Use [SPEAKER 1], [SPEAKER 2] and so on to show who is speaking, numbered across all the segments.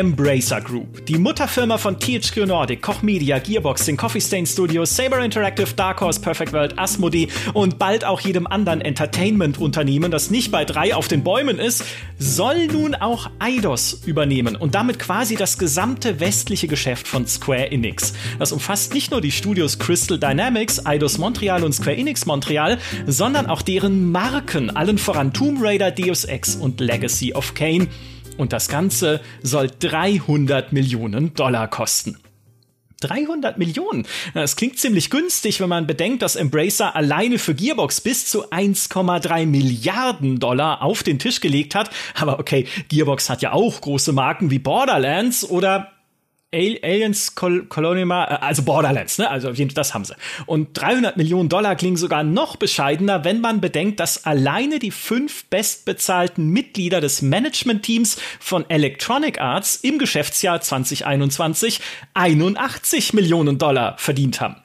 [SPEAKER 1] Embracer Group, die Mutterfirma von THQ Nordic, Koch Media, Gearbox, den Coffee Stain Studios, Saber Interactive, Dark Horse, Perfect World, Asmodee und bald auch jedem anderen Entertainment-Unternehmen, das nicht bei drei auf den Bäumen ist, soll nun auch Eidos übernehmen und damit quasi das gesamte westliche Geschäft von Square Enix. Das umfasst nicht nur die Studios Crystal Dynamics, Eidos Montreal und Square Enix Montreal, sondern auch deren Marken, allen voran Tomb Raider, Deus Ex und Legacy of Kane. Und das Ganze soll 300 Millionen Dollar kosten. 300 Millionen. Das klingt ziemlich günstig, wenn man bedenkt, dass Embracer alleine für Gearbox bis zu 1,3 Milliarden Dollar auf den Tisch gelegt hat. Aber okay, Gearbox hat ja auch große Marken wie Borderlands oder Aliens Col Colonima, äh, also Borderlands, ne? Also das haben sie. Und 300 Millionen Dollar klingen sogar noch bescheidener, wenn man bedenkt, dass alleine die fünf bestbezahlten Mitglieder des Management-Teams von Electronic Arts im Geschäftsjahr 2021 81 Millionen Dollar verdient haben.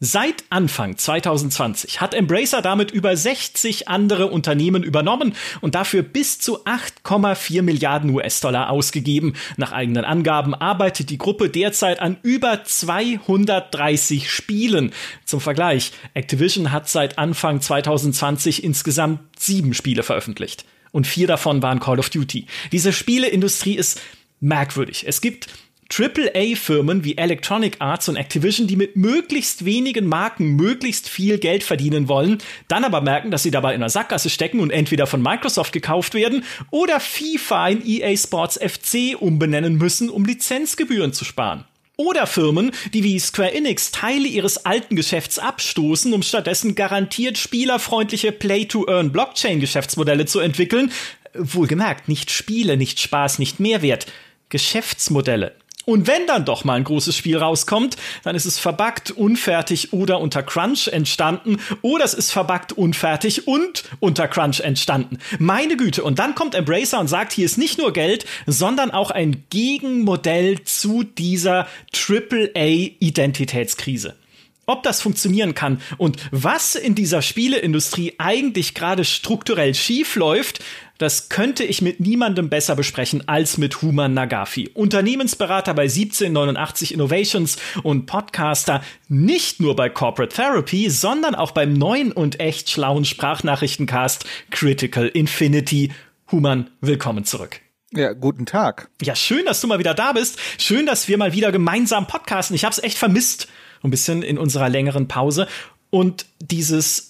[SPEAKER 1] Seit Anfang 2020 hat Embracer damit über 60 andere Unternehmen übernommen und dafür bis zu 8,4 Milliarden US-Dollar ausgegeben. Nach eigenen Angaben arbeitet die Gruppe derzeit an über 230 Spielen. Zum Vergleich, Activision hat seit Anfang 2020 insgesamt sieben Spiele veröffentlicht. Und vier davon waren Call of Duty. Diese Spieleindustrie ist merkwürdig. Es gibt AAA-Firmen wie Electronic Arts und Activision, die mit möglichst wenigen Marken möglichst viel Geld verdienen wollen, dann aber merken, dass sie dabei in der Sackgasse stecken und entweder von Microsoft gekauft werden oder FIFA in EA Sports FC umbenennen müssen, um Lizenzgebühren zu sparen. Oder Firmen, die wie Square Enix Teile ihres alten Geschäfts abstoßen, um stattdessen garantiert spielerfreundliche Play-to-Earn-Blockchain-Geschäftsmodelle zu entwickeln. Wohlgemerkt, nicht Spiele, nicht Spaß, nicht Mehrwert. Geschäftsmodelle. Und wenn dann doch mal ein großes Spiel rauskommt, dann ist es verbuggt, unfertig oder unter Crunch entstanden oder es ist verbuggt, unfertig und unter Crunch entstanden. Meine Güte. Und dann kommt Embracer und sagt, hier ist nicht nur Geld, sondern auch ein Gegenmodell zu dieser AAA-Identitätskrise ob das funktionieren kann und was in dieser Spieleindustrie eigentlich gerade strukturell schief läuft, das könnte ich mit niemandem besser besprechen als mit Human Nagafi, Unternehmensberater bei 1789 Innovations und Podcaster nicht nur bei Corporate Therapy, sondern auch beim neuen und echt schlauen Sprachnachrichtencast Critical Infinity. Human, willkommen zurück.
[SPEAKER 2] Ja, guten Tag.
[SPEAKER 1] Ja, schön, dass du mal wieder da bist. Schön, dass wir mal wieder gemeinsam podcasten. Ich habe es echt vermisst ein bisschen in unserer längeren Pause. Und dieses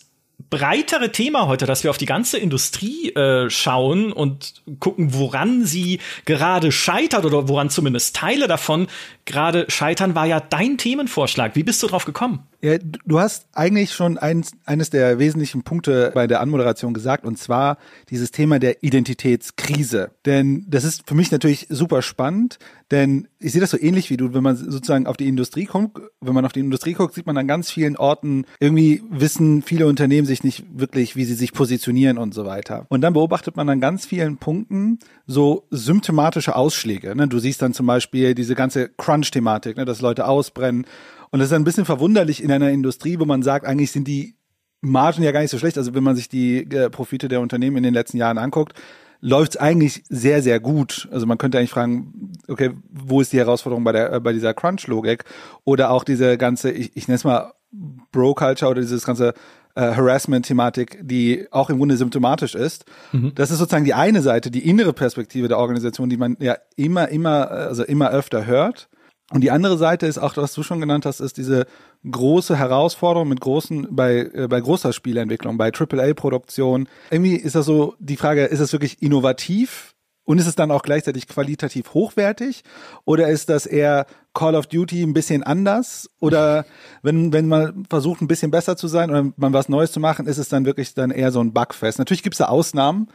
[SPEAKER 1] breitere Thema heute, dass wir auf die ganze Industrie äh, schauen und gucken, woran sie gerade scheitert oder woran zumindest Teile davon gerade scheitern, war ja dein Themenvorschlag. Wie bist du drauf gekommen?
[SPEAKER 2] Ja, du hast eigentlich schon eins, eines der wesentlichen Punkte bei der Anmoderation gesagt, und zwar dieses Thema der Identitätskrise. Denn das ist für mich natürlich super spannend, denn ich sehe das so ähnlich wie du, wenn man sozusagen auf die Industrie kommt, wenn man auf die Industrie guckt, sieht man an ganz vielen Orten, irgendwie wissen viele Unternehmen sich nicht wirklich, wie sie sich positionieren und so weiter. Und dann beobachtet man an ganz vielen Punkten so symptomatische Ausschläge. Ne? Du siehst dann zum Beispiel diese ganze Crunch-Thematik, ne? dass Leute ausbrennen und das ist ein bisschen verwunderlich in einer Industrie, wo man sagt, eigentlich sind die Margen ja gar nicht so schlecht. Also wenn man sich die äh, Profite der Unternehmen in den letzten Jahren anguckt, läuft es eigentlich sehr, sehr gut. Also man könnte eigentlich fragen, okay, wo ist die Herausforderung bei der, äh, bei dieser Crunch-Logik? Oder auch diese ganze, ich, ich nenne es mal Bro-Culture oder dieses ganze äh, Harassment-Thematik, die auch im Grunde symptomatisch ist. Mhm. Das ist sozusagen die eine Seite, die innere Perspektive der Organisation, die man ja immer, immer, also immer öfter hört. Und die andere Seite ist auch, was du schon genannt hast, ist diese große Herausforderung mit großen, bei, äh, bei großer Spielentwicklung, bei AAA-Produktion. Irgendwie ist das so die Frage, ist es wirklich innovativ? Und ist es dann auch gleichzeitig qualitativ hochwertig? Oder ist das eher Call of Duty ein bisschen anders? Oder wenn, wenn man versucht, ein bisschen besser zu sein oder man was Neues zu machen, ist es dann wirklich dann eher so ein Bugfest? Natürlich gibt es da Ausnahmen,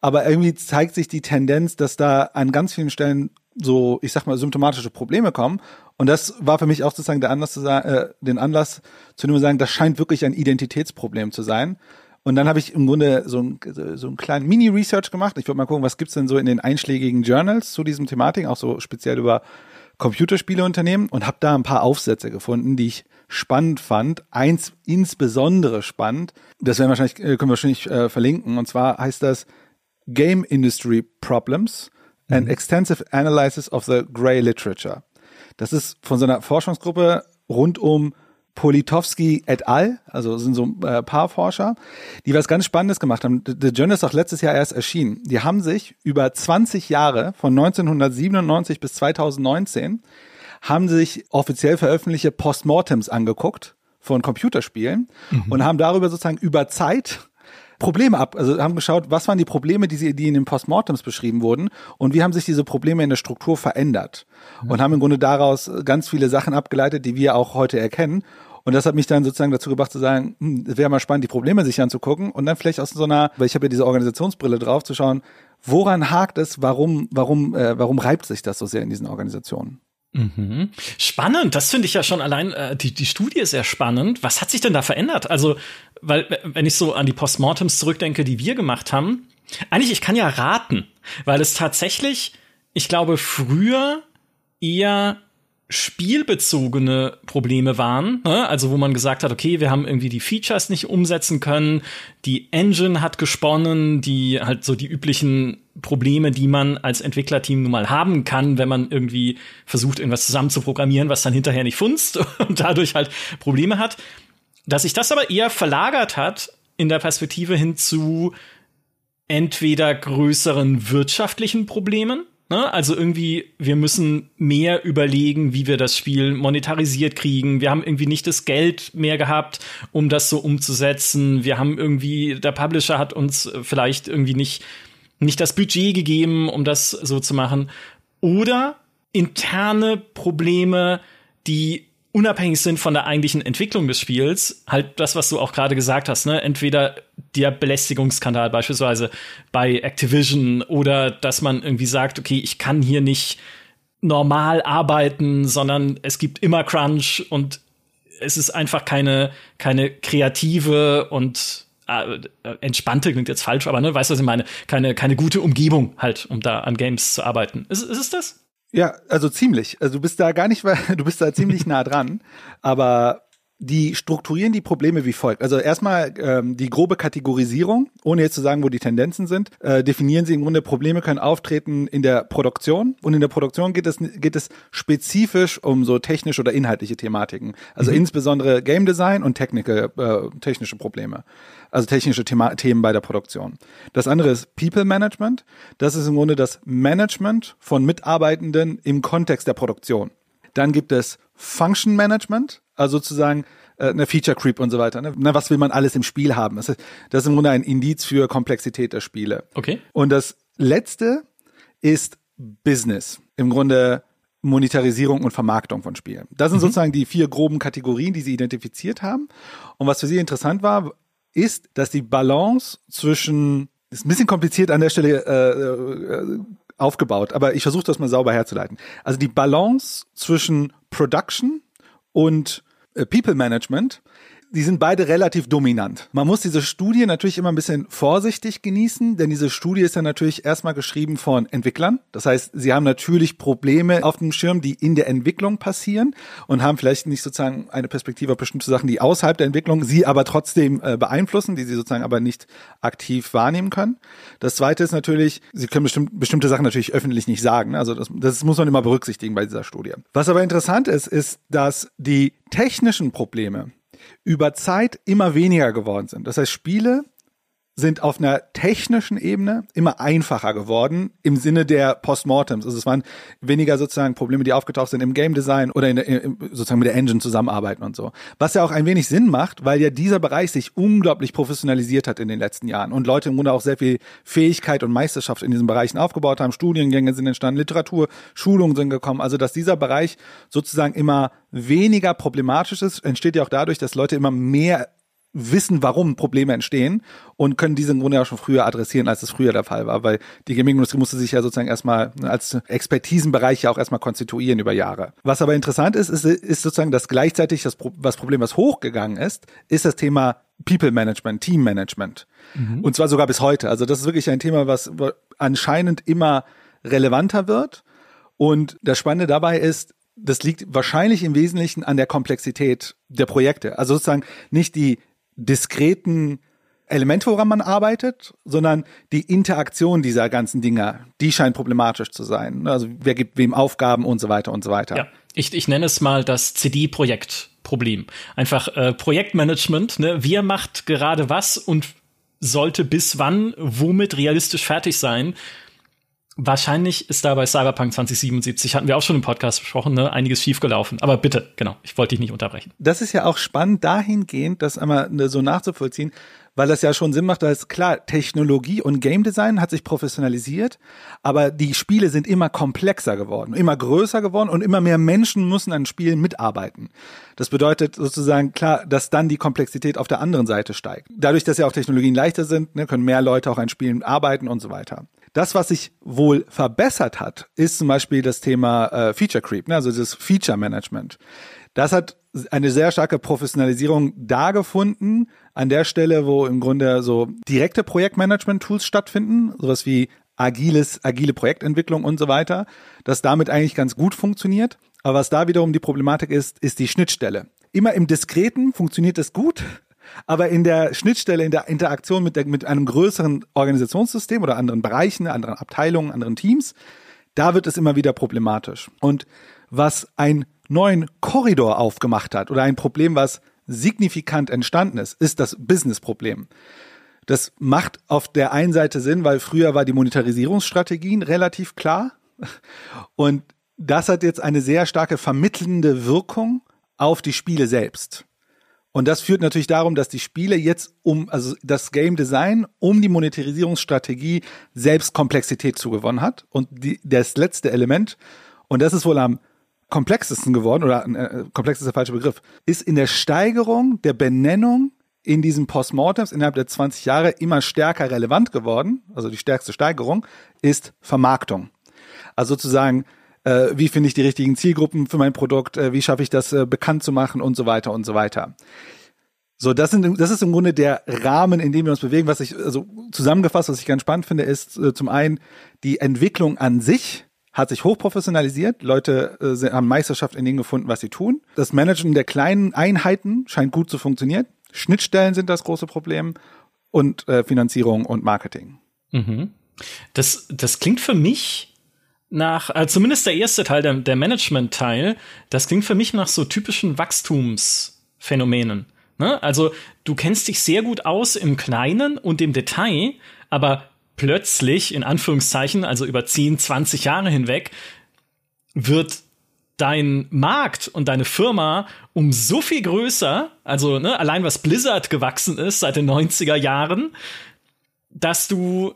[SPEAKER 2] aber irgendwie zeigt sich die Tendenz, dass da an ganz vielen Stellen so, ich sag mal, symptomatische Probleme kommen. Und das war für mich auch sozusagen der Anlass zu sagen, äh, den Anlass zu nehmen, sagen, das scheint wirklich ein Identitätsproblem zu sein. Und dann habe ich im Grunde so, ein, so einen kleinen Mini-Research gemacht. Ich wollte mal gucken, was gibt's denn so in den einschlägigen Journals zu diesem Thematik, auch so speziell über Computerspieleunternehmen und habe da ein paar Aufsätze gefunden, die ich spannend fand. Eins insbesondere spannend, das werden wahrscheinlich, äh, können wir wahrscheinlich äh, verlinken. Und zwar heißt das Game Industry Problems An mhm. Extensive Analysis of the Grey Literature. Das ist von so einer Forschungsgruppe rund um Politowski et al., also sind so äh, paar Forscher, die was ganz Spannendes gemacht haben. The Journal ist auch letztes Jahr erst erschienen. Die haben sich über 20 Jahre, von 1997 bis 2019, haben sich offiziell veröffentlichte Postmortems angeguckt von Computerspielen mhm. und haben darüber sozusagen über Zeit Probleme ab, also haben geschaut, was waren die Probleme, die, sie, die in den Postmortems beschrieben wurden und wie haben sich diese Probleme in der Struktur verändert mhm. und haben im Grunde daraus ganz viele Sachen abgeleitet, die wir auch heute erkennen. Und das hat mich dann sozusagen dazu gebracht zu sagen, hm, es wäre mal spannend, die Probleme sich anzugucken und dann vielleicht aus so einer, weil ich habe ja diese Organisationsbrille drauf, zu schauen, woran hakt es, warum, warum, äh, warum reibt sich das so sehr in diesen Organisationen?
[SPEAKER 1] Mhm. Spannend, das finde ich ja schon allein, äh, die, die Studie ist sehr spannend. Was hat sich denn da verändert? Also, weil, wenn ich so an die Postmortems zurückdenke, die wir gemacht haben, eigentlich, ich kann ja raten, weil es tatsächlich, ich glaube, früher eher spielbezogene Probleme waren, ne? also wo man gesagt hat, okay, wir haben irgendwie die Features nicht umsetzen können, die Engine hat gesponnen, die halt so die üblichen Probleme, die man als Entwicklerteam nun mal haben kann, wenn man irgendwie versucht, irgendwas zusammen zu programmieren, was dann hinterher nicht funzt und dadurch halt Probleme hat. Dass sich das aber eher verlagert hat in der Perspektive hin zu entweder größeren wirtschaftlichen Problemen, Ne? Also irgendwie, wir müssen mehr überlegen, wie wir das Spiel monetarisiert kriegen. Wir haben irgendwie nicht das Geld mehr gehabt, um das so umzusetzen. Wir haben irgendwie, der Publisher hat uns vielleicht irgendwie nicht, nicht das Budget gegeben, um das so zu machen. Oder interne Probleme, die unabhängig sind von der eigentlichen Entwicklung des Spiels, halt das, was du auch gerade gesagt hast, ne? Entweder der Belästigungsskandal beispielsweise bei Activision oder dass man irgendwie sagt, okay, ich kann hier nicht normal arbeiten, sondern es gibt immer Crunch und es ist einfach keine, keine kreative und äh, entspannte klingt jetzt falsch, aber ne, weißt du, was ich meine? Keine, keine gute Umgebung halt, um da an Games zu arbeiten. Ist, ist es das?
[SPEAKER 2] Ja, also ziemlich. Also du bist da gar nicht, du bist da ziemlich nah dran. Aber die strukturieren die Probleme wie folgt. Also erstmal ähm, die grobe Kategorisierung, ohne jetzt zu sagen, wo die Tendenzen sind, äh, definieren sie im Grunde, Probleme können auftreten in der Produktion und in der Produktion geht es, geht es spezifisch um so technische oder inhaltliche Thematiken. Also mhm. insbesondere Game Design und technische, äh, technische Probleme also technische Thema Themen bei der Produktion. Das andere ist People Management. Das ist im Grunde das Management von Mitarbeitenden im Kontext der Produktion. Dann gibt es Function Management, also sozusagen äh, eine Feature Creep und so weiter. Ne? Na, was will man alles im Spiel haben? Das ist, das ist im Grunde ein Indiz für Komplexität der Spiele.
[SPEAKER 1] Okay.
[SPEAKER 2] Und das letzte ist Business. Im Grunde Monetarisierung und Vermarktung von Spielen. Das sind mhm. sozusagen die vier groben Kategorien, die sie identifiziert haben. Und was für sie interessant war, ist, dass die Balance zwischen, ist ein bisschen kompliziert an der Stelle äh, äh, aufgebaut, aber ich versuche das mal sauber herzuleiten. Also die Balance zwischen Production und äh, People Management die sind beide relativ dominant. Man muss diese Studie natürlich immer ein bisschen vorsichtig genießen, denn diese Studie ist ja natürlich erstmal geschrieben von Entwicklern. Das heißt, sie haben natürlich Probleme auf dem Schirm, die in der Entwicklung passieren und haben vielleicht nicht sozusagen eine Perspektive auf bestimmte Sachen, die außerhalb der Entwicklung sie aber trotzdem äh, beeinflussen, die sie sozusagen aber nicht aktiv wahrnehmen können. Das zweite ist natürlich, sie können bestimmt, bestimmte Sachen natürlich öffentlich nicht sagen. Also das, das muss man immer berücksichtigen bei dieser Studie. Was aber interessant ist, ist, dass die technischen Probleme, über Zeit immer weniger geworden sind. Das heißt, Spiele sind auf einer technischen Ebene immer einfacher geworden im Sinne der Postmortems. Also es waren weniger sozusagen Probleme, die aufgetaucht sind im Game Design oder in der, sozusagen mit der Engine zusammenarbeiten und so. Was ja auch ein wenig Sinn macht, weil ja dieser Bereich sich unglaublich professionalisiert hat in den letzten Jahren und Leute im Grunde auch sehr viel Fähigkeit und Meisterschaft in diesen Bereichen aufgebaut haben. Studiengänge sind entstanden, Literatur, Schulungen sind gekommen. Also dass dieser Bereich sozusagen immer weniger problematisch ist, entsteht ja auch dadurch, dass Leute immer mehr wissen, warum Probleme entstehen und können diese im Grunde auch schon früher adressieren, als es früher der Fall war, weil die Gaming-Industrie musste sich ja sozusagen erstmal als Expertisenbereich ja auch erstmal konstituieren über Jahre. Was aber interessant ist, ist, ist sozusagen, dass gleichzeitig das was Problem, was hochgegangen ist, ist das Thema People Management, Team Management. Mhm. Und zwar sogar bis heute. Also das ist wirklich ein Thema, was anscheinend immer relevanter wird. Und das Spannende dabei ist, das liegt wahrscheinlich im Wesentlichen an der Komplexität der Projekte. Also sozusagen nicht die diskreten Elemente, woran man arbeitet, sondern die Interaktion dieser ganzen Dinger, die scheint problematisch zu sein. Also wer gibt wem Aufgaben und so weiter und so weiter.
[SPEAKER 1] Ja, ich, ich nenne es mal das CD-Projekt-Problem. Einfach äh, Projektmanagement, ne? Wer macht gerade was und sollte bis wann womit realistisch fertig sein? Wahrscheinlich ist da bei Cyberpunk 2077, hatten wir auch schon im Podcast besprochen, ne, einiges schiefgelaufen. Aber bitte, genau, ich wollte dich nicht unterbrechen.
[SPEAKER 2] Das ist ja auch spannend dahingehend, das einmal ne, so nachzuvollziehen, weil das ja schon Sinn macht, dass klar, Technologie und Game Design hat sich professionalisiert, aber die Spiele sind immer komplexer geworden, immer größer geworden und immer mehr Menschen müssen an Spielen mitarbeiten. Das bedeutet sozusagen klar, dass dann die Komplexität auf der anderen Seite steigt. Dadurch, dass ja auch Technologien leichter sind, ne, können mehr Leute auch an Spielen arbeiten und so weiter. Das, was sich wohl verbessert hat, ist zum Beispiel das Thema äh, Feature Creep, ne? also das Feature Management. Das hat eine sehr starke Professionalisierung da gefunden, an der Stelle, wo im Grunde so direkte Projektmanagement-Tools stattfinden, sowas wie agiles, agile Projektentwicklung und so weiter, das damit eigentlich ganz gut funktioniert. Aber was da wiederum die Problematik ist, ist die Schnittstelle. Immer im Diskreten funktioniert es gut, aber in der Schnittstelle, in der Interaktion mit, der, mit einem größeren Organisationssystem oder anderen Bereichen, anderen Abteilungen, anderen Teams, da wird es immer wieder problematisch. Und was ein neuen Korridor aufgemacht hat oder ein Problem, was signifikant entstanden ist, ist das Business-Problem. Das macht auf der einen Seite Sinn, weil früher war die Monetarisierungsstrategien relativ klar und das hat jetzt eine sehr starke vermittelnde Wirkung auf die Spiele selbst. Und das führt natürlich darum, dass die Spiele jetzt um, also das Game Design um die Monetarisierungsstrategie selbst Komplexität zugewonnen hat. Und die, das letzte Element, und das ist wohl am komplexesten geworden, oder äh, komplex ist der falsche Begriff, ist in der Steigerung der Benennung in diesen Postmortems innerhalb der 20 Jahre immer stärker relevant geworden. Also die stärkste Steigerung ist Vermarktung. Also sozusagen äh, wie finde ich die richtigen Zielgruppen für mein Produkt, äh, wie schaffe ich das äh, bekannt zu machen und so weiter und so weiter. So, das, sind, das ist im Grunde der Rahmen, in dem wir uns bewegen. Was ich, also zusammengefasst, was ich ganz spannend finde, ist äh, zum einen die Entwicklung an sich hat sich hochprofessionalisiert. Leute äh, haben Meisterschaft in dem gefunden, was sie tun. Das Managen der kleinen Einheiten scheint gut zu funktionieren. Schnittstellen sind das große Problem und äh, Finanzierung und Marketing.
[SPEAKER 1] Mhm. Das, das klingt für mich nach, also zumindest der erste Teil, der, der Management-Teil, das klingt für mich nach so typischen Wachstumsphänomenen. Ne? Also du kennst dich sehr gut aus im Kleinen und im Detail, aber plötzlich, in Anführungszeichen, also über 10, 20 Jahre hinweg, wird dein Markt und deine Firma um so viel größer, also ne, allein was Blizzard gewachsen ist seit den 90er Jahren, dass du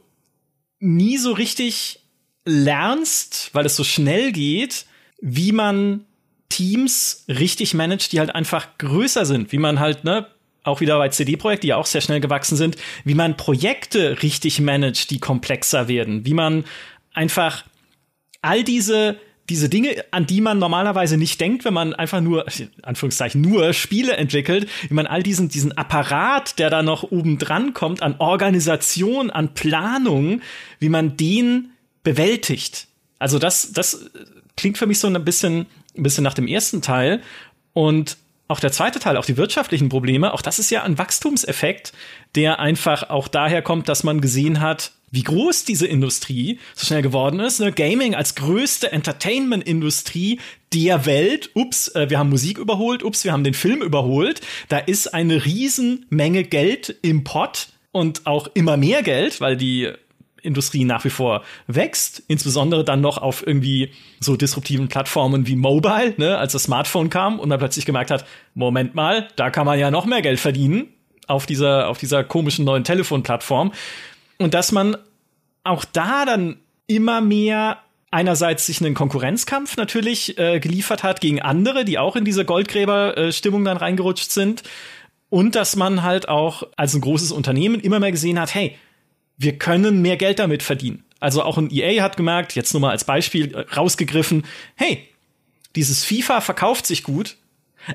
[SPEAKER 1] nie so richtig lernst, weil es so schnell geht, wie man Teams richtig managt, die halt einfach größer sind, wie man halt, ne, auch wieder bei CD-Projekt, die ja auch sehr schnell gewachsen sind, wie man Projekte richtig managt, die komplexer werden, wie man einfach all diese diese Dinge, an die man normalerweise nicht denkt, wenn man einfach nur, Anführungszeichen, nur Spiele entwickelt, wie man all diesen, diesen Apparat, der da noch oben dran kommt, an Organisation, an Planung, wie man den bewältigt. Also das, das klingt für mich so ein bisschen, ein bisschen nach dem ersten Teil. Und auch der zweite Teil, auch die wirtschaftlichen Probleme, auch das ist ja ein Wachstumseffekt, der einfach auch daher kommt, dass man gesehen hat, wie groß diese Industrie so schnell geworden ist. Ne? Gaming als größte Entertainment-Industrie der Welt. Ups, äh, wir haben Musik überholt. Ups, wir haben den Film überholt. Da ist eine Riesenmenge Geld im Pott und auch immer mehr Geld, weil die Industrie nach wie vor wächst, insbesondere dann noch auf irgendwie so disruptiven Plattformen wie Mobile, ne, als das Smartphone kam und man plötzlich gemerkt hat, Moment mal, da kann man ja noch mehr Geld verdienen auf dieser auf dieser komischen neuen Telefonplattform. Und dass man auch da dann immer mehr einerseits sich einen Konkurrenzkampf natürlich äh, geliefert hat gegen andere, die auch in diese Goldgräber-Stimmung dann reingerutscht sind. Und dass man halt auch als ein großes Unternehmen immer mehr gesehen hat, hey, wir können mehr Geld damit verdienen. Also auch ein EA hat gemerkt, jetzt nur mal als Beispiel äh, rausgegriffen, hey, dieses FIFA verkauft sich gut,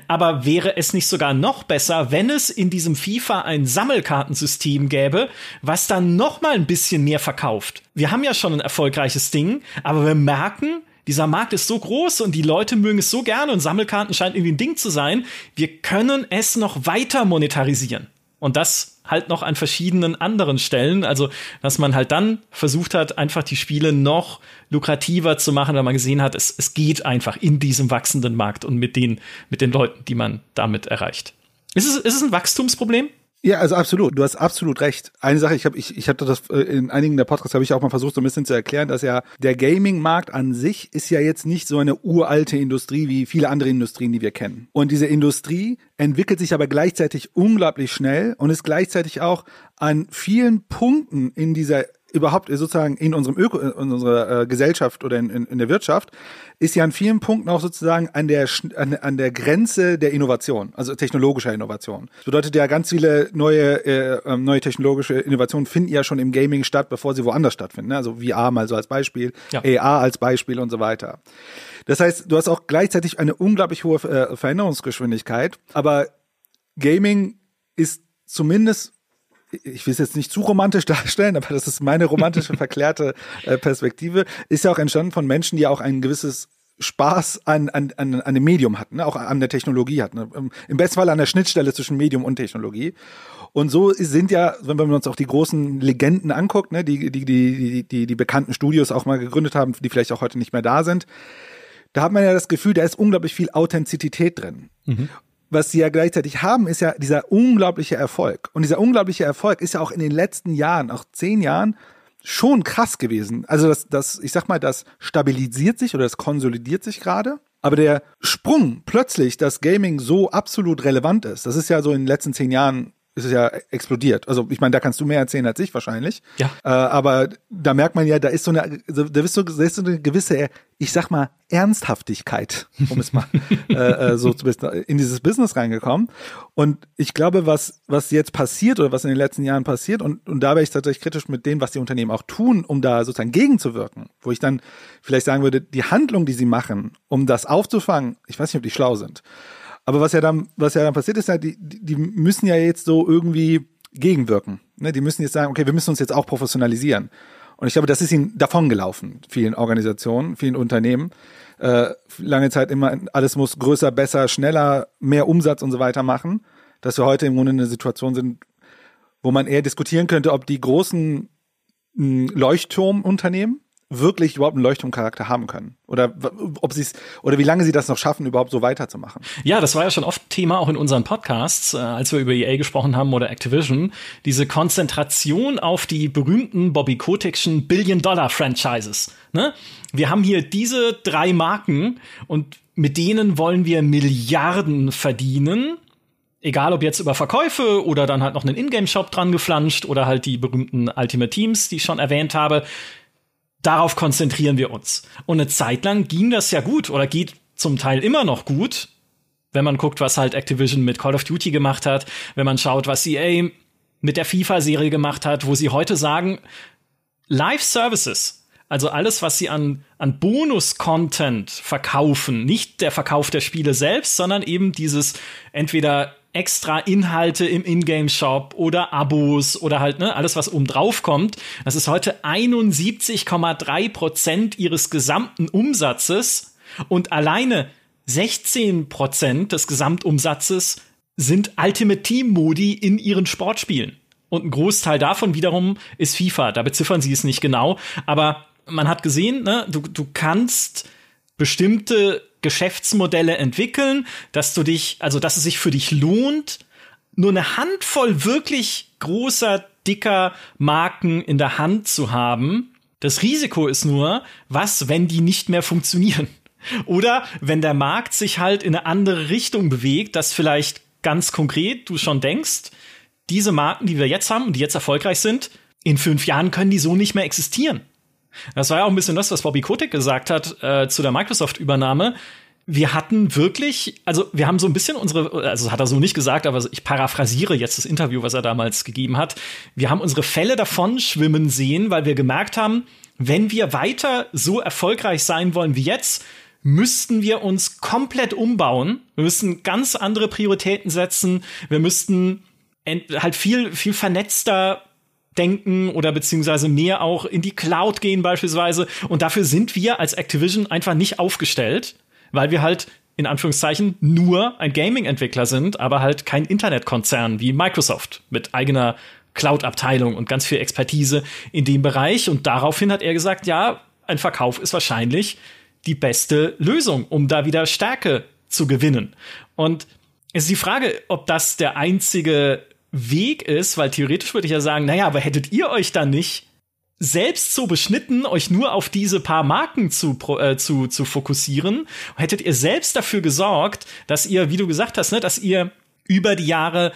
[SPEAKER 1] aber wäre es nicht sogar noch besser, wenn es in diesem FIFA ein Sammelkartensystem gäbe, was dann noch mal ein bisschen mehr verkauft? Wir haben ja schon ein erfolgreiches Ding, aber wir merken, dieser Markt ist so groß und die Leute mögen es so gerne und Sammelkarten scheint irgendwie ein Ding zu sein. Wir können es noch weiter monetarisieren. Und das halt noch an verschiedenen anderen Stellen. Also, dass man halt dann versucht hat, einfach die Spiele noch lukrativer zu machen, weil man gesehen hat, es, es geht einfach in diesem wachsenden Markt und mit den, mit den Leuten, die man damit erreicht. Ist es, ist es ein Wachstumsproblem?
[SPEAKER 2] Ja, also absolut. Du hast absolut recht. Eine Sache, ich habe ich, ich hatte das äh, in einigen der Podcasts habe ich auch mal versucht, so ein bisschen zu erklären, dass ja der Gaming-Markt an sich ist ja jetzt nicht so eine uralte Industrie wie viele andere Industrien, die wir kennen. Und diese Industrie entwickelt sich aber gleichzeitig unglaublich schnell und ist gleichzeitig auch an vielen Punkten in dieser überhaupt sozusagen in unserem Öko, in unserer äh, Gesellschaft oder in, in, in der Wirtschaft ist ja an vielen Punkten auch sozusagen an der an, an der Grenze der Innovation, also technologischer Innovation. Das bedeutet ja ganz viele neue äh, ähm, neue technologische Innovationen finden ja schon im Gaming statt, bevor sie woanders stattfinden. Ne? Also VR mal so als Beispiel, ja. AR als Beispiel und so weiter. Das heißt, du hast auch gleichzeitig eine unglaublich hohe äh, Veränderungsgeschwindigkeit, aber Gaming ist zumindest ich will es jetzt nicht zu romantisch darstellen, aber das ist meine romantische, verklärte äh, Perspektive, ist ja auch entstanden von Menschen, die auch ein gewisses Spaß an, an, an, an dem Medium hatten, ne? auch an der Technologie hatten. Ne? Im besten Fall an der Schnittstelle zwischen Medium und Technologie. Und so sind ja, wenn wir uns auch die großen Legenden anguckt, ne, die, die, die, die, die bekannten Studios auch mal gegründet haben, die vielleicht auch heute nicht mehr da sind, da hat man ja das Gefühl, da ist unglaublich viel Authentizität drin. Mhm was sie ja gleichzeitig haben, ist ja dieser unglaubliche Erfolg. Und dieser unglaubliche Erfolg ist ja auch in den letzten Jahren, auch zehn Jahren, schon krass gewesen. Also das, das, ich sag mal, das stabilisiert sich oder das konsolidiert sich gerade. Aber der Sprung plötzlich, dass Gaming so absolut relevant ist, das ist ja so in den letzten zehn Jahren ist es ja explodiert. Also ich meine, da kannst du mehr erzählen als ich wahrscheinlich.
[SPEAKER 1] Ja.
[SPEAKER 2] Äh, aber da merkt man ja, da ist so eine, da ist so, da ist so eine gewisse, ich sag mal, Ernsthaftigkeit, um es mal äh, äh so zu in dieses Business reingekommen. Und ich glaube, was was jetzt passiert oder was in den letzten Jahren passiert und und da wäre ich tatsächlich kritisch mit dem, was die Unternehmen auch tun, um da sozusagen gegenzuwirken, wo ich dann vielleicht sagen würde, die Handlung, die sie machen, um das aufzufangen, ich weiß nicht, ob die schlau sind. Aber was ja dann, was ja dann passiert ist, halt, die, die müssen ja jetzt so irgendwie gegenwirken. Ne? Die müssen jetzt sagen, okay, wir müssen uns jetzt auch professionalisieren. Und ich glaube, das ist ihnen davongelaufen, vielen Organisationen, vielen Unternehmen. Äh, lange Zeit immer, alles muss größer, besser, schneller, mehr Umsatz und so weiter machen. Dass wir heute im Grunde in einer Situation sind, wo man eher diskutieren könnte, ob die großen hm, Leuchtturmunternehmen wirklich überhaupt einen Leuchtturmcharakter haben können oder ob sie es oder wie lange sie das noch schaffen überhaupt so weiterzumachen.
[SPEAKER 1] Ja, das war ja schon oft Thema auch in unseren Podcasts, äh, als wir über EA gesprochen haben oder Activision, diese Konzentration auf die berühmten Bobby Kotickschen Billion Dollar Franchises, ne? Wir haben hier diese drei Marken und mit denen wollen wir Milliarden verdienen egal ob jetzt über Verkäufe oder dann halt noch einen Ingame-Shop dran geflanscht oder halt die berühmten Ultimate Teams, die ich schon erwähnt habe darauf konzentrieren wir uns. Und eine Zeit lang ging das ja gut oder geht zum Teil immer noch gut, wenn man guckt, was halt Activision mit Call of Duty gemacht hat, wenn man schaut, was EA mit der FIFA-Serie gemacht hat, wo sie heute sagen, Live-Services, also alles, was sie an, an Bonus-Content verkaufen, nicht der Verkauf der Spiele selbst, sondern eben dieses entweder extra Inhalte im Ingame-Shop oder Abos oder halt, ne, alles, was oben drauf kommt. Das ist heute 71,3 Prozent ihres gesamten Umsatzes und alleine 16 Prozent des Gesamtumsatzes sind Ultimate Team Modi in ihren Sportspielen. Und ein Großteil davon wiederum ist FIFA. Da beziffern sie es nicht genau. Aber man hat gesehen, ne, du, du kannst bestimmte Geschäftsmodelle entwickeln, dass du dich, also dass es sich für dich lohnt, nur eine Handvoll wirklich großer, dicker Marken in der Hand zu haben. Das Risiko ist nur, was, wenn die nicht mehr funktionieren? Oder wenn der Markt sich halt in eine andere Richtung bewegt, dass vielleicht ganz konkret du schon denkst, diese Marken, die wir jetzt haben und die jetzt erfolgreich sind, in fünf Jahren können die so nicht mehr existieren. Das war ja auch ein bisschen das, was Bobby Kotick gesagt hat äh, zu der Microsoft-Übernahme. Wir hatten wirklich, also wir haben so ein bisschen unsere, also hat er so nicht gesagt, aber ich paraphrasiere jetzt das Interview, was er damals gegeben hat. Wir haben unsere Fälle davon schwimmen sehen, weil wir gemerkt haben, wenn wir weiter so erfolgreich sein wollen wie jetzt, müssten wir uns komplett umbauen. Wir müssten ganz andere Prioritäten setzen. Wir müssten halt viel, viel vernetzter denken oder beziehungsweise mehr auch in die Cloud gehen beispielsweise. Und dafür sind wir als Activision einfach nicht aufgestellt, weil wir halt in Anführungszeichen nur ein Gaming-Entwickler sind, aber halt kein Internetkonzern wie Microsoft mit eigener Cloud-Abteilung und ganz viel Expertise in dem Bereich. Und daraufhin hat er gesagt, ja, ein Verkauf ist wahrscheinlich die beste Lösung, um da wieder Stärke zu gewinnen. Und es ist die Frage, ob das der einzige Weg ist, weil theoretisch würde ich ja sagen, naja, aber hättet ihr euch dann nicht selbst so beschnitten, euch nur auf diese paar Marken zu, äh, zu, zu fokussieren, hättet ihr selbst dafür gesorgt, dass ihr, wie du gesagt hast, ne, dass ihr über die Jahre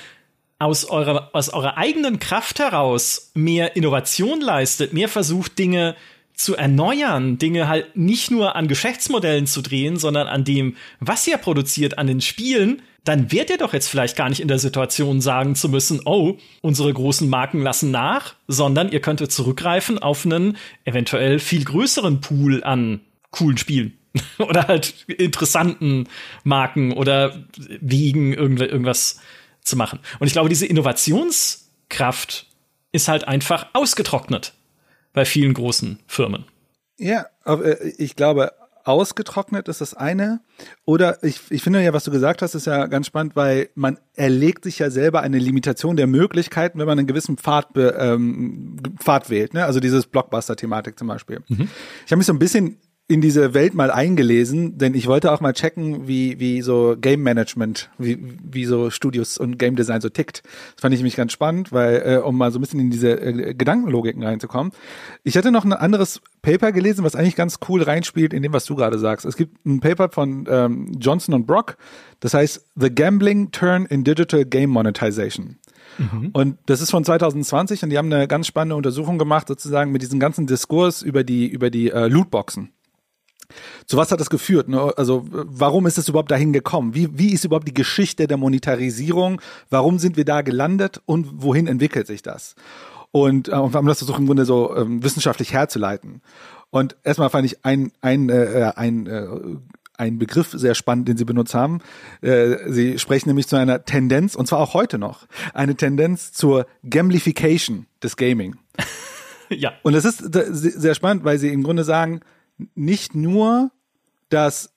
[SPEAKER 1] aus eurer, aus eurer eigenen Kraft heraus mehr Innovation leistet, mehr versucht, Dinge zu erneuern, Dinge halt nicht nur an Geschäftsmodellen zu drehen, sondern an dem, was ihr produziert, an den Spielen, dann wärt ihr doch jetzt vielleicht gar nicht in der Situation sagen zu müssen, oh, unsere großen Marken lassen nach, sondern ihr könntet zurückgreifen auf einen eventuell viel größeren Pool an coolen Spielen. oder halt interessanten Marken oder Wegen, irgendwas zu machen. Und ich glaube, diese Innovationskraft ist halt einfach ausgetrocknet bei vielen großen Firmen.
[SPEAKER 2] Ja, äh, ich glaube, ausgetrocknet ist das eine. Oder ich, ich finde ja, was du gesagt hast, ist ja ganz spannend, weil man erlegt sich ja selber eine Limitation der Möglichkeiten, wenn man einen gewissen Pfad, ähm, Pfad wählt. Ne? Also dieses Blockbuster-Thematik zum Beispiel. Mhm. Ich habe mich so ein bisschen in diese Welt mal eingelesen, denn ich wollte auch mal checken, wie, wie so Game Management, wie, wie so Studios und Game Design so tickt. Das fand ich nämlich ganz spannend, weil, äh, um mal so ein bisschen in diese äh, Gedankenlogiken reinzukommen. Ich hatte noch ein anderes Paper gelesen, was eigentlich ganz cool reinspielt in dem, was du gerade sagst. Es gibt ein Paper von ähm, Johnson und Brock, das heißt The Gambling Turn in Digital Game Monetization. Mhm. Und das ist von 2020 und die haben eine ganz spannende Untersuchung gemacht, sozusagen mit diesem ganzen Diskurs über die, über die äh, Lootboxen. Zu was hat das geführt? Ne? Also warum ist es überhaupt dahin gekommen? Wie, wie ist überhaupt die Geschichte der Monetarisierung? Warum sind wir da gelandet und wohin entwickelt sich das? Und äh, wir haben das versucht im Grunde so ähm, wissenschaftlich herzuleiten. Und erstmal fand ich ein, ein, äh, ein äh, ein Begriff sehr spannend, den Sie benutzt haben. Äh, Sie sprechen nämlich zu einer Tendenz, und zwar auch heute noch, eine Tendenz zur Gamblification des Gaming.
[SPEAKER 1] ja.
[SPEAKER 2] Und es ist sehr spannend, weil Sie im Grunde sagen, nicht nur, dass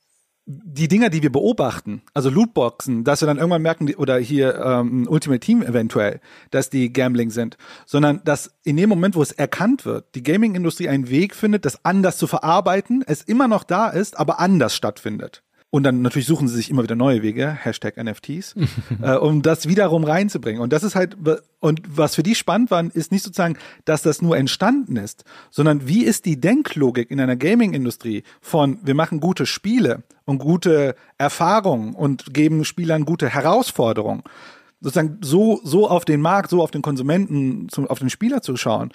[SPEAKER 2] die Dinger, die wir beobachten, also Lootboxen, dass wir dann irgendwann merken, oder hier ähm, Ultimate Team eventuell, dass die Gambling sind, sondern dass in dem Moment, wo es erkannt wird, die Gaming-Industrie einen Weg findet, das anders zu verarbeiten, es immer noch da ist, aber anders stattfindet. Und dann natürlich suchen sie sich immer wieder neue Wege, Hashtag NFTs, äh, um das wiederum reinzubringen. Und das ist halt, und was für die spannend war, ist nicht sozusagen, dass das nur entstanden ist, sondern wie ist die Denklogik in einer Gaming-Industrie von, wir machen gute Spiele und gute Erfahrungen und geben Spielern gute Herausforderungen. Sozusagen so, so auf den Markt, so auf den Konsumenten, auf den Spieler zu schauen,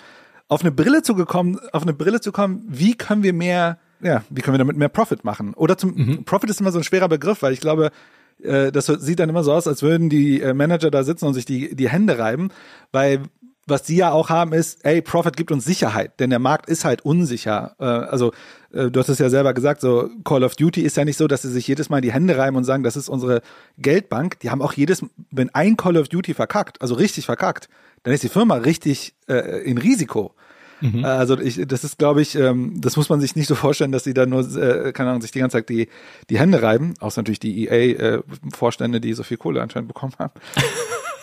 [SPEAKER 2] auf eine Brille zu gekommen, auf eine Brille zu kommen, wie können wir mehr ja, wie können wir damit mehr Profit machen? Oder zum mhm. Profit ist immer so ein schwerer Begriff, weil ich glaube, äh, das sieht dann immer so aus, als würden die äh, Manager da sitzen und sich die, die Hände reiben, weil was die ja auch haben ist, ey, Profit gibt uns Sicherheit, denn der Markt ist halt unsicher. Äh, also äh, du hast es ja selber gesagt, so Call of Duty ist ja nicht so, dass sie sich jedes Mal die Hände reiben und sagen, das ist unsere Geldbank. Die haben auch jedes, wenn ein Call of Duty verkackt, also richtig verkackt, dann ist die Firma richtig äh, in Risiko. Mhm. Also ich, das ist, glaube ich, ähm, das muss man sich nicht so vorstellen, dass sie da nur, äh, keine Ahnung, sich die ganze Zeit die, die Hände reiben, außer natürlich die EA-Vorstände, äh, die so viel Kohle anscheinend bekommen haben.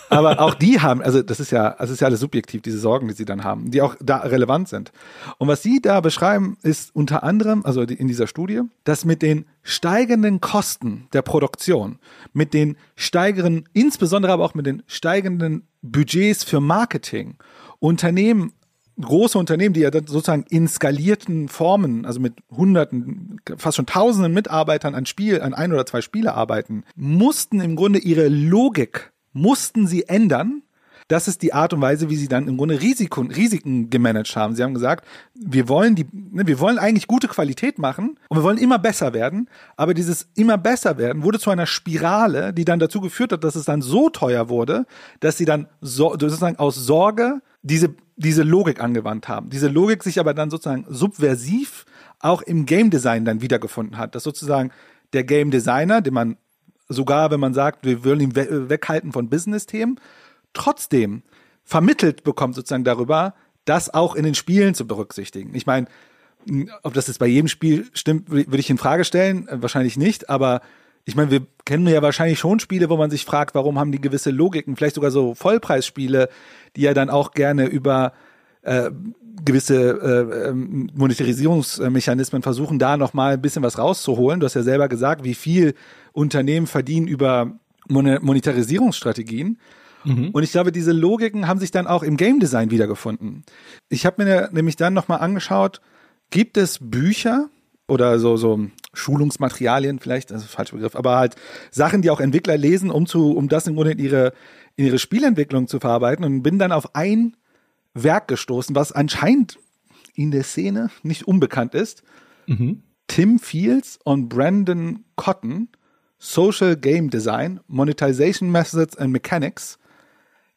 [SPEAKER 2] Aber auch die haben, also das ist ja, das ist ja alles subjektiv, diese Sorgen, die sie dann haben, die auch da relevant sind. Und was sie da beschreiben, ist unter anderem, also in dieser Studie, dass mit den steigenden Kosten der Produktion, mit den steigenden, insbesondere aber auch mit den steigenden Budgets für Marketing, Unternehmen große Unternehmen, die ja dann sozusagen in skalierten Formen, also mit hunderten, fast schon tausenden Mitarbeitern an Spiel, an ein oder zwei Spiele arbeiten, mussten im Grunde ihre Logik, mussten sie ändern. Das ist die Art und Weise, wie sie dann im Grunde Risiken, Risiken gemanagt haben. Sie haben gesagt, wir wollen die, ne, wir wollen eigentlich gute Qualität machen und wir wollen immer besser werden. Aber dieses immer besser werden wurde zu einer Spirale, die dann dazu geführt hat, dass es dann so teuer wurde, dass sie dann so, sozusagen aus Sorge diese diese Logik angewandt haben. Diese Logik sich aber dann sozusagen subversiv auch im Game Design dann wiedergefunden hat. Dass sozusagen der Game Designer, den man sogar, wenn man sagt, wir wollen ihn we weghalten von Business-Themen, trotzdem vermittelt bekommt sozusagen darüber, das auch in den Spielen zu berücksichtigen. Ich meine, ob das jetzt bei jedem Spiel stimmt, würde ich in Frage stellen, wahrscheinlich nicht, aber ich meine, wir kennen ja wahrscheinlich schon Spiele, wo man sich fragt, warum haben die gewisse Logiken, vielleicht sogar so Vollpreisspiele, die ja dann auch gerne über äh, gewisse äh, ähm, Monetarisierungsmechanismen versuchen, da noch mal ein bisschen was rauszuholen. Du hast ja selber gesagt, wie viel Unternehmen verdienen über Mon Monetarisierungsstrategien. Mhm. Und ich glaube, diese Logiken haben sich dann auch im Game Design wiedergefunden. Ich habe mir nämlich dann noch mal angeschaut, gibt es Bücher oder so so Schulungsmaterialien vielleicht, das ist ein falscher Begriff, aber halt Sachen, die auch Entwickler lesen, um zu um das im Grunde in ihre in ihre Spielentwicklung zu verarbeiten und bin dann auf ein Werk gestoßen, was anscheinend in der Szene nicht unbekannt ist. Mhm. Tim Fields und Brandon Cotton, Social Game Design, Monetization Methods and Mechanics,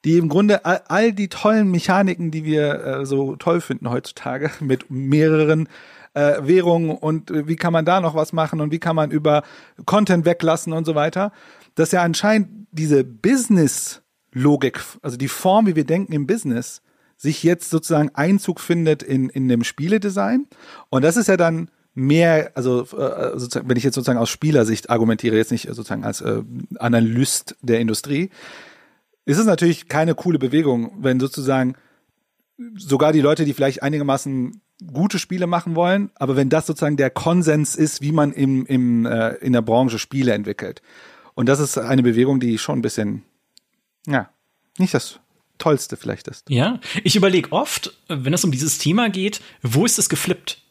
[SPEAKER 2] die im Grunde all, all die tollen Mechaniken, die wir äh, so toll finden heutzutage, mit mehreren äh, Währungen und äh, wie kann man da noch was machen und wie kann man über Content weglassen und so weiter, dass ja anscheinend diese Business-Logik, also die Form, wie wir denken im Business, sich jetzt sozusagen Einzug findet in, in dem Spieledesign. Und das ist ja dann mehr, also äh, sozusagen, wenn ich jetzt sozusagen aus Spielersicht argumentiere, jetzt nicht sozusagen als äh, Analyst der Industrie, ist es natürlich keine coole Bewegung, wenn sozusagen sogar die Leute, die vielleicht einigermaßen gute Spiele machen wollen, aber wenn das sozusagen der Konsens ist, wie man im, im, äh, in der Branche Spiele entwickelt. Und das ist eine Bewegung, die schon ein bisschen, ja, nicht das Tollste vielleicht ist.
[SPEAKER 1] Ja, ich überlege oft, wenn es um dieses Thema geht, wo ist es geflippt?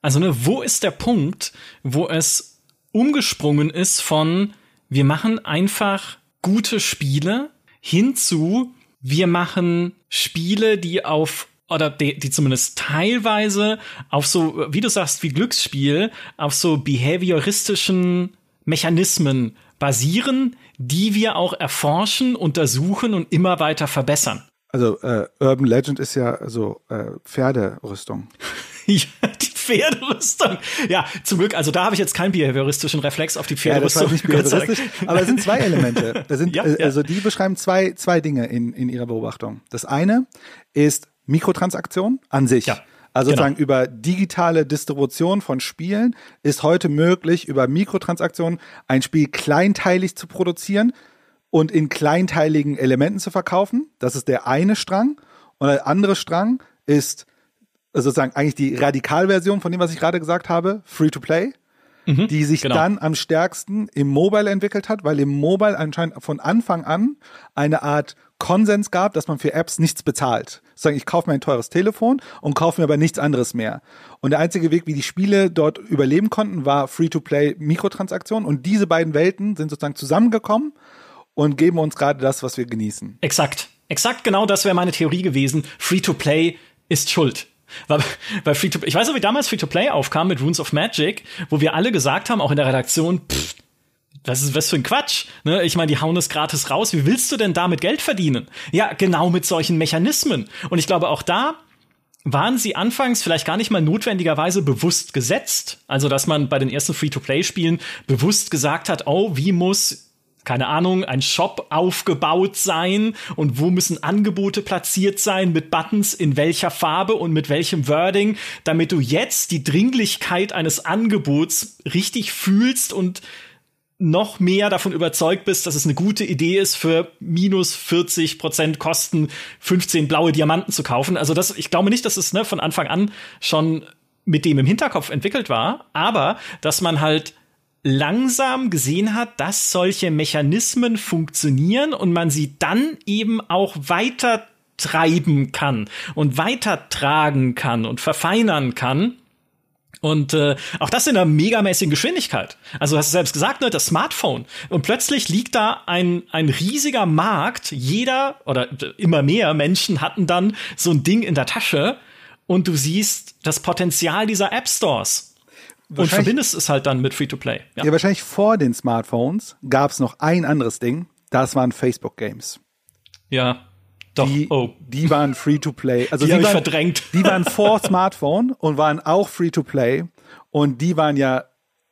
[SPEAKER 1] Also, ne, wo ist der Punkt, wo es umgesprungen ist von wir machen einfach gute Spiele hinzu, wir machen Spiele, die auf oder die, die zumindest teilweise auf so, wie du sagst, wie Glücksspiel, auf so behavioristischen Mechanismen basieren, die wir auch erforschen, untersuchen und immer weiter verbessern.
[SPEAKER 2] Also äh, Urban Legend ist ja so äh, Pferderüstung.
[SPEAKER 1] ja, die Pferderüstung. Ja, zum Glück, also da habe ich jetzt keinen behavioristischen Reflex auf die Pferderüstung. Ja, das
[SPEAKER 2] war nicht behavioristisch, aber es sind zwei Elemente. Da sind, ja, äh, also die beschreiben zwei, zwei Dinge in, in ihrer Beobachtung. Das eine ist Mikrotransaktion an sich. Ja. Also genau. sozusagen über digitale Distribution von Spielen ist heute möglich, über Mikrotransaktionen ein Spiel kleinteilig zu produzieren und in kleinteiligen Elementen zu verkaufen. Das ist der eine Strang. Und der andere Strang ist sozusagen eigentlich die Radikalversion von dem, was ich gerade gesagt habe, Free-to-Play mhm, die sich genau. dann am stärksten im Mobile entwickelt hat, weil im Mobile anscheinend von Anfang an eine Art Konsens gab, dass man für Apps nichts bezahlt. Sagen, ich kaufe mir ein teures Telefon und kaufe mir aber nichts anderes mehr. Und der einzige Weg, wie die Spiele dort überleben konnten, war Free-to-Play Mikrotransaktionen. Und diese beiden Welten sind sozusagen zusammengekommen und geben uns gerade das, was wir genießen.
[SPEAKER 1] Exakt. Exakt genau das wäre meine Theorie gewesen. Free-to-Play ist schuld. Weil, weil Free to, ich weiß noch, wie damals Free to Play aufkam mit Runes of Magic, wo wir alle gesagt haben, auch in der Redaktion, pff, das ist was für ein Quatsch. Ne? Ich meine, die hauen es gratis raus. Wie willst du denn damit Geld verdienen? Ja, genau mit solchen Mechanismen. Und ich glaube, auch da waren sie anfangs vielleicht gar nicht mal notwendigerweise bewusst gesetzt. Also, dass man bei den ersten Free-to-Play-Spielen bewusst gesagt hat, oh, wie muss keine Ahnung, ein Shop aufgebaut sein? Und wo müssen Angebote platziert sein? Mit Buttons in welcher Farbe und mit welchem Wording, damit du jetzt die Dringlichkeit eines Angebots richtig fühlst und noch mehr davon überzeugt bist, dass es eine gute Idee ist, für minus 40 Prozent Kosten 15 blaue Diamanten zu kaufen. Also das, ich glaube nicht, dass es ne, von Anfang an schon mit dem im Hinterkopf entwickelt war, aber dass man halt langsam gesehen hat, dass solche Mechanismen funktionieren und man sie dann eben auch weiter treiben kann und weitertragen kann und verfeinern kann. Und äh, auch das in einer megamäßigen Geschwindigkeit. Also du hast selbst gesagt, ne, das Smartphone. Und plötzlich liegt da ein, ein riesiger Markt. Jeder oder immer mehr Menschen hatten dann so ein Ding in der Tasche. Und du siehst das Potenzial dieser App Stores. Und verbindest es halt dann mit Free-to-Play.
[SPEAKER 2] Ja. ja, wahrscheinlich vor den Smartphones gab es noch ein anderes Ding. Das waren Facebook-Games.
[SPEAKER 1] Ja, doch.
[SPEAKER 2] Die,
[SPEAKER 1] oh.
[SPEAKER 2] die waren Free-to-Play.
[SPEAKER 1] Also die, die waren, verdrängt.
[SPEAKER 2] Die waren vor Smartphone und waren auch Free-to-Play. Und die waren ja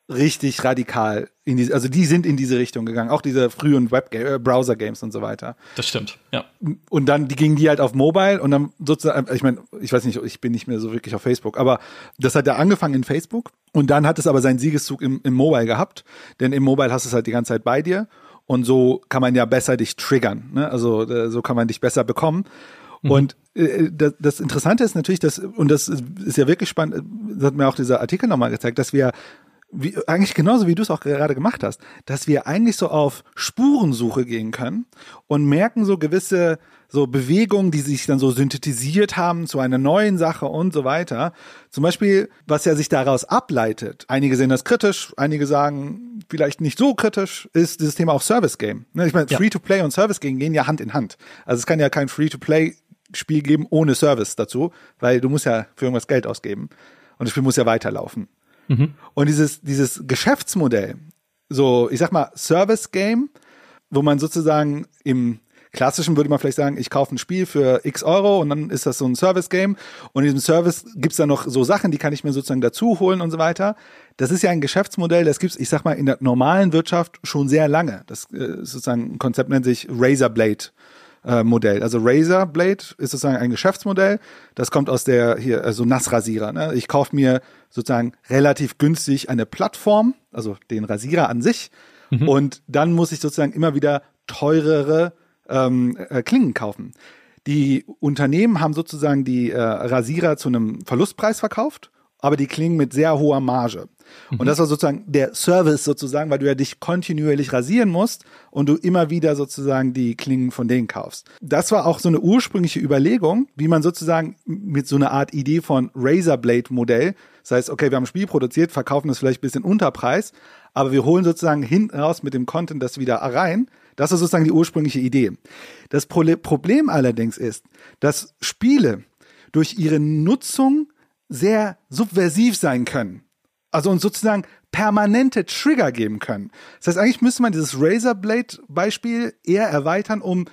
[SPEAKER 2] richtig radikal die, also die sind in diese Richtung gegangen, auch diese frühen Web-Browser-Games äh, und so weiter.
[SPEAKER 1] Das stimmt, ja.
[SPEAKER 2] Und dann die gingen die halt auf Mobile und dann sozusagen, ich meine, ich weiß nicht, ich bin nicht mehr so wirklich auf Facebook, aber das hat ja angefangen in Facebook und dann hat es aber seinen Siegeszug im, im Mobile gehabt, denn im Mobile hast du es halt die ganze Zeit bei dir und so kann man ja besser dich triggern, ne? also äh, so kann man dich besser bekommen. Mhm. Und äh, das, das Interessante ist natürlich, dass, und das ist ja wirklich spannend, das hat mir auch dieser Artikel nochmal gezeigt, dass wir wie, eigentlich genauso wie du es auch gerade gemacht hast, dass wir eigentlich so auf Spurensuche gehen können und merken so gewisse so Bewegungen, die sich dann so synthetisiert haben zu einer neuen Sache und so weiter. Zum Beispiel, was ja sich daraus ableitet. Einige sehen das kritisch, einige sagen vielleicht nicht so kritisch, ist dieses Thema auch Service Game. Ne, ich meine, ja. Free-to-Play und Service Game gehen ja Hand in Hand. Also es kann ja kein Free-to-Play Spiel geben ohne Service dazu, weil du musst ja für irgendwas Geld ausgeben und das Spiel muss ja weiterlaufen. Mhm. Und dieses, dieses Geschäftsmodell, so, ich sag mal, Service Game, wo man sozusagen im klassischen würde man vielleicht sagen, ich kaufe ein Spiel für x Euro und dann ist das so ein Service-Game. Und in diesem Service gibt's dann noch so Sachen, die kann ich mir sozusagen dazu holen und so weiter. Das ist ja ein Geschäftsmodell, das gibt's, ich sag mal, in der normalen Wirtschaft schon sehr lange. Das äh, sozusagen ein Konzept nennt sich Razorblade äh, Modell. Also Razer Blade ist sozusagen ein Geschäftsmodell. Das kommt aus der hier also Nassrasierer. Ne? Ich kaufe mir sozusagen relativ günstig eine Plattform, also den Rasierer an sich, mhm. und dann muss ich sozusagen immer wieder teurere ähm, äh, Klingen kaufen. Die Unternehmen haben sozusagen die äh, Rasierer zu einem Verlustpreis verkauft, aber die klingen mit sehr hoher Marge. Mhm. Und das war sozusagen der Service sozusagen, weil du ja dich kontinuierlich rasieren musst und du immer wieder sozusagen die Klingen von denen kaufst. Das war auch so eine ursprüngliche Überlegung, wie man sozusagen mit so einer Art Idee von Razorblade Modell, das heißt, okay, wir haben ein Spiel produziert, verkaufen das vielleicht ein bisschen Unterpreis, aber wir holen sozusagen hinten raus mit dem Content das wieder rein. Das ist sozusagen die ursprüngliche Idee. Das Problem allerdings ist, dass Spiele durch ihre Nutzung sehr subversiv sein können. Also uns sozusagen permanente Trigger geben können. Das heißt, eigentlich müsste man dieses Razorblade-Beispiel eher erweitern, um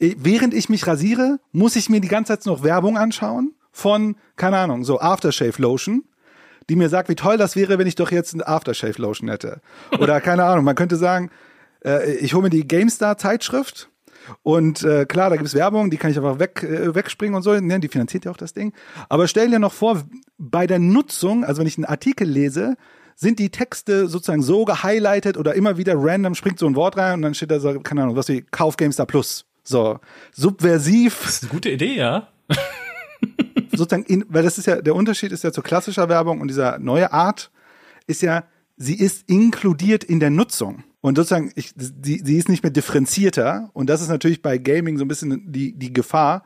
[SPEAKER 2] äh, während ich mich rasiere, muss ich mir die ganze Zeit noch Werbung anschauen von, keine Ahnung, so Aftershave Lotion, die mir sagt, wie toll das wäre, wenn ich doch jetzt eine Aftershave Lotion hätte. Oder keine Ahnung, man könnte sagen, äh, ich hole mir die GameStar Zeitschrift und äh, klar, da gibt es Werbung, die kann ich einfach weg, äh, wegspringen und so. Ne, die finanziert ja auch das Ding. Aber stell dir noch vor, bei der Nutzung, also wenn ich einen Artikel lese, sind die Texte sozusagen so gehighlightet oder immer wieder random springt so ein Wort rein und dann steht da so, keine Ahnung, was wie Kauf GameStar Plus. So, subversiv.
[SPEAKER 1] Das ist eine gute Idee, ja.
[SPEAKER 2] sozusagen, in, weil das ist ja, der Unterschied ist ja zu klassischer Werbung und dieser neue Art ist ja, sie ist inkludiert in der Nutzung. Und sozusagen, ich, sie, sie ist nicht mehr differenzierter. Und das ist natürlich bei Gaming so ein bisschen die, die Gefahr,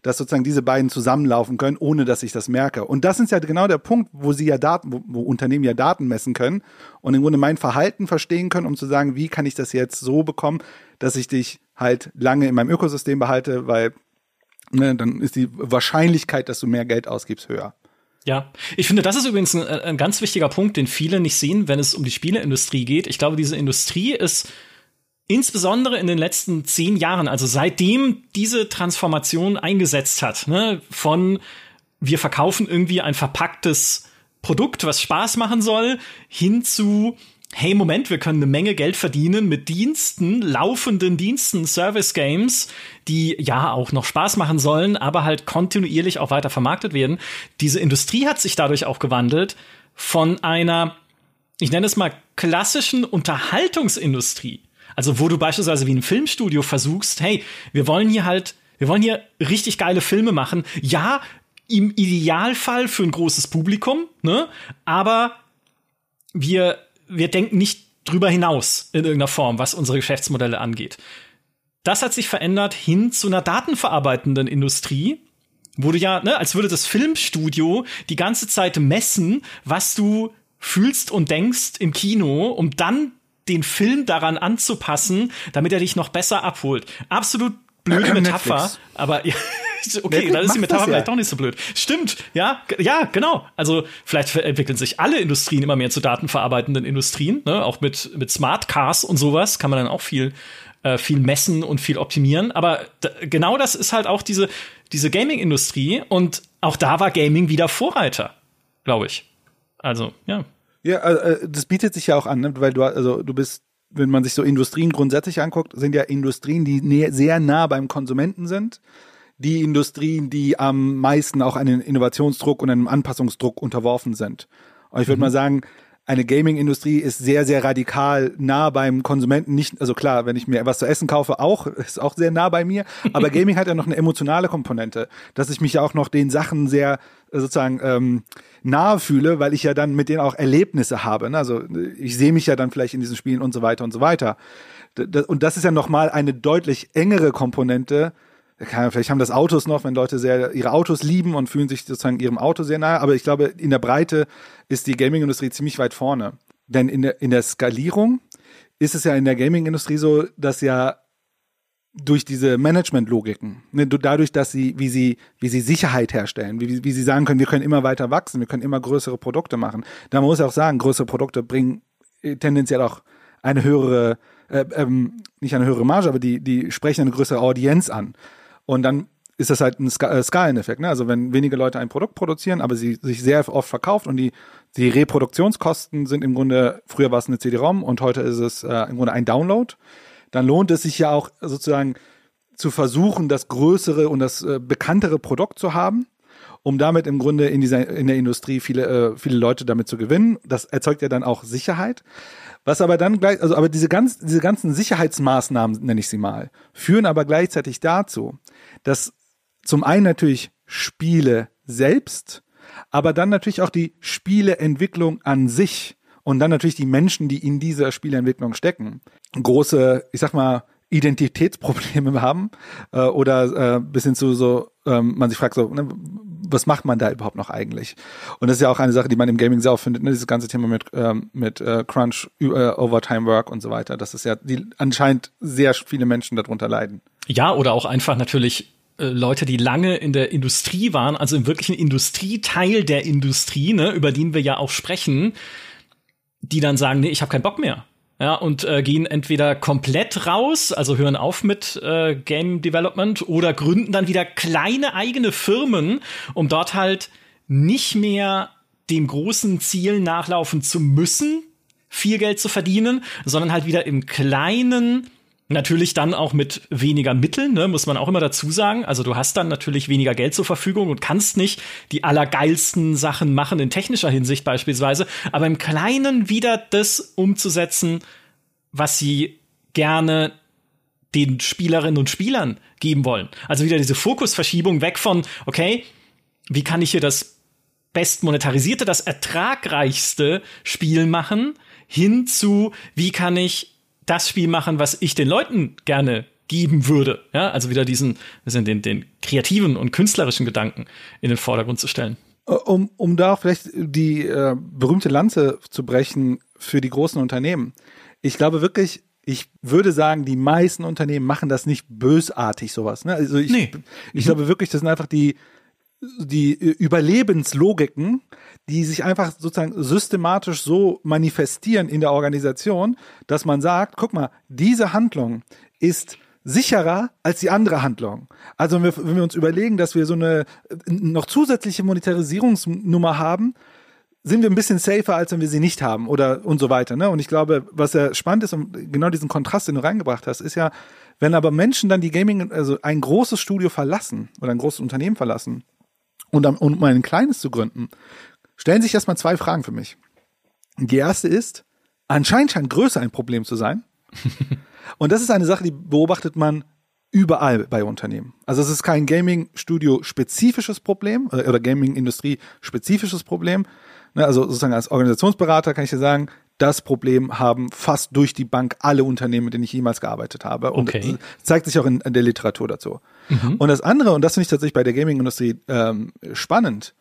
[SPEAKER 2] dass sozusagen diese beiden zusammenlaufen können, ohne dass ich das merke. Und das ist ja genau der Punkt, wo sie ja Daten, wo, wo Unternehmen ja Daten messen können und im Grunde mein Verhalten verstehen können, um zu sagen, wie kann ich das jetzt so bekommen, dass ich dich halt lange in meinem Ökosystem behalte, weil ne, dann ist die Wahrscheinlichkeit, dass du mehr Geld ausgibst, höher.
[SPEAKER 1] Ja, ich finde, das ist übrigens ein, ein, ganz wichtiger Punkt, den viele nicht sehen, wenn es um die Spieleindustrie geht. Ich glaube, diese Industrie ist insbesondere in den letzten zehn Jahren, also seitdem diese Transformation eingesetzt hat, ne, von wir verkaufen irgendwie ein verpacktes Produkt, was Spaß machen soll, hin zu hey, Moment, wir können eine Menge Geld verdienen mit Diensten, laufenden Diensten, Service Games, die ja auch noch Spaß machen sollen, aber halt kontinuierlich auch weiter vermarktet werden. Diese Industrie hat sich dadurch auch gewandelt von einer, ich nenne es mal, klassischen Unterhaltungsindustrie. Also, wo du beispielsweise wie ein Filmstudio versuchst, hey, wir wollen hier halt, wir wollen hier richtig geile Filme machen. Ja, im Idealfall für ein großes Publikum, ne? Aber wir wir denken nicht drüber hinaus in irgendeiner Form, was unsere Geschäftsmodelle angeht. Das hat sich verändert hin zu einer datenverarbeitenden Industrie, wo du ja, ne, als würde das Filmstudio die ganze Zeit messen, was du fühlst und denkst im Kino, um dann den Film daran anzupassen, damit er dich noch besser abholt. Absolut blöde Metapher, Netflix. aber ja, okay, dann ist die Metapher vielleicht ja. doch nicht so blöd. Stimmt, ja, ja, genau. Also vielleicht entwickeln sich alle Industrien immer mehr zu datenverarbeitenden Industrien, ne? auch mit mit Smart Cars und sowas kann man dann auch viel äh, viel messen und viel optimieren. Aber genau das ist halt auch diese diese Gaming-Industrie und auch da war Gaming wieder Vorreiter, glaube ich. Also ja.
[SPEAKER 2] Ja, äh, das bietet sich ja auch an, ne? weil du also du bist wenn man sich so Industrien grundsätzlich anguckt, sind ja Industrien, die sehr nah beim Konsumenten sind. Die Industrien, die am meisten auch einem Innovationsdruck und einem Anpassungsdruck unterworfen sind. Und ich würde mhm. mal sagen, eine Gaming-Industrie ist sehr, sehr radikal nah beim Konsumenten. Nicht, also klar, wenn ich mir was zu essen kaufe, auch, ist auch sehr nah bei mir. Aber Gaming hat ja noch eine emotionale Komponente, dass ich mich ja auch noch den Sachen sehr sozusagen ähm, nahe fühle, weil ich ja dann mit denen auch Erlebnisse habe. Ne? Also ich sehe mich ja dann vielleicht in diesen Spielen und so weiter und so weiter. Und das ist ja nochmal eine deutlich engere Komponente, vielleicht haben das Autos noch, wenn Leute sehr ihre Autos lieben und fühlen sich sozusagen ihrem Auto sehr nahe. Aber ich glaube, in der Breite ist die Gaming-Industrie ziemlich weit vorne. Denn in der, in der Skalierung ist es ja in der Gaming-Industrie so, dass ja durch diese Management-Logiken, ne, dadurch, dass sie, wie sie, wie sie Sicherheit herstellen, wie, wie sie sagen können, wir können immer weiter wachsen, wir können immer größere Produkte machen. Da muss ich auch sagen, größere Produkte bringen äh, tendenziell auch eine höhere, äh, ähm, nicht eine höhere Marge, aber die, die sprechen eine größere Audienz an. Und dann ist das halt ein äh, Skaleneffekt. Ne? Also wenn wenige Leute ein Produkt produzieren, aber sie sich sehr oft verkauft und die, die Reproduktionskosten sind im Grunde, früher war es eine CD-ROM und heute ist es äh, im Grunde ein Download, dann lohnt es sich ja auch sozusagen zu versuchen, das größere und das äh, bekanntere Produkt zu haben, um damit im Grunde in dieser in der Industrie viele äh, viele Leute damit zu gewinnen. Das erzeugt ja dann auch Sicherheit. Was aber dann gleich, also aber diese ganz, diese ganzen Sicherheitsmaßnahmen, nenne ich sie mal, führen aber gleichzeitig dazu, dass zum einen natürlich Spiele selbst, aber dann natürlich auch die Spieleentwicklung an sich und dann natürlich die Menschen, die in dieser Spieleentwicklung stecken, große, ich sag mal, Identitätsprobleme haben äh, oder äh, bis hin zu so, ähm, man sich fragt so, ne, was macht man da überhaupt noch eigentlich? Und das ist ja auch eine Sache, die man im Gaming sehr oft findet, ne? dieses ganze Thema mit, ähm, mit äh, Crunch, äh, Overtime Work und so weiter. Das ist ja, die anscheinend sehr viele Menschen darunter leiden.
[SPEAKER 1] Ja, oder auch einfach natürlich äh, Leute, die lange in der Industrie waren, also im wirklichen Industrieteil der Industrie, ne, über den wir ja auch sprechen, die dann sagen, nee, ich habe keinen Bock mehr ja, und äh, gehen entweder komplett raus, also hören auf mit äh, Game Development oder gründen dann wieder kleine eigene Firmen, um dort halt nicht mehr dem großen Ziel nachlaufen zu müssen, viel Geld zu verdienen, sondern halt wieder im Kleinen Natürlich dann auch mit weniger Mitteln, ne, muss man auch immer dazu sagen. Also du hast dann natürlich weniger Geld zur Verfügung und kannst nicht die allergeilsten Sachen machen in technischer Hinsicht beispielsweise, aber im Kleinen wieder das umzusetzen, was sie gerne den Spielerinnen und Spielern geben wollen. Also wieder diese Fokusverschiebung weg von, okay, wie kann ich hier das bestmonetarisierte, das ertragreichste Spiel machen, hin zu, wie kann ich das Spiel machen, was ich den Leuten gerne geben würde. Ja, also wieder diesen, den, den kreativen und künstlerischen Gedanken in den Vordergrund zu stellen.
[SPEAKER 2] Äh, um, um da vielleicht die äh, berühmte Lanze zu brechen für die großen Unternehmen. Ich glaube wirklich, ich würde sagen, die meisten Unternehmen machen das nicht bösartig, sowas. Ne? Also ich, nee. ich mhm. glaube wirklich, das sind einfach die, die Überlebenslogiken, die sich einfach sozusagen systematisch so manifestieren in der Organisation, dass man sagt, guck mal, diese Handlung ist sicherer als die andere Handlung. Also wenn wir, wenn wir uns überlegen, dass wir so eine noch zusätzliche Monetarisierungsnummer haben, sind wir ein bisschen safer, als wenn wir sie nicht haben oder und so weiter. Ne? Und ich glaube, was ja spannend ist und genau diesen Kontrast, den du reingebracht hast, ist ja, wenn aber Menschen dann die Gaming, also ein großes Studio verlassen oder ein großes Unternehmen verlassen und um, ein kleines zu gründen, stellen sich erstmal zwei Fragen für mich. Die erste ist, anscheinend scheint Größe ein Problem zu sein. und das ist eine Sache, die beobachtet man überall bei Unternehmen. Also es ist kein Gaming-Studio-spezifisches Problem äh, oder Gaming-Industrie-spezifisches Problem. Ne, also sozusagen als Organisationsberater kann ich dir sagen, das Problem haben fast durch die Bank alle Unternehmen, mit denen ich jemals gearbeitet habe. Und okay. zeigt sich auch in, in der Literatur dazu. Mhm. Und das andere, und das finde ich tatsächlich bei der Gaming-Industrie ähm, spannend,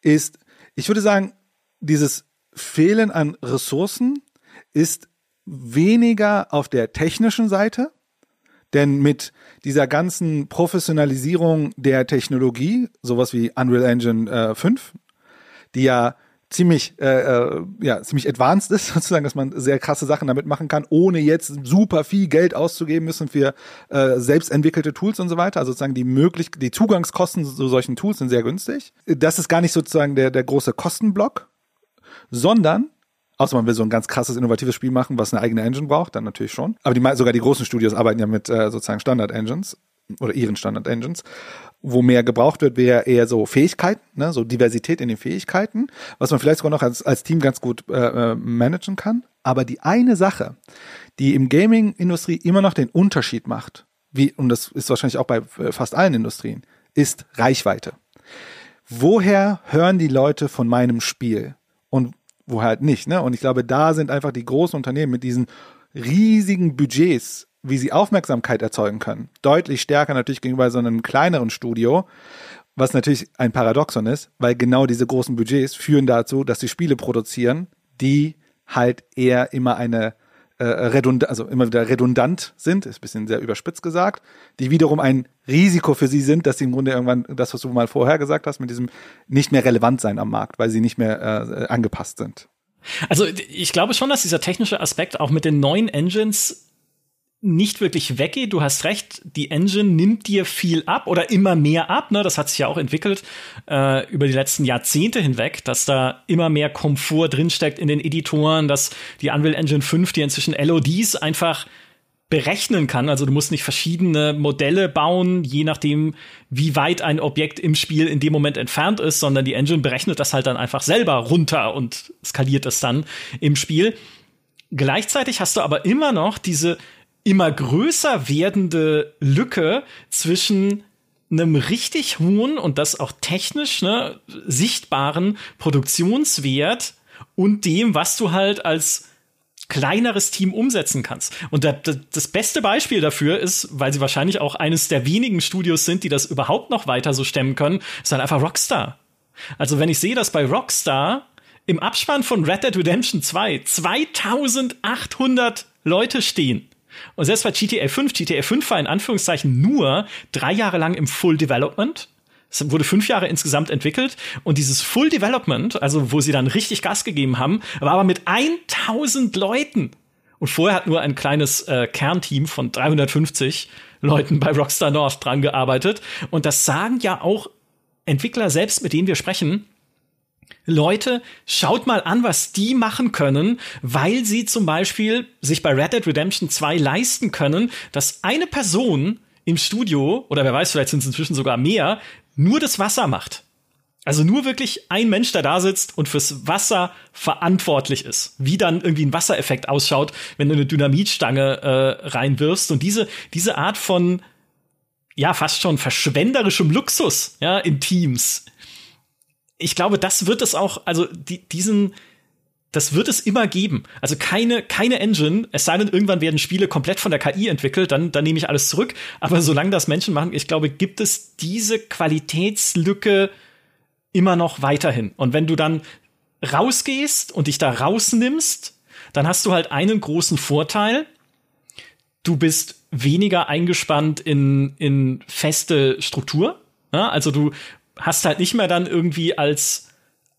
[SPEAKER 2] ist, ich würde sagen, dieses Fehlen an Ressourcen ist weniger auf der technischen Seite, denn mit dieser ganzen Professionalisierung der Technologie, sowas wie Unreal Engine äh, 5, die ja ziemlich äh, äh, ja ziemlich advanced ist sozusagen, dass man sehr krasse Sachen damit machen kann, ohne jetzt super viel Geld auszugeben müssen für äh, selbst entwickelte Tools und so weiter. Also sozusagen die möglich die Zugangskosten zu solchen Tools sind sehr günstig. Das ist gar nicht sozusagen der der große Kostenblock, sondern Außer man will so ein ganz krasses, innovatives Spiel machen, was eine eigene Engine braucht, dann natürlich schon. Aber die, sogar die großen Studios arbeiten ja mit äh, sozusagen Standard-Engines oder ihren Standard-Engines. Wo mehr gebraucht wird, wäre eher so Fähigkeiten, ne? so Diversität in den Fähigkeiten, was man vielleicht sogar noch als, als Team ganz gut äh, äh managen kann. Aber die eine Sache, die im Gaming-Industrie immer noch den Unterschied macht, wie, und das ist wahrscheinlich auch bei äh, fast allen Industrien, ist Reichweite. Woher hören die Leute von meinem Spiel? Und woher halt nicht, ne? Und ich glaube, da sind einfach die großen Unternehmen mit diesen riesigen Budgets, wie sie Aufmerksamkeit erzeugen können, deutlich stärker natürlich gegenüber so einem kleineren Studio, was natürlich ein Paradoxon ist, weil genau diese großen Budgets führen dazu, dass sie Spiele produzieren, die halt eher immer eine äh, redundant, also immer wieder redundant sind, ist ein bisschen sehr überspitzt gesagt, die wiederum ein Risiko für sie sind, dass sie im Grunde irgendwann das, was du mal vorher gesagt hast, mit diesem nicht mehr relevant sein am Markt, weil sie nicht mehr äh, angepasst sind.
[SPEAKER 1] Also ich glaube schon, dass dieser technische Aspekt auch mit den neuen Engines nicht wirklich weggeht. Du hast recht, die Engine nimmt dir viel ab oder immer mehr ab. Ne? Das hat sich ja auch entwickelt äh, über die letzten Jahrzehnte hinweg, dass da immer mehr Komfort drinsteckt in den Editoren, dass die Unreal Engine 5, die inzwischen LODs einfach berechnen kann. Also du musst nicht verschiedene Modelle bauen, je nachdem, wie weit ein Objekt im Spiel in dem Moment entfernt ist, sondern die Engine berechnet das halt dann einfach selber runter und skaliert es dann im Spiel. Gleichzeitig hast du aber immer noch diese immer größer werdende Lücke zwischen einem richtig hohen und das auch technisch ne, sichtbaren Produktionswert und dem, was du halt als kleineres Team umsetzen kannst. Und da, da, das beste Beispiel dafür ist, weil sie wahrscheinlich auch eines der wenigen Studios sind, die das überhaupt noch weiter so stemmen können, ist halt einfach Rockstar. Also wenn ich sehe, dass bei Rockstar im Abspann von Red Dead Redemption 2 2800 Leute stehen, und selbst bei GTA 5, GTA 5 war in Anführungszeichen nur drei Jahre lang im Full Development. Es wurde fünf Jahre insgesamt entwickelt und dieses Full Development, also wo sie dann richtig Gas gegeben haben, war aber mit 1000 Leuten. Und vorher hat nur ein kleines äh, Kernteam von 350 Leuten bei Rockstar North dran gearbeitet. Und das sagen ja auch Entwickler selbst, mit denen wir sprechen, Leute, schaut mal an, was die machen können, weil sie zum Beispiel sich bei Red Dead Redemption 2 leisten können, dass eine Person im Studio, oder wer weiß, vielleicht sind es inzwischen sogar mehr, nur das Wasser macht. Also nur wirklich ein Mensch, der da sitzt und fürs Wasser verantwortlich ist. Wie dann irgendwie ein Wassereffekt ausschaut, wenn du eine Dynamitstange äh, reinwirfst. Und diese, diese Art von, ja, fast schon verschwenderischem Luxus, ja, in Teams, ich glaube, das wird es auch, also die, diesen, das wird es immer geben. Also keine, keine Engine, es sei denn, irgendwann werden Spiele komplett von der KI entwickelt, dann, dann nehme ich alles zurück. Aber solange das Menschen machen, ich glaube, gibt es diese Qualitätslücke immer noch weiterhin. Und wenn du dann rausgehst und dich da rausnimmst, dann hast du halt einen großen Vorteil. Du bist weniger eingespannt in, in feste Struktur. Ja, also du hast halt nicht mehr dann irgendwie als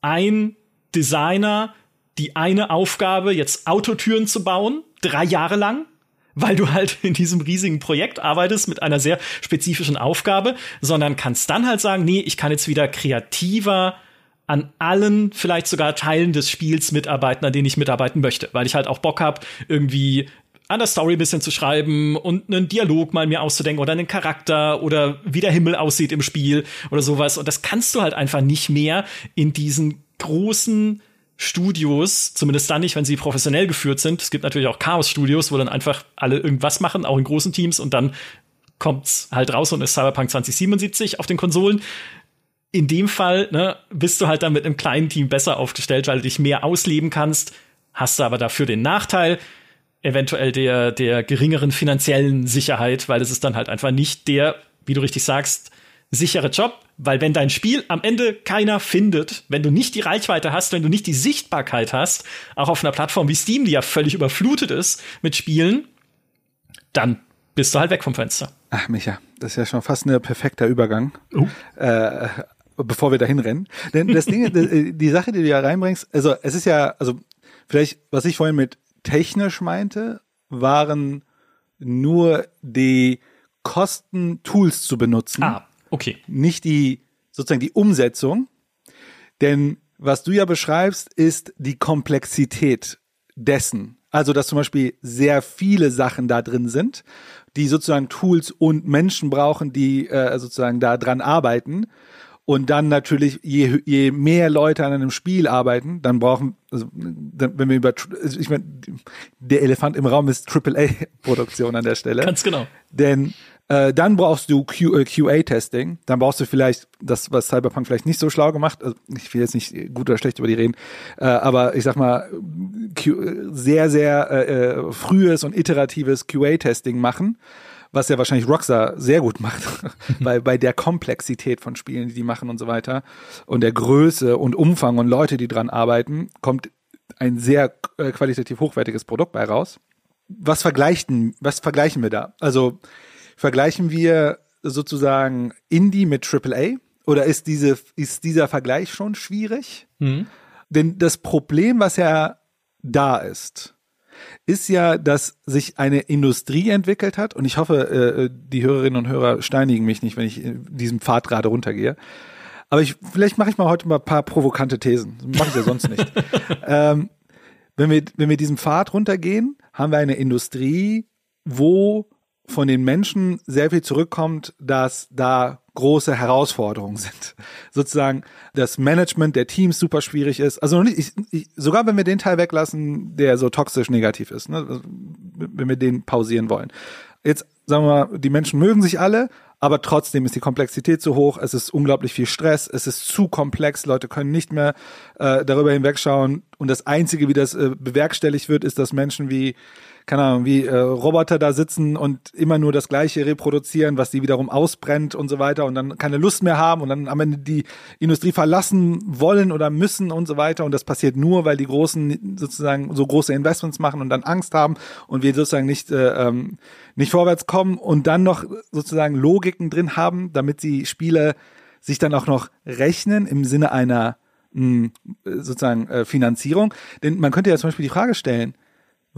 [SPEAKER 1] ein Designer die eine Aufgabe, jetzt Autotüren zu bauen, drei Jahre lang, weil du halt in diesem riesigen Projekt arbeitest mit einer sehr spezifischen Aufgabe, sondern kannst dann halt sagen, nee, ich kann jetzt wieder kreativer an allen, vielleicht sogar Teilen des Spiels mitarbeiten, an denen ich mitarbeiten möchte, weil ich halt auch Bock habe, irgendwie an der Story ein bisschen zu schreiben und einen Dialog mal mir auszudenken oder einen Charakter oder wie der Himmel aussieht im Spiel oder sowas. Und das kannst du halt einfach nicht mehr in diesen großen Studios, zumindest dann nicht, wenn sie professionell geführt sind. Es gibt natürlich auch Chaos-Studios, wo dann einfach alle irgendwas machen, auch in großen Teams und dann kommt's halt raus und ist Cyberpunk 2077 auf den Konsolen. In dem Fall ne, bist du halt dann mit einem kleinen Team besser aufgestellt, weil du dich mehr ausleben kannst, hast du aber dafür den Nachteil, eventuell der, der geringeren finanziellen Sicherheit, weil es ist dann halt einfach nicht der, wie du richtig sagst, sichere Job, weil wenn dein Spiel am Ende keiner findet, wenn du nicht die Reichweite hast, wenn du nicht die Sichtbarkeit hast, auch auf einer Plattform wie Steam, die ja völlig überflutet ist mit Spielen, dann bist du halt weg vom Fenster.
[SPEAKER 2] Ach, Micha, das ist ja schon fast ein perfekter Übergang. Uh. Äh, bevor wir dahin rennen. Denn das Ding, die, die Sache, die du ja reinbringst, also es ist ja, also vielleicht, was ich vorhin mit technisch meinte, waren nur die Kosten, Tools zu benutzen.
[SPEAKER 1] Ah, okay.
[SPEAKER 2] Nicht die, sozusagen die Umsetzung. Denn was du ja beschreibst, ist die Komplexität dessen. Also, dass zum Beispiel sehr viele Sachen da drin sind, die sozusagen Tools und Menschen brauchen, die äh, sozusagen da dran arbeiten. Und dann natürlich, je, je mehr Leute an einem Spiel arbeiten, dann brauchen, also, dann, wenn wir über, also ich meine, der Elefant im Raum ist AAA-Produktion an der Stelle.
[SPEAKER 1] Ganz genau.
[SPEAKER 2] Denn äh, dann brauchst du Q, äh, QA-Testing. Dann brauchst du vielleicht das, was Cyberpunk vielleicht nicht so schlau gemacht. Also ich will jetzt nicht gut oder schlecht über die reden, äh, aber ich sag mal Q, sehr sehr äh, äh frühes und iteratives QA-Testing machen was ja wahrscheinlich Rockstar sehr gut macht, weil bei der Komplexität von Spielen, die die machen und so weiter und der Größe und Umfang und Leute, die dran arbeiten, kommt ein sehr äh, qualitativ hochwertiges Produkt bei raus. Was vergleichen, was vergleichen wir da? Also vergleichen wir sozusagen Indie mit AAA oder ist diese ist dieser Vergleich schon schwierig? Mhm. Denn das Problem, was ja da ist, ist ja, dass sich eine Industrie entwickelt hat und ich hoffe, äh, die Hörerinnen und Hörer steinigen mich nicht, wenn ich in diesem Pfad gerade runtergehe. Aber ich, vielleicht mache ich mal heute mal ein paar provokante Thesen. Mache ich ja sonst nicht. ähm, wenn wir, wenn wir diesen Pfad runtergehen, haben wir eine Industrie, wo von den Menschen sehr viel zurückkommt, dass da große Herausforderungen sind. Sozusagen das Management der Teams super schwierig ist. Also ich, ich, sogar wenn wir den Teil weglassen, der so toxisch negativ ist, ne? Also, wenn wir den pausieren wollen. Jetzt sagen wir mal, die Menschen mögen sich alle, aber trotzdem ist die Komplexität zu hoch, es ist unglaublich viel Stress, es ist zu komplex, Leute können nicht mehr äh, darüber hinwegschauen und das Einzige, wie das äh, bewerkstelligt wird, ist, dass Menschen wie keine Ahnung, wie äh, Roboter da sitzen und immer nur das Gleiche reproduzieren, was sie wiederum ausbrennt und so weiter und dann keine Lust mehr haben und dann am Ende die Industrie verlassen wollen oder müssen und so weiter und das passiert nur, weil die Großen sozusagen so große Investments machen und dann Angst haben und wir sozusagen nicht äh, ähm, nicht vorwärts kommen und dann noch sozusagen Logiken drin haben, damit sie Spiele sich dann auch noch rechnen im Sinne einer mh, sozusagen äh, Finanzierung. Denn man könnte ja zum Beispiel die Frage stellen,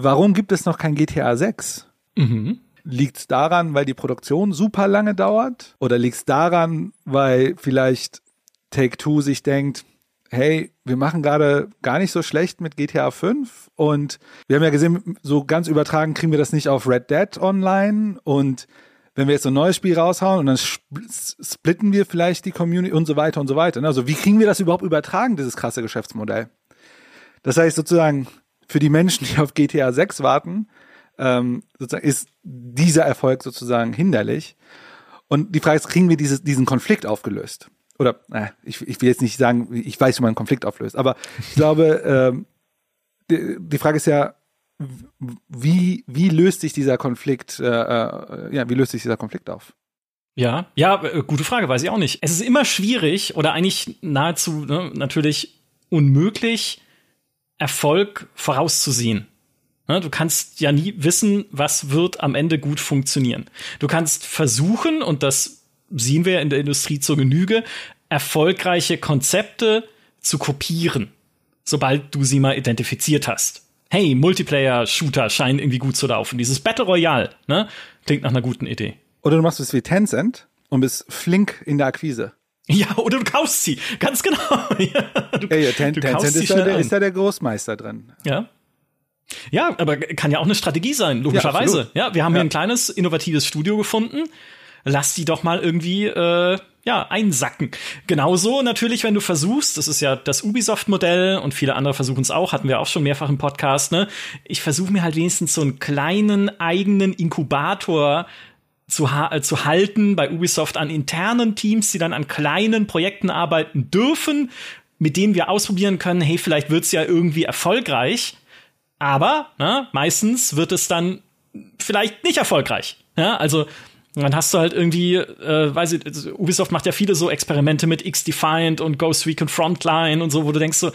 [SPEAKER 2] Warum gibt es noch kein GTA 6? Mhm. Liegt es daran, weil die Produktion super lange dauert? Oder liegt es daran, weil vielleicht Take Two sich denkt, hey, wir machen gerade gar nicht so schlecht mit GTA 5 und wir haben ja gesehen, so ganz übertragen kriegen wir das nicht auf Red Dead Online und wenn wir jetzt so ein neues Spiel raushauen und dann splitten wir vielleicht die Community und so weiter und so weiter. Also wie kriegen wir das überhaupt übertragen, dieses krasse Geschäftsmodell? Das heißt sozusagen, für die Menschen, die auf GTA 6 warten, ähm, sozusagen ist dieser Erfolg sozusagen hinderlich. Und die Frage ist, kriegen wir dieses, diesen Konflikt aufgelöst? Oder äh, ich, ich will jetzt nicht sagen, ich weiß, wie man einen Konflikt auflöst, aber ich glaube, ähm, die, die Frage ist ja, wie, wie löst sich dieser Konflikt, äh, äh, ja, wie löst sich dieser Konflikt auf?
[SPEAKER 1] Ja, ja, äh, gute Frage, weiß ich auch nicht. Es ist immer schwierig oder eigentlich nahezu ne, natürlich unmöglich, Erfolg vorauszusehen. Du kannst ja nie wissen, was wird am Ende gut funktionieren. Du kannst versuchen, und das sehen wir in der Industrie zur Genüge, erfolgreiche Konzepte zu kopieren, sobald du sie mal identifiziert hast. Hey, Multiplayer-Shooter scheinen irgendwie gut zu laufen. Dieses Battle Royale, ne? Klingt nach einer guten Idee.
[SPEAKER 2] Oder du machst es wie Tencent und bist flink in der Akquise.
[SPEAKER 1] Ja, oder du kaufst sie. Ganz genau. ja,
[SPEAKER 2] du, ja, ja, Ten, du Tencent ist da, der, ist da der Großmeister drin.
[SPEAKER 1] Ja. Ja, aber kann ja auch eine Strategie sein, logischerweise. Ja, ja wir haben ja. hier ein kleines, innovatives Studio gefunden. Lass die doch mal irgendwie äh, ja, einsacken. Genauso natürlich, wenn du versuchst, das ist ja das Ubisoft-Modell und viele andere versuchen es auch, hatten wir auch schon mehrfach im Podcast, ne? Ich versuche mir halt wenigstens so einen kleinen eigenen Inkubator zu, ha äh, zu halten bei Ubisoft an internen Teams, die dann an kleinen Projekten arbeiten dürfen, mit denen wir ausprobieren können, hey, vielleicht wird's ja irgendwie erfolgreich. Aber ne, meistens wird es dann vielleicht nicht erfolgreich. Ja, also dann hast du halt irgendwie, äh, weiß ich, also Ubisoft macht ja viele so Experimente mit X-Defiant und Ghost Recon Frontline und so, wo du denkst so,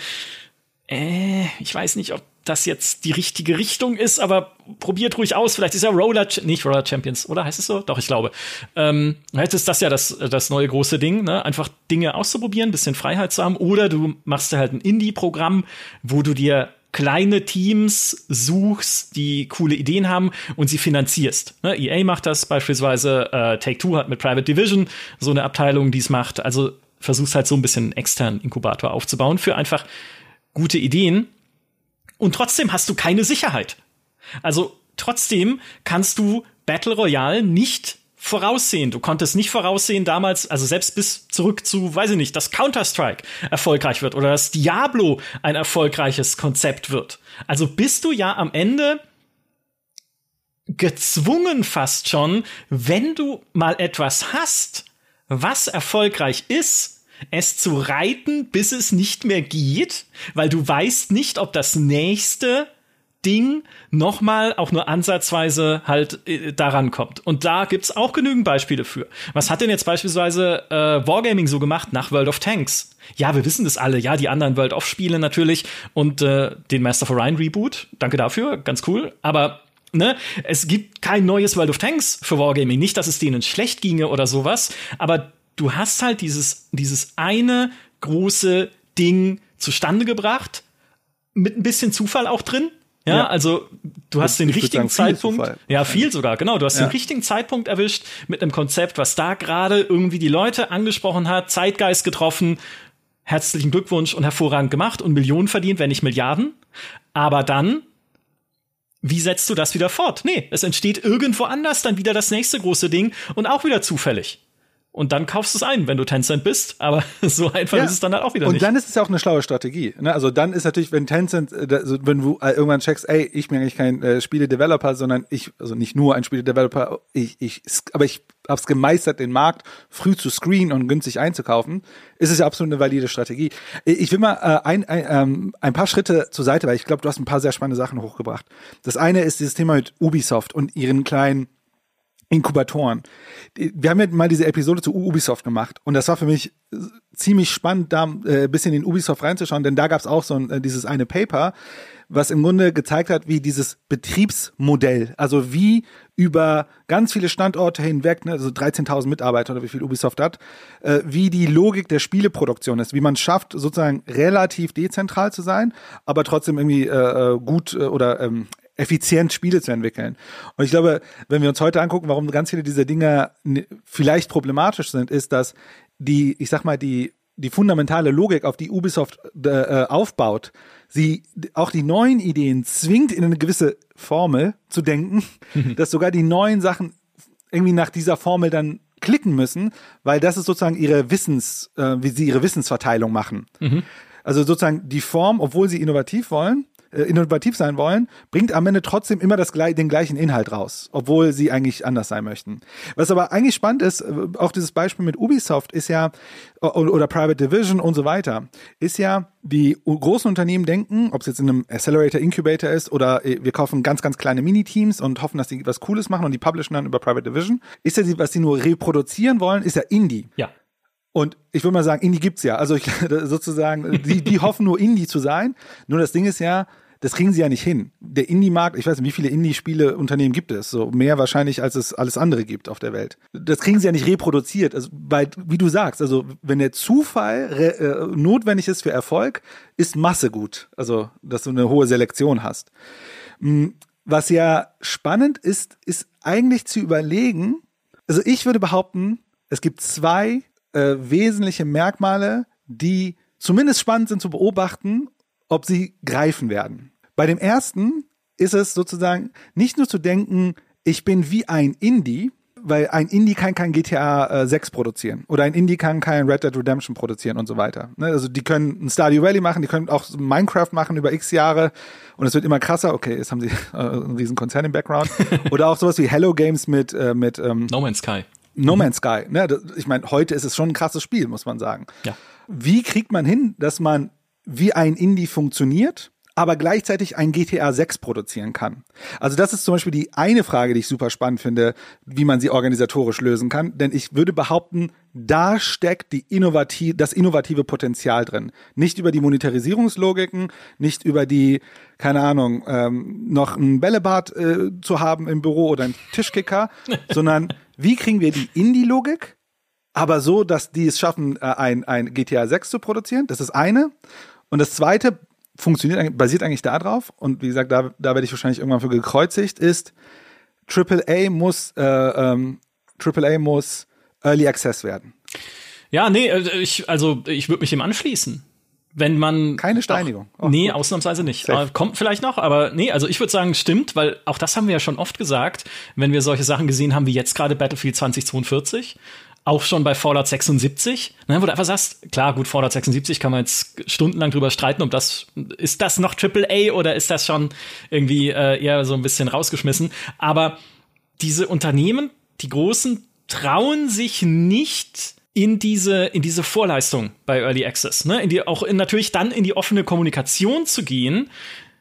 [SPEAKER 1] äh, ich weiß nicht, ob das jetzt die richtige Richtung ist, aber probiert ruhig aus. Vielleicht ist ja Roller, nicht Roller Champions, oder heißt es so? Doch, ich glaube. Ähm, vielleicht ist das ja das, das neue große Ding, ne? Einfach Dinge auszuprobieren, bisschen Freiheit zu haben. Oder du machst halt ein Indie-Programm, wo du dir kleine Teams suchst, die coole Ideen haben und sie finanzierst. Ne? EA macht das beispielsweise, äh, Take Two hat mit Private Division so eine Abteilung, die es macht. Also versuchst halt so ein bisschen einen externen Inkubator aufzubauen für einfach gute Ideen. Und trotzdem hast du keine Sicherheit. Also trotzdem kannst du Battle Royale nicht voraussehen. Du konntest nicht voraussehen damals, also selbst bis zurück zu, weiß ich nicht, dass Counter-Strike erfolgreich wird oder dass Diablo ein erfolgreiches Konzept wird. Also bist du ja am Ende gezwungen fast schon, wenn du mal etwas hast, was erfolgreich ist, es zu reiten, bis es nicht mehr geht, weil du weißt nicht, ob das nächste Ding nochmal auch nur ansatzweise halt äh, daran kommt. Und da gibt's auch genügend Beispiele für. Was hat denn jetzt beispielsweise äh, Wargaming so gemacht nach World of Tanks? Ja, wir wissen das alle. Ja, die anderen World of Spiele natürlich und äh, den Master of Orion Reboot. Danke dafür, ganz cool. Aber Ne? Es gibt kein neues World of Tanks für Wargaming. Nicht, dass es denen schlecht ginge oder sowas, aber du hast halt dieses, dieses eine große Ding zustande gebracht, mit ein bisschen Zufall auch drin. Ja, ja. also du hast den richtigen sagen, Zeitpunkt. Ja, viel sogar, genau. Du hast ja. den richtigen Zeitpunkt erwischt mit einem Konzept, was da gerade irgendwie die Leute angesprochen hat, Zeitgeist getroffen. Herzlichen Glückwunsch und hervorragend gemacht und Millionen verdient, wenn nicht Milliarden. Aber dann, wie setzt du das wieder fort? Nee, es entsteht irgendwo anders dann wieder das nächste große Ding und auch wieder zufällig und dann kaufst du es ein, wenn du Tencent bist. Aber so einfach ja. ist es dann halt auch wieder
[SPEAKER 2] und
[SPEAKER 1] nicht.
[SPEAKER 2] Und dann ist es ja auch eine schlaue Strategie. Ne? Also dann ist natürlich, wenn Tencent, also wenn du äh, irgendwann checkst, ey, ich bin eigentlich kein äh, Spiele-Developer, sondern ich, also nicht nur ein Spiele-Developer, ich, ich, aber ich hab's gemeistert, den Markt früh zu screenen und günstig einzukaufen, ist es ja absolut eine valide Strategie. Ich will mal äh, ein, ein, ähm, ein paar Schritte zur Seite, weil ich glaube, du hast ein paar sehr spannende Sachen hochgebracht. Das eine ist dieses Thema mit Ubisoft und ihren kleinen Inkubatoren. Wir haben ja mal diese Episode zu Ubisoft gemacht und das war für mich ziemlich spannend, da äh, bisschen in Ubisoft reinzuschauen, denn da gab es auch so ein, äh, dieses eine Paper, was im Grunde gezeigt hat, wie dieses Betriebsmodell, also wie über ganz viele Standorte hinweg, ne, also 13.000 Mitarbeiter oder wie viel Ubisoft hat, äh, wie die Logik der Spieleproduktion ist, wie man schafft, sozusagen relativ dezentral zu sein, aber trotzdem irgendwie äh, äh gut äh, oder ähm, effizient Spiele zu entwickeln. Und ich glaube, wenn wir uns heute angucken, warum ganz viele dieser Dinge vielleicht problematisch sind, ist, dass die, ich sag mal, die die fundamentale Logik, auf die Ubisoft äh, aufbaut, sie auch die neuen Ideen zwingt, in eine gewisse Formel zu denken, mhm. dass sogar die neuen Sachen irgendwie nach dieser Formel dann klicken müssen, weil das ist sozusagen ihre Wissens, äh, wie sie ihre Wissensverteilung machen. Mhm. Also sozusagen die Form, obwohl sie innovativ wollen, äh, innovativ sein wollen, bringt am Ende trotzdem immer das, den gleichen Inhalt raus, obwohl sie eigentlich anders sein möchten. Was aber eigentlich spannend ist, äh, auch dieses Beispiel mit Ubisoft ist ja, oder Private Division und so weiter, ist ja, die großen Unternehmen denken, ob es jetzt in einem Accelerator Incubator ist oder äh, wir kaufen ganz, ganz kleine Mini-Teams und hoffen, dass die was Cooles machen und die publishen dann über Private Division, ist ja, was sie nur reproduzieren wollen, ist ja Indie.
[SPEAKER 1] Ja.
[SPEAKER 2] Und ich würde mal sagen, Indie gibt's ja. Also ich, sozusagen, die, die hoffen nur Indie zu sein. Nur das Ding ist ja, das kriegen sie ja nicht hin. Der Indie-Markt, ich weiß nicht, wie viele Indie-Spiele-Unternehmen gibt es? So mehr wahrscheinlich, als es alles andere gibt auf der Welt. Das kriegen sie ja nicht reproduziert. Also, weil, wie du sagst, also wenn der Zufall äh, notwendig ist für Erfolg, ist Masse gut. Also, dass du eine hohe Selektion hast. Hm, was ja spannend ist, ist eigentlich zu überlegen, also ich würde behaupten, es gibt zwei äh, wesentliche Merkmale, die zumindest spannend sind zu beobachten, ob sie greifen werden. Bei dem ersten ist es sozusagen nicht nur zu denken, ich bin wie ein Indie, weil ein Indie kann kein GTA äh, 6 produzieren oder ein Indie kann kein Red Dead Redemption produzieren und so weiter. Ne? Also die können ein Stardew Valley machen, die können auch Minecraft machen über x Jahre und es wird immer krasser. Okay, jetzt haben sie äh, einen riesen Konzern im Background. oder auch sowas wie Hello Games mit äh, mit ähm,
[SPEAKER 1] No Man's Sky.
[SPEAKER 2] No Man's Sky. Ne? Ich meine, heute ist es schon ein krasses Spiel, muss man sagen.
[SPEAKER 1] Ja.
[SPEAKER 2] Wie kriegt man hin, dass man wie ein Indie funktioniert aber gleichzeitig ein GTA 6 produzieren kann. Also das ist zum Beispiel die eine Frage, die ich super spannend finde, wie man sie organisatorisch lösen kann. Denn ich würde behaupten, da steckt die innovativ, das innovative Potenzial drin. Nicht über die Monetarisierungslogiken, nicht über die, keine Ahnung, ähm, noch ein Bällebad äh, zu haben im Büro oder ein Tischkicker, sondern wie kriegen wir die Indie-Logik, aber so, dass die es schaffen, äh, ein, ein GTA 6 zu produzieren. Das ist eine. Und das zweite funktioniert, basiert eigentlich darauf, und wie gesagt, da, da werde ich wahrscheinlich irgendwann für gekreuzigt, ist, AAA muss, äh, ähm, AAA muss Early Access werden.
[SPEAKER 1] Ja, nee, äh, ich, also ich würde mich dem anschließen. Wenn man.
[SPEAKER 2] Keine Steinigung.
[SPEAKER 1] Auch, nee, gut. ausnahmsweise nicht. Kommt vielleicht noch, aber nee, also ich würde sagen, stimmt, weil auch das haben wir ja schon oft gesagt, wenn wir solche Sachen gesehen haben wie jetzt gerade Battlefield 2042 auch schon bei Fallout 76, ne, wo du einfach sagst, klar, gut, Fallout 76 kann man jetzt stundenlang drüber streiten, ob das, ist das noch AAA oder ist das schon irgendwie äh, eher so ein bisschen rausgeschmissen. Aber diese Unternehmen, die großen, trauen sich nicht in diese, in diese Vorleistung bei Early Access, ne? in die, auch in, natürlich dann in die offene Kommunikation zu gehen,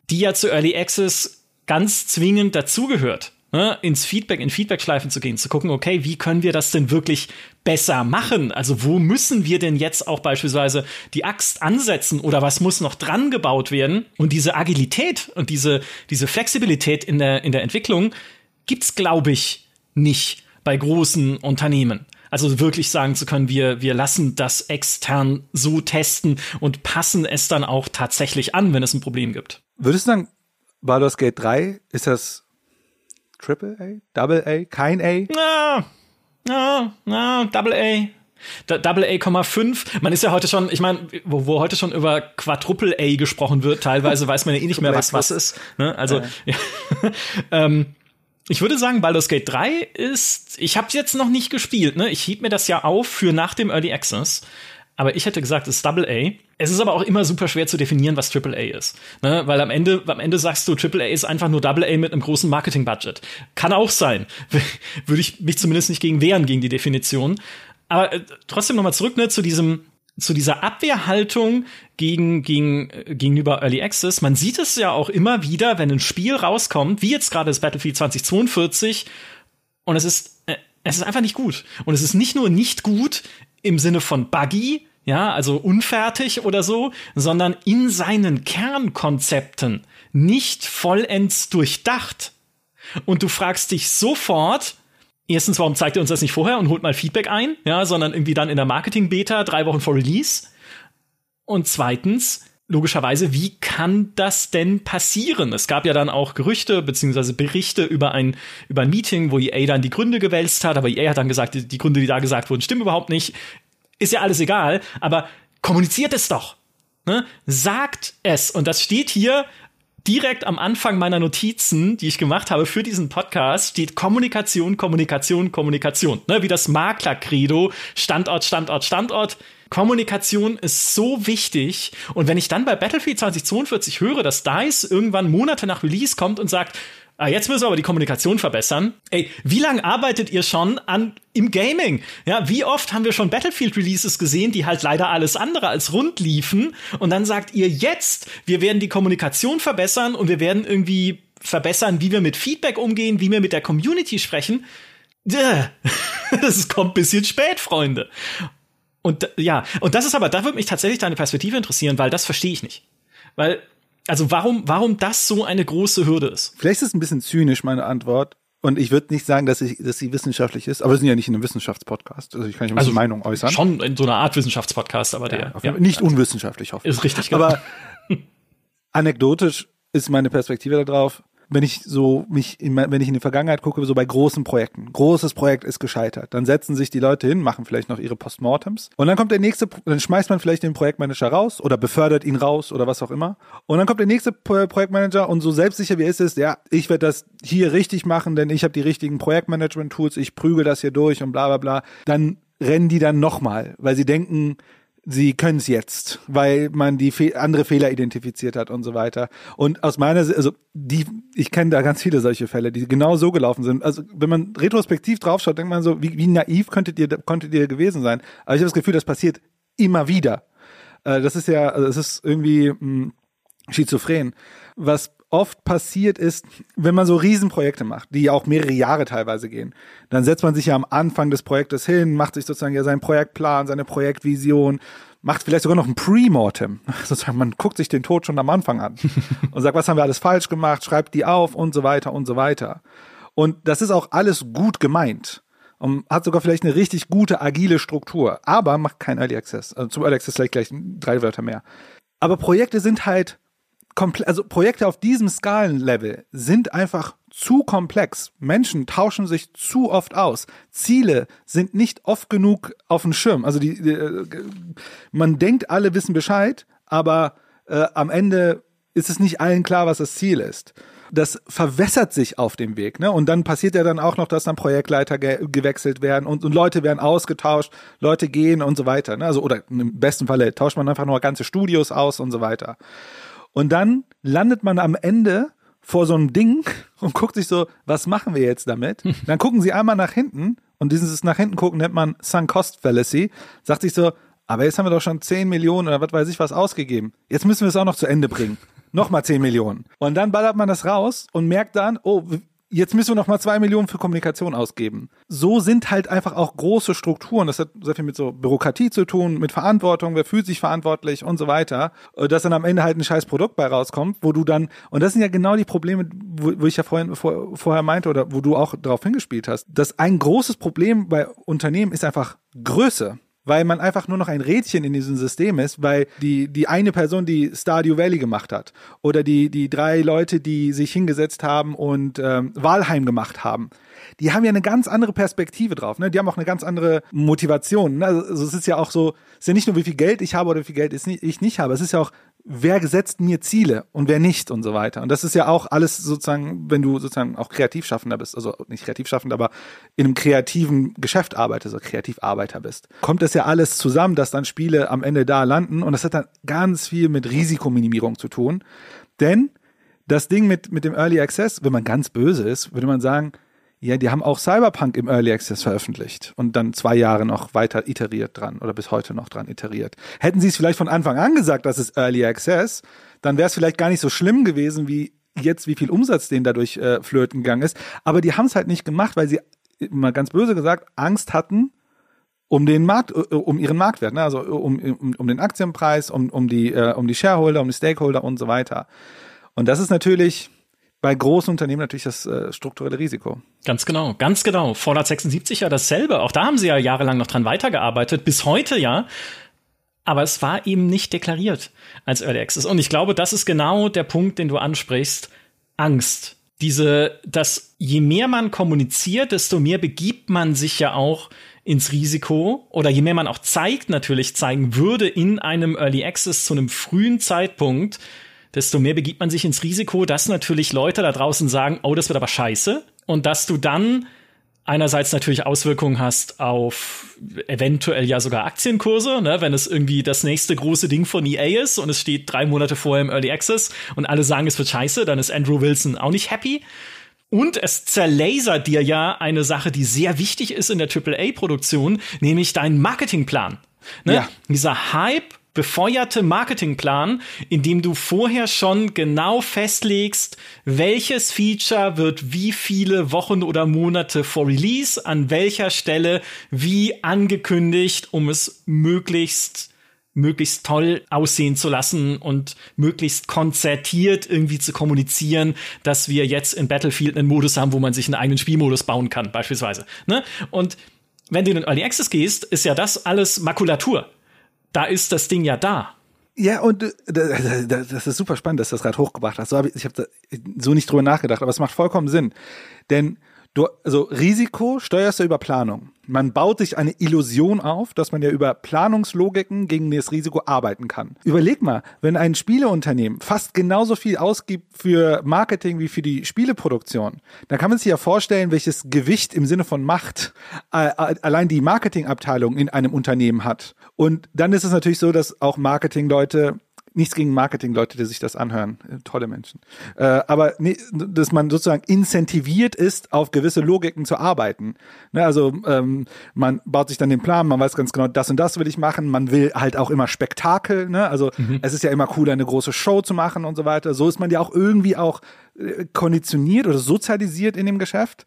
[SPEAKER 1] die ja zu Early Access ganz zwingend dazugehört ne, ins Feedback, in Feedback-Schleifen zu gehen, zu gucken, okay, wie können wir das denn wirklich besser machen? Also wo müssen wir denn jetzt auch beispielsweise die Axt ansetzen oder was muss noch dran gebaut werden? Und diese Agilität und diese, diese Flexibilität in der, in der Entwicklung gibt's, glaube ich, nicht bei großen Unternehmen. Also wirklich sagen zu können, wir, wir lassen das extern so testen und passen es dann auch tatsächlich an, wenn es ein Problem gibt.
[SPEAKER 2] Würdest du sagen, Baldur's Gate 3 ist das Triple A? Double A? Kein A?
[SPEAKER 1] Na, na, na, Double A. Double A,5. Man ist ja heute schon, ich meine, wo, wo heute schon über Quadruple A gesprochen wird, teilweise weiß man ja eh nicht mehr, was was ist. Ne? Also, ja. ähm, ich würde sagen, Baldur's Gate 3 ist, ich habe jetzt noch nicht gespielt, ne? Ich hieb mir das ja auf für nach dem Early Access. Aber ich hätte gesagt, es ist Double A. Es ist aber auch immer super schwer zu definieren, was Triple A ist. Ne? Weil am Ende, am Ende sagst du, Triple A ist einfach nur Double A mit einem großen Marketing-Budget. Kann auch sein. Würde ich mich zumindest nicht gegen wehren, gegen die Definition. Aber äh, trotzdem nochmal zurück ne, zu diesem, zu dieser Abwehrhaltung gegen, gegen, äh, gegenüber Early Access. Man sieht es ja auch immer wieder, wenn ein Spiel rauskommt, wie jetzt gerade das Battlefield 2042, und es ist, äh, es ist einfach nicht gut. Und es ist nicht nur nicht gut im Sinne von buggy, ja, also unfertig oder so, sondern in seinen Kernkonzepten nicht vollends durchdacht. Und du fragst dich sofort, erstens, warum zeigt er uns das nicht vorher und holt mal Feedback ein, ja, sondern irgendwie dann in der Marketing-Beta drei Wochen vor Release. Und zweitens, logischerweise, wie kann das denn passieren? Es gab ja dann auch Gerüchte beziehungsweise Berichte über ein, über ein Meeting, wo EA dann die Gründe gewälzt hat, aber EA hat dann gesagt, die Gründe, die da gesagt wurden, stimmen überhaupt nicht. Ist ja alles egal, aber kommuniziert es doch. Ne? Sagt es. Und das steht hier direkt am Anfang meiner Notizen, die ich gemacht habe für diesen Podcast, steht Kommunikation, Kommunikation, Kommunikation. Ne? Wie das Makler-Credo, Standort, Standort, Standort. Kommunikation ist so wichtig. Und wenn ich dann bei Battlefield 2042 höre, dass DICE irgendwann Monate nach Release kommt und sagt, Ah, jetzt müssen wir aber die Kommunikation verbessern. Ey, wie lange arbeitet ihr schon an im Gaming? Ja, wie oft haben wir schon Battlefield Releases gesehen, die halt leider alles andere als rund liefen und dann sagt ihr jetzt, wir werden die Kommunikation verbessern und wir werden irgendwie verbessern, wie wir mit Feedback umgehen, wie wir mit der Community sprechen. Das kommt ein bisschen spät, Freunde. Und ja, und das ist aber, da würde mich tatsächlich deine Perspektive interessieren, weil das verstehe ich nicht. Weil, also warum, warum das so eine große Hürde ist?
[SPEAKER 2] Vielleicht ist es ein bisschen zynisch, meine Antwort. Und ich würde nicht sagen, dass, ich, dass sie wissenschaftlich ist, aber wir sind ja nicht in einem Wissenschaftspodcast. Also ich kann nicht mal also Meinung äußern.
[SPEAKER 1] Schon in so einer Art Wissenschaftspodcast, aber der.
[SPEAKER 2] Ja, nicht unwissenschaftlich, hoffe
[SPEAKER 1] ich. Ist richtig, genau.
[SPEAKER 2] Aber anekdotisch ist meine Perspektive darauf, wenn ich so mich, in, wenn ich in die Vergangenheit gucke, so bei großen Projekten. Großes Projekt ist gescheitert. Dann setzen sich die Leute hin, machen vielleicht noch ihre Postmortems. Und dann kommt der nächste, dann schmeißt man vielleicht den Projektmanager raus oder befördert ihn raus oder was auch immer. Und dann kommt der nächste Projektmanager und so selbstsicher wie er ist, ja, ich werde das hier richtig machen, denn ich habe die richtigen Projektmanagement-Tools, ich prügel das hier durch und bla bla bla. Dann rennen die dann nochmal, weil sie denken, sie können es jetzt, weil man die Fe andere Fehler identifiziert hat und so weiter. Und aus meiner Sicht, also die, ich kenne da ganz viele solche Fälle, die genau so gelaufen sind. Also wenn man retrospektiv draufschaut, denkt man so, wie, wie naiv könntet ihr, konntet ihr gewesen sein? Aber ich habe das Gefühl, das passiert immer wieder. Äh, das ist ja, also es ist irgendwie mh, hm, schizophren. Was oft passiert ist, wenn man so Riesenprojekte macht, die auch mehrere Jahre teilweise gehen, dann setzt man sich ja am Anfang des Projektes hin, macht sich sozusagen ja seinen Projektplan, seine Projektvision, macht vielleicht sogar noch ein Pre-Mortem. Sozusagen, man guckt sich den Tod schon am Anfang an und sagt, was haben wir alles falsch gemacht, schreibt die auf und so weiter und so weiter. Und das ist auch alles gut gemeint und hat sogar vielleicht eine richtig gute agile Struktur, aber macht kein Early Access. Also zum Early Access vielleicht gleich drei Wörter mehr. Aber Projekte sind halt komplett, also Projekte auf diesem Skalenlevel sind einfach zu komplex. Menschen tauschen sich zu oft aus. Ziele sind nicht oft genug auf dem Schirm. Also die, die äh, man denkt, alle wissen Bescheid, aber äh, am Ende ist es nicht allen klar, was das Ziel ist. Das verwässert sich auf dem Weg, ne? Und dann passiert ja dann auch noch, dass dann Projektleiter ge gewechselt werden und, und Leute werden ausgetauscht, Leute gehen und so weiter. Ne? Also oder im besten Falle tauscht man einfach nur ganze Studios aus und so weiter. Und dann landet man am Ende vor so einem Ding und guckt sich so, was machen wir jetzt damit? Dann gucken sie einmal nach hinten und dieses nach hinten gucken nennt man Sunk Cost Fallacy. Sagt sich so, aber jetzt haben wir doch schon 10 Millionen oder was weiß ich was ausgegeben. Jetzt müssen wir es auch noch zu Ende bringen. Nochmal 10 Millionen. Und dann ballert man das raus und merkt dann, oh, jetzt müssen wir noch mal zwei Millionen für Kommunikation ausgeben. So sind halt einfach auch große Strukturen. Das hat sehr viel mit so Bürokratie zu tun, mit Verantwortung, wer fühlt sich verantwortlich und so weiter. Äh, dass dann am Ende halt ein scheiß Produkt bei rauskommt, wo du dann, und das sind ja genau die Probleme, wo, wo ich ja vorhin, vor, vorher meinte oder wo du auch drauf hingespielt hast, dass ein großes Problem bei Unternehmen ist einfach Größe weil man einfach nur noch ein Rädchen in diesem System ist, weil die, die eine Person, die Stardew Valley gemacht hat oder die, die drei Leute, die sich hingesetzt haben und ähm, Wahlheim gemacht haben, die haben ja eine ganz andere Perspektive drauf. Ne? Die haben auch eine ganz andere Motivation. Ne? Also es ist ja auch so, es ist ja nicht nur, wie viel Geld ich habe oder wie viel Geld ich nicht habe. Es ist ja auch, wer setzt mir Ziele und wer nicht und so weiter. Und das ist ja auch alles sozusagen, wenn du sozusagen auch Kreativschaffender bist, also nicht Kreativschaffender, aber in einem kreativen Geschäft arbeitest, also Kreativarbeiter bist, kommt das ja alles zusammen, dass dann Spiele am Ende da landen und das hat dann ganz viel mit Risikominimierung zu tun. Denn das Ding mit, mit dem Early Access, wenn man ganz böse ist, würde man sagen, ja, die haben auch Cyberpunk im Early Access veröffentlicht und dann zwei Jahre noch weiter iteriert dran oder bis heute noch dran iteriert. Hätten sie es vielleicht von Anfang an gesagt, das ist Early Access, dann wäre es vielleicht gar nicht so schlimm gewesen, wie jetzt, wie viel Umsatz denen dadurch äh, flöten gegangen ist. Aber die haben es halt nicht gemacht, weil sie, mal ganz böse gesagt, Angst hatten, um den Markt, äh, um ihren Marktwert, ne? also um, um, um den Aktienpreis, um, um die, äh, um die Shareholder, um die Stakeholder und so weiter. Und das ist natürlich, bei großen Unternehmen natürlich das äh, strukturelle Risiko.
[SPEAKER 1] Ganz genau, ganz genau. Fallout 76 ja dasselbe. Auch da haben sie ja jahrelang noch dran weitergearbeitet, bis heute ja. Aber es war eben nicht deklariert als Early Access. Und ich glaube, das ist genau der Punkt, den du ansprichst. Angst. Diese, dass je mehr man kommuniziert, desto mehr begibt man sich ja auch ins Risiko oder je mehr man auch zeigt, natürlich zeigen würde in einem Early Access zu einem frühen Zeitpunkt, desto mehr begibt man sich ins Risiko, dass natürlich Leute da draußen sagen, oh, das wird aber scheiße. Und dass du dann einerseits natürlich Auswirkungen hast auf eventuell ja sogar Aktienkurse, ne, wenn es irgendwie das nächste große Ding von EA ist und es steht drei Monate vorher im Early Access und alle sagen, es wird scheiße, dann ist Andrew Wilson auch nicht happy. Und es zerlasert dir ja eine Sache, die sehr wichtig ist in der AAA-Produktion, nämlich deinen Marketingplan. Ne? Ja. Dieser Hype befeuerte Marketingplan, in dem du vorher schon genau festlegst, welches Feature wird wie viele Wochen oder Monate vor Release an welcher Stelle wie angekündigt, um es möglichst möglichst toll aussehen zu lassen und möglichst konzertiert irgendwie zu kommunizieren, dass wir jetzt in Battlefield einen Modus haben, wo man sich einen eigenen Spielmodus bauen kann, beispielsweise. Ne? Und wenn du in den Early Access gehst, ist ja das alles Makulatur da ist das Ding ja da.
[SPEAKER 2] Ja, und äh, das ist super spannend, dass du das gerade hochgebracht hast. Ich habe so nicht drüber nachgedacht, aber es macht vollkommen Sinn. Denn du, also Risiko steuerst du über Planung. Man baut sich eine Illusion auf, dass man ja über Planungslogiken gegen das Risiko arbeiten kann. Überleg mal, wenn ein Spieleunternehmen fast genauso viel ausgibt für Marketing wie für die Spieleproduktion, dann kann man sich ja vorstellen, welches Gewicht im Sinne von Macht äh, äh allein die Marketingabteilung in einem Unternehmen hat. Und dann ist es natürlich so, dass auch Marketingleute nichts gegen Marketing-Leute, die sich das anhören. Äh, tolle Menschen. Äh, aber nee, dass man sozusagen incentiviert ist, auf gewisse Logiken zu arbeiten. Ne, also ähm, man baut sich dann den Plan, man weiß ganz genau, das und das will ich machen. Man will halt auch immer Spektakel. Ne? Also mhm. es ist ja immer cooler, eine große Show zu machen und so weiter. So ist man ja auch irgendwie auch äh, konditioniert oder sozialisiert in dem Geschäft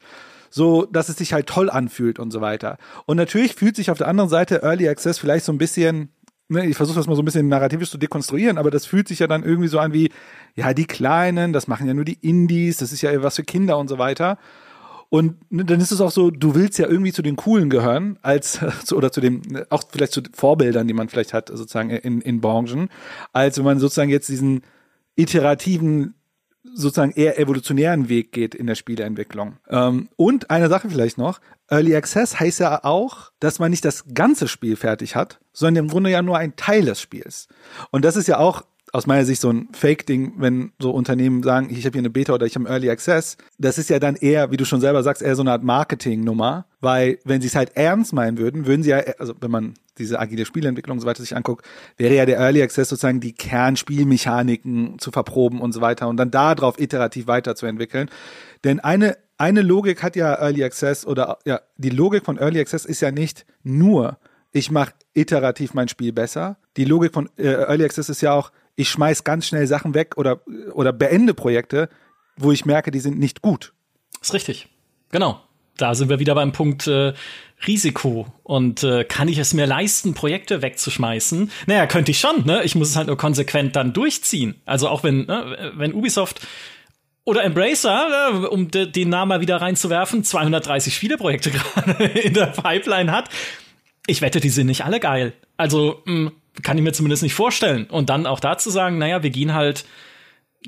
[SPEAKER 2] so dass es sich halt toll anfühlt und so weiter. Und natürlich fühlt sich auf der anderen Seite Early Access vielleicht so ein bisschen ne, ich versuche das mal so ein bisschen narrativisch zu dekonstruieren, aber das fühlt sich ja dann irgendwie so an wie, ja, die Kleinen, das machen ja nur die Indies, das ist ja was für Kinder und so weiter. Und ne, dann ist es auch so, du willst ja irgendwie zu den Coolen gehören, als oder zu dem, auch vielleicht zu Vorbildern, die man vielleicht hat, sozusagen in, in Branchen, als wenn man sozusagen jetzt diesen iterativen sozusagen eher evolutionären Weg geht in der Spieleentwicklung. Ähm, und eine Sache vielleicht noch, Early Access heißt ja auch, dass man nicht das ganze Spiel fertig hat, sondern im Grunde ja nur ein Teil des Spiels. Und das ist ja auch aus meiner Sicht so ein Fake-Ding, wenn so Unternehmen sagen, ich habe hier eine Beta oder ich habe Early Access. Das ist ja dann eher, wie du schon selber sagst, eher so eine Art Marketing-Nummer, weil wenn sie es halt ernst meinen würden, würden sie ja, also wenn man diese agile Spielentwicklung und so weiter sich anguckt, wäre ja der Early Access sozusagen die Kernspielmechaniken zu verproben und so weiter und dann darauf iterativ weiterzuentwickeln. Denn eine, eine Logik hat ja Early Access oder ja, die Logik von Early Access ist ja nicht nur, ich mache iterativ mein Spiel besser. Die Logik von äh, Early Access ist ja auch, ich schmeiß ganz schnell Sachen weg oder, oder beende Projekte, wo ich merke, die sind nicht gut.
[SPEAKER 1] Ist richtig. Genau. Da sind wir wieder beim Punkt äh, Risiko. Und äh, kann ich es mir leisten, Projekte wegzuschmeißen? Naja, könnte ich schon, ne? Ich muss es halt nur konsequent dann durchziehen. Also auch wenn, ne, wenn Ubisoft oder Embracer, ne, um den Namen mal wieder reinzuwerfen, 230 Spieleprojekte gerade in der Pipeline hat. Ich wette, die sind nicht alle geil. Also mh, hm, kann ich mir zumindest nicht vorstellen. Und dann auch dazu sagen, naja, wir gehen halt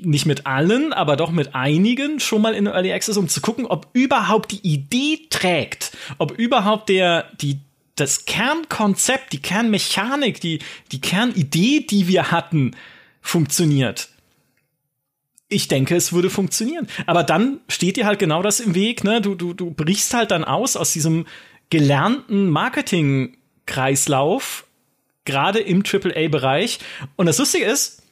[SPEAKER 1] nicht mit allen, aber doch mit einigen schon mal in Early Access, um zu gucken, ob überhaupt die Idee trägt, ob überhaupt der, die, das Kernkonzept, die Kernmechanik, die, die Kernidee, die wir hatten, funktioniert. Ich denke, es würde funktionieren. Aber dann steht dir halt genau das im Weg, ne? Du, du, du brichst halt dann aus aus diesem gelernten Marketing-Kreislauf, gerade im AAA-Bereich. Und das Lustige ist,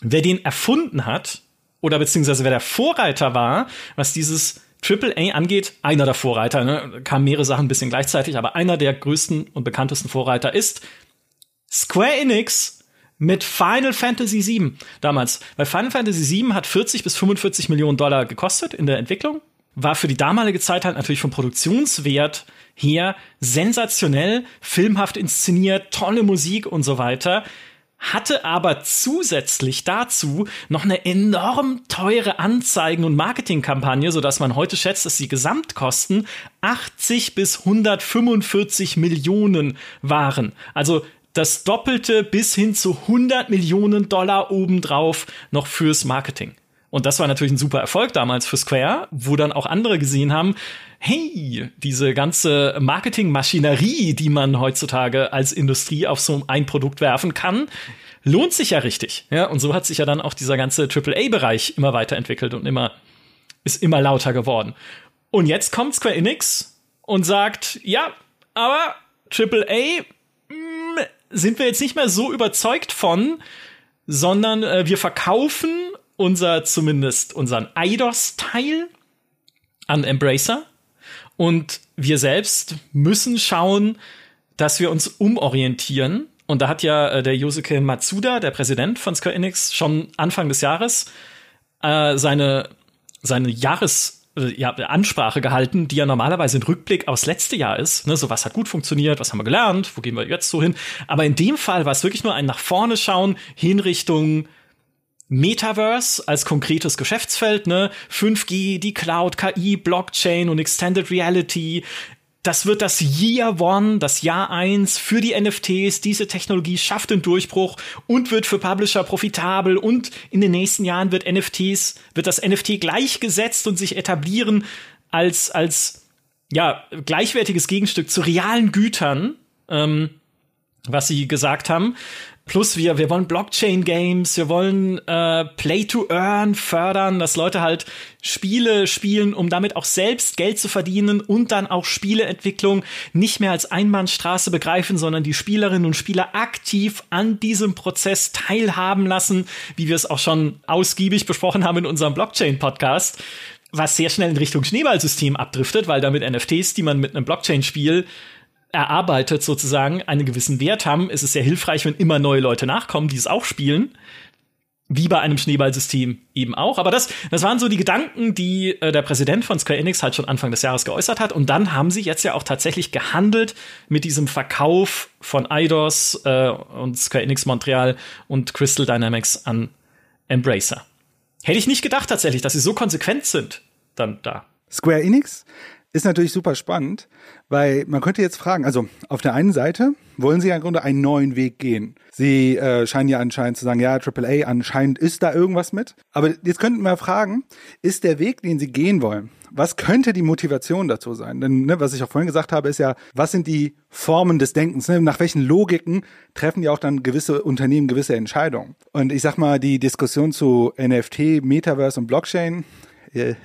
[SPEAKER 1] wer den erfunden hat, oder beziehungsweise wer der Vorreiter war, was dieses AAA angeht, einer der Vorreiter, ne, kamen mehrere Sachen ein bisschen gleichzeitig, aber einer der größten und bekanntesten Vorreiter ist Square Enix mit Final Fantasy VII damals. Weil Final Fantasy VII hat 40 bis 45 Millionen Dollar gekostet in der Entwicklung, war für die damalige Zeit halt natürlich vom Produktionswert her sensationell, filmhaft inszeniert, tolle Musik und so weiter hatte aber zusätzlich dazu noch eine enorm teure Anzeigen- und Marketingkampagne, sodass man heute schätzt, dass die Gesamtkosten 80 bis 145 Millionen waren. Also das Doppelte bis hin zu 100 Millionen Dollar obendrauf noch fürs Marketing. Und das war natürlich ein super Erfolg damals für Square, wo dann auch andere gesehen haben, hey, diese ganze Marketingmaschinerie, die man heutzutage als Industrie auf so ein Produkt werfen kann, lohnt sich ja richtig. Ja, und so hat sich ja dann auch dieser ganze AAA-Bereich immer weiterentwickelt und immer, ist immer lauter geworden. Und jetzt kommt Square Enix und sagt, ja, aber AAA mh, mm, sind wir jetzt nicht mehr so überzeugt von, sondern äh, wir verkaufen unser, zumindest unseren IDOS-Teil an Embracer und wir selbst müssen schauen, dass wir uns umorientieren. Und da hat ja äh, der Yosuke Matsuda, der Präsident von Square Enix, schon Anfang des Jahres äh, seine, seine Jahres äh, ja, Ansprache gehalten, die ja normalerweise ein Rückblick aufs letzte Jahr ist. Ne, so was hat gut funktioniert, was haben wir gelernt, wo gehen wir jetzt so hin. Aber in dem Fall war es wirklich nur ein nach vorne schauen, hin Richtung Metaverse als konkretes Geschäftsfeld, ne? 5G, die Cloud, KI, Blockchain und Extended Reality. Das wird das Year One, das Jahr eins für die NFTs. Diese Technologie schafft den Durchbruch und wird für Publisher profitabel. Und in den nächsten Jahren wird NFTs, wird das NFT gleichgesetzt und sich etablieren als, als, ja, gleichwertiges Gegenstück zu realen Gütern. Ähm, was sie gesagt haben. Plus wir, wir wollen Blockchain-Games, wir wollen äh, Play-to-Earn fördern, dass Leute halt Spiele spielen, um damit auch selbst Geld zu verdienen und dann auch Spieleentwicklung nicht mehr als Einbahnstraße begreifen, sondern die Spielerinnen und Spieler aktiv an diesem Prozess teilhaben lassen, wie wir es auch schon ausgiebig besprochen haben in unserem Blockchain-Podcast was sehr schnell in Richtung Schneeballsystem abdriftet, weil damit NFTs, die man mit einem Blockchain-Spiel erarbeitet sozusagen einen gewissen Wert haben, ist es sehr hilfreich, wenn immer neue Leute nachkommen, die es auch spielen. Wie bei einem Schneeballsystem eben auch. Aber das, das waren so die Gedanken, die äh, der Präsident von Square Enix halt schon Anfang des Jahres geäußert hat. Und dann haben sie jetzt ja auch tatsächlich gehandelt mit diesem Verkauf von Eidos äh, und Square Enix Montreal und Crystal Dynamics an Embracer. Hätte ich nicht gedacht tatsächlich, dass sie so konsequent sind dann da.
[SPEAKER 2] Square Enix ist natürlich super spannend, weil man könnte jetzt fragen, also auf der einen Seite wollen sie ja im Grunde einen neuen Weg gehen. Sie äh, scheinen ja anscheinend zu sagen, ja, AAA, anscheinend ist da irgendwas mit. Aber jetzt könnten wir fragen, ist der Weg, den sie gehen wollen, was könnte die Motivation dazu sein? Denn ne, was ich auch vorhin gesagt habe, ist ja, was sind die Formen des Denkens? Ne? Nach welchen Logiken treffen ja auch dann gewisse Unternehmen gewisse Entscheidungen? Und ich sag mal, die Diskussion zu NFT, Metaverse und Blockchain,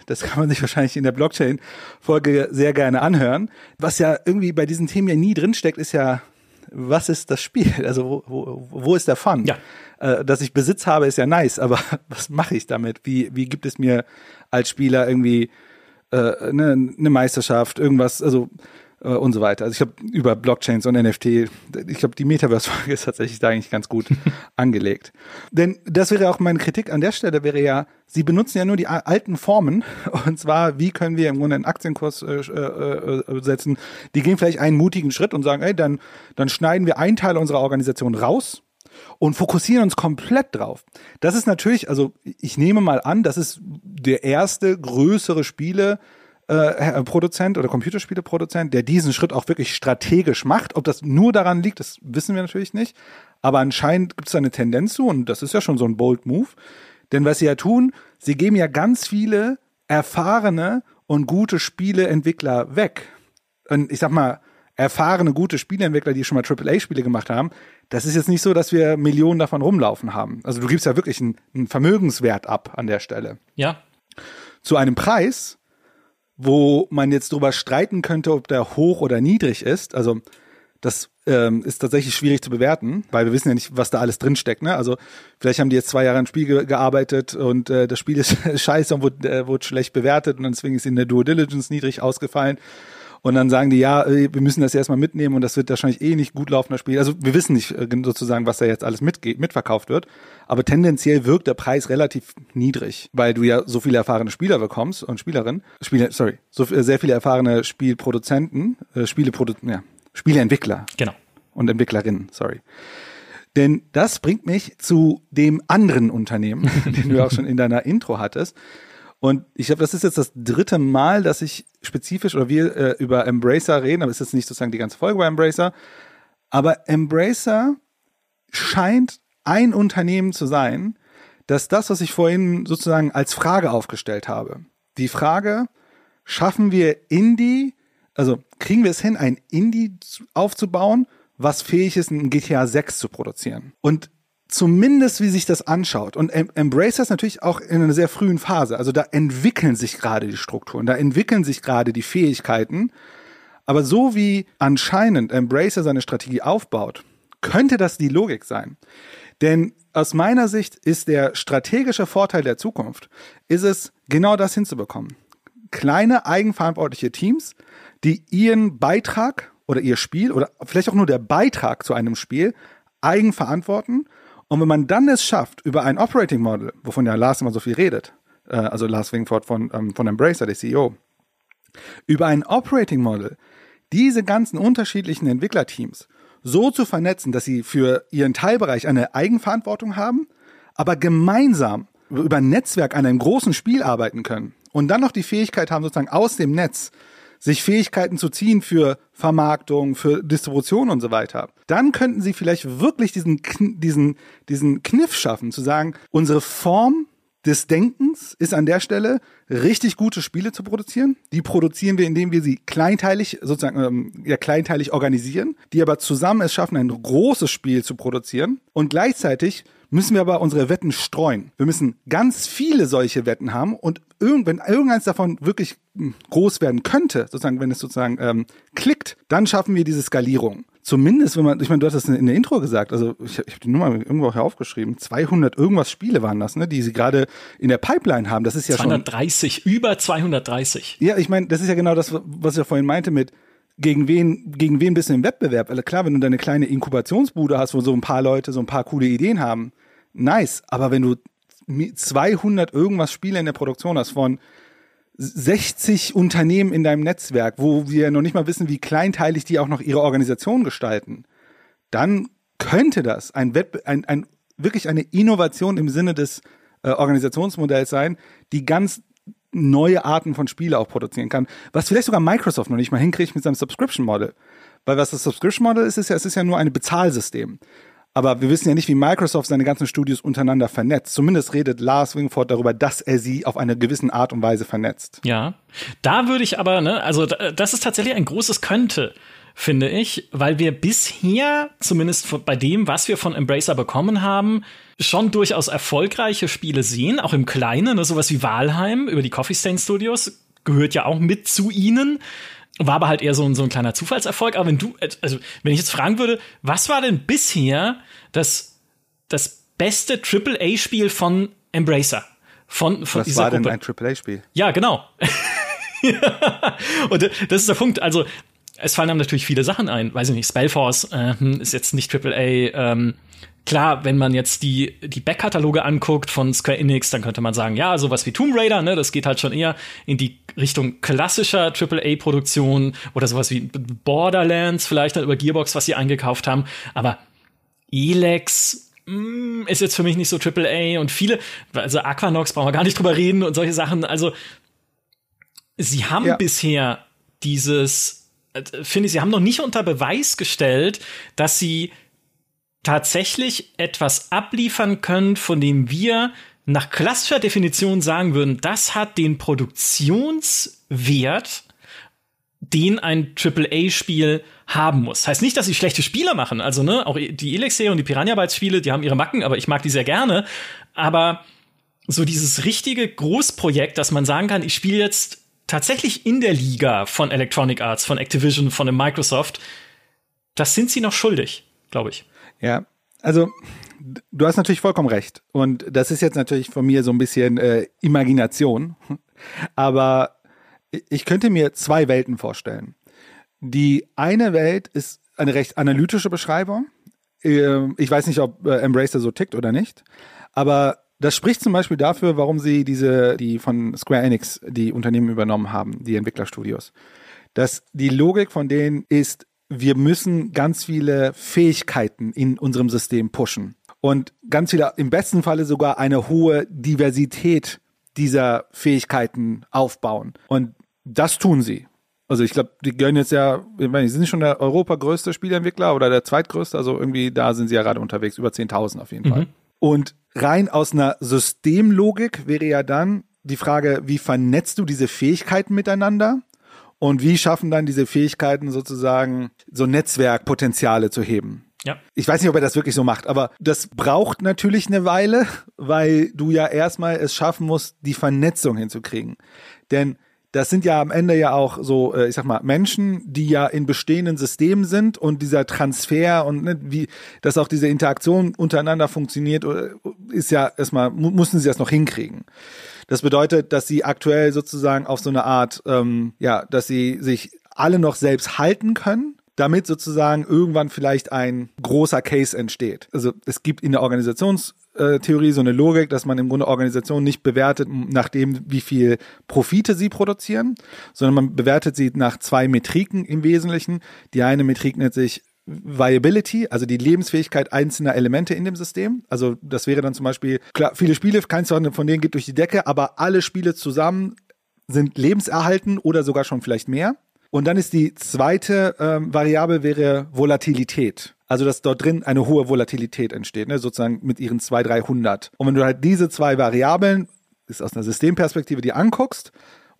[SPEAKER 2] das kann man sich wahrscheinlich in der Blockchain-Folge sehr gerne anhören. Was ja irgendwie bei diesen Themen ja nie drinsteckt, ist ja, was ist das Spiel? Also wo, wo, wo ist der Fun?
[SPEAKER 1] Ja.
[SPEAKER 2] Äh, dass ich Besitz habe, ist ja nice, aber was mache ich damit? Wie, wie gibt es mir als Spieler irgendwie äh, eine, eine Meisterschaft, irgendwas, also äh, und so weiter. Also ich glaube, über Blockchains und NFT, ich glaube, die Metaverse-Folge ist tatsächlich da eigentlich ganz gut angelegt. Denn das wäre auch meine Kritik an der Stelle, wäre ja, sie benutzen ja nur die alten Formen, und zwar, wie können wir im Grunde einen Aktienkurs äh, äh, äh, setzen. Die gehen vielleicht einen mutigen Schritt und sagen, ey, dann, dann schneiden wir einen Teil unserer Organisation raus und fokussieren uns komplett drauf. Das ist natürlich, also ich nehme mal an, das ist der erste größere Spiele, äh, Produzent oder Computerspieleproduzent, der diesen Schritt auch wirklich strategisch macht. Ob das nur daran liegt, das wissen wir natürlich nicht. Aber anscheinend gibt es da eine Tendenz zu und das ist ja schon so ein bold Move. Denn was sie ja tun, sie geben ja ganz viele erfahrene und gute Spieleentwickler weg. Und ich sag mal, erfahrene, gute Spieleentwickler, die schon mal AAA-Spiele gemacht haben, das ist jetzt nicht so, dass wir Millionen davon rumlaufen haben. Also du gibst ja wirklich einen, einen Vermögenswert ab an der Stelle.
[SPEAKER 1] Ja.
[SPEAKER 2] Zu einem Preis, wo man jetzt drüber streiten könnte, ob der hoch oder niedrig ist. Also das ähm, ist tatsächlich schwierig zu bewerten, weil wir wissen ja nicht, was da alles drinsteckt. Ne? Also vielleicht haben die jetzt zwei Jahre im Spiel ge gearbeitet und äh, das Spiel ist scheiße und wurde, äh, wurde schlecht bewertet und deswegen ist in der Due Diligence niedrig ausgefallen. Und dann sagen die, ja, äh, wir müssen das erstmal mitnehmen und das wird wahrscheinlich eh nicht gut laufen, das Spiel. Also wir wissen nicht äh, sozusagen, was da jetzt alles mitgeht, mitverkauft wird. Aber tendenziell wirkt der Preis relativ niedrig, weil du ja so viele erfahrene Spieler bekommst und Spielerinnen, Spieler, sorry, so äh, sehr viele erfahrene Spielproduzenten, äh, Spieleprodu ja, Spieleentwickler.
[SPEAKER 1] Genau.
[SPEAKER 2] Und Entwicklerinnen, sorry. Denn das bringt mich zu dem anderen Unternehmen, den du auch schon in deiner Intro hattest. Und ich glaube, das ist jetzt das dritte Mal, dass ich spezifisch oder wir äh, über Embracer reden, aber es ist jetzt nicht sozusagen die ganze Folge über Embracer. Aber Embracer scheint ein Unternehmen zu sein, dass das, was ich vorhin sozusagen als Frage aufgestellt habe, die Frage, schaffen wir Indie, also kriegen wir es hin, ein Indie aufzubauen, was fähig ist, ein GTA 6 zu produzieren? Und zumindest wie sich das anschaut. Und Embracer ist natürlich auch in einer sehr frühen Phase. Also da entwickeln sich gerade die Strukturen, da entwickeln sich gerade die Fähigkeiten. Aber so wie anscheinend Embracer seine Strategie aufbaut, könnte das die Logik sein. Denn aus meiner Sicht ist der strategische Vorteil der Zukunft, ist es, genau das hinzubekommen. Kleine eigenverantwortliche Teams, die ihren Beitrag oder ihr Spiel oder vielleicht auch nur der Beitrag zu einem Spiel eigen verantworten und wenn man dann es schafft, über ein Operating Model, wovon ja Lars immer so viel redet, äh, also Lars Wingford von, ähm, von Embracer, der CEO, über ein Operating Model diese ganzen unterschiedlichen Entwicklerteams so zu vernetzen, dass sie für ihren Teilbereich eine Eigenverantwortung haben, aber gemeinsam über ein Netzwerk an einem großen Spiel arbeiten können und dann noch die Fähigkeit haben, sozusagen aus dem Netz sich Fähigkeiten zu ziehen für Vermarktung, für Distribution und so weiter, dann könnten sie vielleicht wirklich diesen, diesen, diesen Kniff schaffen, zu sagen, unsere Form des Denkens ist an der Stelle, richtig gute Spiele zu produzieren. Die produzieren wir, indem wir sie kleinteilig, sozusagen, ähm, ja, kleinteilig organisieren, die aber zusammen es schaffen, ein großes Spiel zu produzieren. Und gleichzeitig müssen wir aber unsere Wetten streuen. Wir müssen ganz viele solche Wetten haben und irgend, wenn irgendeins davon wirklich hm, groß werden könnte, sozusagen, wenn es sozusagen ähm, klickt, dann schaffen wir diese Skalierung. Zumindest, wenn man, ich meine, du hast das in der Intro gesagt, also ich, ich habe die Nummer irgendwo auch hier aufgeschrieben, 200 irgendwas Spiele waren das, ne, die sie gerade in der Pipeline haben. Das ist ja
[SPEAKER 1] 230, schon, über 230.
[SPEAKER 2] Ja, ich meine, das ist ja genau das, was ich ja vorhin meinte mit, gegen wen, gegen wen bist du im Wettbewerb? Also klar, wenn du deine kleine Inkubationsbude hast, wo so ein paar Leute so ein paar coole Ideen haben, nice. Aber wenn du 200 irgendwas Spiele in der Produktion hast von 60 Unternehmen in deinem Netzwerk, wo wir noch nicht mal wissen, wie kleinteilig die auch noch ihre Organisation gestalten, dann könnte das ein, Wettbe ein, ein wirklich eine Innovation im Sinne des äh, Organisationsmodells sein, die ganz neue Arten von Spiele auch produzieren kann, was vielleicht sogar Microsoft noch nicht mal hinkriegt mit seinem Subscription Model. Weil was das Subscription Model ist, ist ja, es ist ja nur ein Bezahlsystem. Aber wir wissen ja nicht, wie Microsoft seine ganzen Studios untereinander vernetzt. Zumindest redet Lars Wingford darüber, dass er sie auf eine gewissen Art und Weise vernetzt.
[SPEAKER 1] Ja, da würde ich aber, ne, also das ist tatsächlich ein großes Könnte, finde ich, weil wir bisher, zumindest bei dem, was wir von Embracer bekommen haben, schon durchaus erfolgreiche Spiele sehen, auch im Kleinen, ne, sowas wie Walheim über die Coffee Stain Studios gehört ja auch mit zu ihnen. War aber halt eher so ein, so ein kleiner Zufallserfolg. Aber wenn du, also wenn ich jetzt fragen würde, was war denn bisher das, das beste AAA-Spiel von Embracer? Von, von
[SPEAKER 2] was dieser war Gruppe? denn ein AAA-Spiel?
[SPEAKER 1] Ja, genau. Und das ist der Punkt. Also, es fallen einem natürlich viele Sachen ein. Weiß ich nicht, Spellforce äh, hm, ist jetzt nicht AAA. Ähm, Klar, wenn man jetzt die, die Backkataloge anguckt von Square Enix, dann könnte man sagen, ja, sowas wie Tomb Raider, ne, das geht halt schon eher in die Richtung klassischer AAA-Produktion oder sowas wie Borderlands, vielleicht dann über Gearbox, was sie eingekauft haben. Aber Elex mm, ist jetzt für mich nicht so AAA und viele, also Aquanox brauchen wir gar nicht drüber reden und solche Sachen. Also, sie haben ja. bisher dieses, äh, finde ich, sie haben noch nicht unter Beweis gestellt, dass sie tatsächlich etwas abliefern können, von dem wir nach klassischer Definition sagen würden, das hat den Produktionswert, den ein AAA-Spiel haben muss. Heißt nicht, dass sie schlechte Spiele machen. Also, ne, auch die Elixir und die Piranha Bytes Spiele, die haben ihre Macken, aber ich mag die sehr gerne. Aber so dieses richtige Großprojekt, dass man sagen kann, ich spiele jetzt tatsächlich in der Liga von Electronic Arts, von Activision, von Microsoft, das sind sie noch schuldig, glaube ich.
[SPEAKER 2] Ja, also du hast natürlich vollkommen recht. Und das ist jetzt natürlich von mir so ein bisschen äh, Imagination. Aber ich könnte mir zwei Welten vorstellen. Die eine Welt ist eine recht analytische Beschreibung. Ähm, ich weiß nicht, ob äh, Embracer so tickt oder nicht. Aber das spricht zum Beispiel dafür, warum sie diese, die von Square Enix die Unternehmen übernommen haben, die Entwicklerstudios. Dass die Logik von denen ist, wir müssen ganz viele Fähigkeiten in unserem System pushen und ganz viele, im besten Falle sogar eine hohe Diversität dieser Fähigkeiten aufbauen. Und das tun sie. Also ich glaube, die gehören jetzt ja, ich meine, sie sind schon der Europa größte Spieleentwickler oder der zweitgrößte, also irgendwie da sind sie ja gerade unterwegs, über 10.000 auf jeden mhm. Fall. Und rein aus einer Systemlogik wäre ja dann die Frage, wie vernetzt du diese Fähigkeiten miteinander? Und wie schaffen dann diese Fähigkeiten sozusagen so Netzwerkpotenziale zu heben? Ja. Ich weiß nicht, ob er das wirklich so macht, aber das braucht natürlich eine Weile, weil du ja erstmal es schaffen musst, die Vernetzung hinzukriegen. Denn das sind ja am Ende ja auch so, äh, ich sag mal, Menschen, die ja in bestehenden Systemen sind und dieser Transfer und ne, wie, dass auch diese Interaktion untereinander funktioniert, äh, ist ja erstmal, mussten sie das noch hinkriegen. Das bedeutet, dass sie aktuell sozusagen auf so eine Art, ähm, ja, dass sie sich alle noch selbst halten können, damit sozusagen irgendwann vielleicht ein großer Case entsteht. Also es gibt in der Organisationstheorie so eine Logik, dass man im Grunde Organisationen nicht bewertet nach dem, wie viel Profite sie produzieren, sondern man bewertet sie nach zwei Metriken im Wesentlichen. Die eine Metrik nennt sich Viability, also die Lebensfähigkeit einzelner Elemente in dem System. Also das wäre dann zum Beispiel, klar, viele Spiele, keins von denen geht durch die Decke, aber alle Spiele zusammen sind lebenserhalten oder sogar schon vielleicht mehr. Und dann ist die zweite ähm, Variable wäre Volatilität. Also dass dort drin eine hohe Volatilität entsteht, ne? sozusagen mit ihren 200, 300. Und wenn du halt diese zwei Variablen, ist aus einer Systemperspektive, die anguckst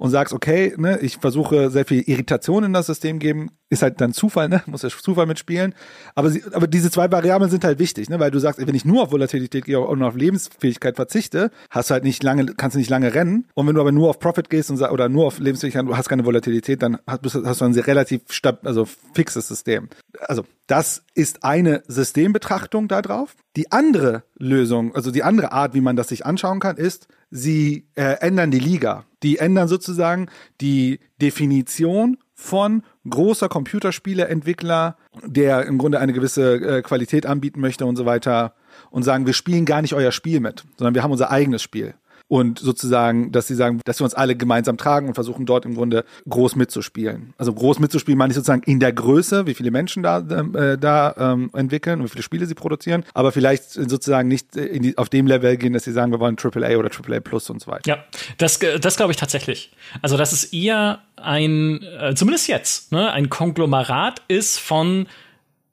[SPEAKER 2] und sagst, okay, ne, ich versuche sehr viel Irritation in das System geben, ist halt dann Zufall, ne, muss ja Zufall mitspielen. Aber, sie, aber diese zwei Variablen sind halt wichtig, ne, weil du sagst, wenn ich nur auf Volatilität gehe und auf Lebensfähigkeit verzichte, hast du halt nicht lange, kannst du nicht lange rennen. Und wenn du aber nur auf Profit gehst und oder nur auf Lebensfähigkeit, du hast keine Volatilität, dann hast, hast du ein sehr relativ stab, also fixes System. Also das ist eine Systembetrachtung da drauf. Die andere Lösung, also die andere Art, wie man das sich anschauen kann, ist, sie äh, ändern die Liga. Die ändern sozusagen die Definition von großer Computerspieleentwickler, der im Grunde eine gewisse äh, Qualität anbieten möchte und so weiter und sagen, wir spielen gar nicht euer Spiel mit, sondern wir haben unser eigenes Spiel. Und sozusagen, dass sie sagen, dass wir uns alle gemeinsam tragen und versuchen dort im Grunde groß mitzuspielen. Also groß mitzuspielen meine ich sozusagen in der Größe, wie viele Menschen da, äh, da ähm, entwickeln und wie viele Spiele sie produzieren, aber vielleicht sozusagen nicht in die, auf dem Level gehen, dass sie sagen, wir wollen AAA oder AAA Plus und so weiter.
[SPEAKER 1] Ja, das, das glaube ich tatsächlich. Also das ist eher ein, äh, zumindest jetzt, ne, ein Konglomerat ist von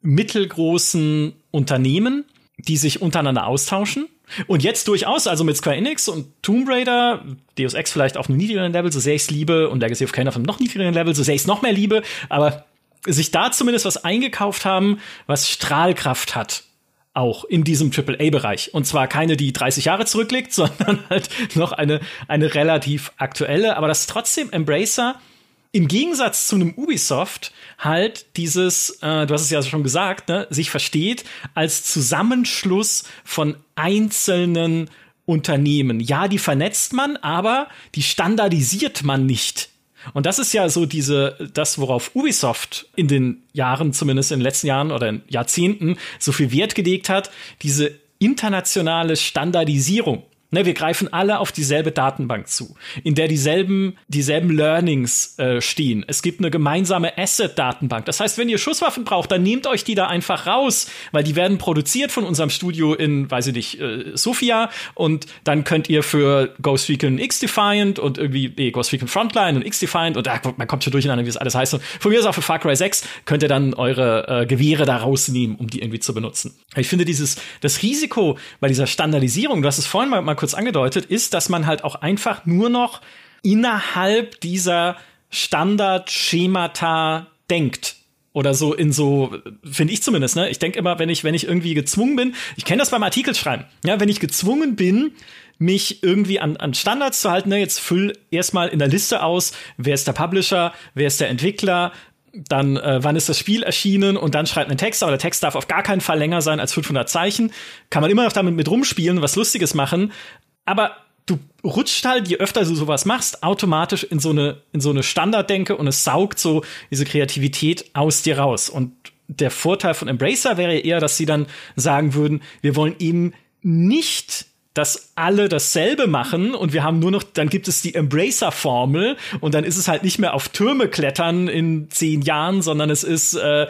[SPEAKER 1] mittelgroßen Unternehmen, die sich untereinander austauschen und jetzt durchaus, also mit Square Enix und Tomb Raider, Deus Ex vielleicht auf einem niedrigeren Level, so sehr ich es liebe, und Legacy of Kain auf einem noch niedrigeren Level, so sehr ich es noch mehr liebe, aber sich da zumindest was eingekauft haben, was Strahlkraft hat. Auch in diesem AAA-Bereich. Und zwar keine, die 30 Jahre zurückliegt, sondern halt noch eine, eine relativ aktuelle, aber das trotzdem Embracer im Gegensatz zu einem Ubisoft halt dieses, äh, du hast es ja schon gesagt, ne, sich versteht als Zusammenschluss von einzelnen Unternehmen. Ja, die vernetzt man, aber die standardisiert man nicht. Und das ist ja so diese, das, worauf Ubisoft in den Jahren, zumindest in den letzten Jahren oder in Jahrzehnten, so viel Wert gelegt hat, diese internationale Standardisierung. Ne, wir greifen alle auf dieselbe Datenbank zu, in der dieselben, dieselben Learnings äh, stehen. Es gibt eine gemeinsame Asset-Datenbank. Das heißt, wenn ihr Schusswaffen braucht, dann nehmt euch die da einfach raus, weil die werden produziert von unserem Studio in, weiß ich nicht, äh, Sofia und dann könnt ihr für Ghost Recon X-Defiant und irgendwie, nee, Ghost Recon Frontline und X-Defiant und da, man kommt schon durcheinander, wie es alles heißt. Und von mir aus auch für Far Cry 6 könnt ihr dann eure äh, Gewehre da rausnehmen, um die irgendwie zu benutzen. Ich finde dieses, das Risiko bei dieser Standardisierung, du hast es vorhin mal, mal kurz angedeutet, ist, dass man halt auch einfach nur noch innerhalb dieser Standardschemata denkt. Oder so in so finde ich zumindest ne? Ich denke immer wenn ich wenn ich irgendwie gezwungen bin ich kenne das beim Artikelschreiben ja wenn ich gezwungen bin mich irgendwie an, an Standards zu halten ne? Jetzt füll erstmal in der Liste aus wer ist der Publisher wer ist der Entwickler dann äh, wann ist das Spiel erschienen und dann schreibt einen Text, aber der Text darf auf gar keinen Fall länger sein als 500 Zeichen. Kann man immer noch damit mit rumspielen, was Lustiges machen, aber du rutscht halt, je öfter du sowas machst, automatisch in so eine, in so eine Standarddenke und es saugt so diese Kreativität aus dir raus. Und der Vorteil von Embracer wäre eher, dass sie dann sagen würden, wir wollen eben nicht dass alle dasselbe machen und wir haben nur noch, dann gibt es die Embracer-Formel und dann ist es halt nicht mehr auf Türme klettern in zehn Jahren, sondern es ist äh,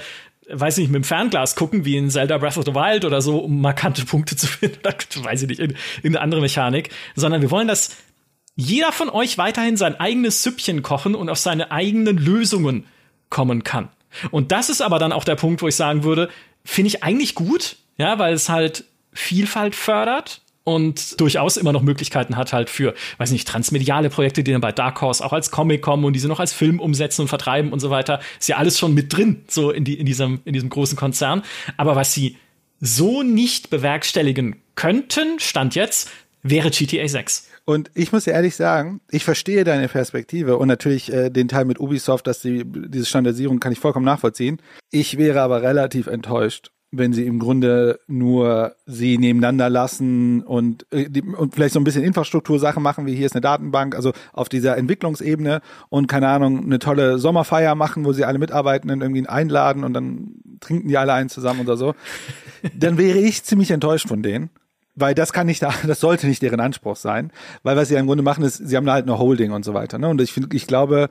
[SPEAKER 1] weiß nicht, mit dem Fernglas gucken, wie in Zelda Breath of the Wild oder so, um markante Punkte zu finden, weiß ich nicht, irgendeine andere Mechanik, sondern wir wollen, dass jeder von euch weiterhin sein eigenes Süppchen kochen und auf seine eigenen Lösungen kommen kann. Und das ist aber dann auch der Punkt, wo ich sagen würde, finde ich eigentlich gut, ja, weil es halt Vielfalt fördert und durchaus immer noch Möglichkeiten hat halt für, weiß nicht, transmediale Projekte, die dann bei Dark Horse auch als Comic kommen und diese noch als Film umsetzen und vertreiben und so weiter. Ist ja alles schon mit drin, so in, die, in, diesem, in diesem großen Konzern. Aber was sie so nicht bewerkstelligen könnten, stand jetzt, wäre GTA 6.
[SPEAKER 2] Und ich muss dir ehrlich sagen, ich verstehe deine Perspektive und natürlich äh, den Teil mit Ubisoft, dass die, diese Standardisierung kann ich vollkommen nachvollziehen. Ich wäre aber relativ enttäuscht, wenn sie im Grunde nur sie nebeneinander lassen und, äh, und vielleicht so ein bisschen Infrastruktursachen machen, wie hier ist eine Datenbank, also auf dieser Entwicklungsebene und keine Ahnung, eine tolle Sommerfeier machen, wo sie alle Mitarbeitenden irgendwie einladen und dann trinken die alle einen zusammen oder so, dann wäre ich ziemlich enttäuscht von denen. Weil das kann nicht, das sollte nicht deren Anspruch sein, weil was sie ja im Grunde machen ist, sie haben da halt eine Holding und so weiter. Ne? Und ich finde, ich glaube,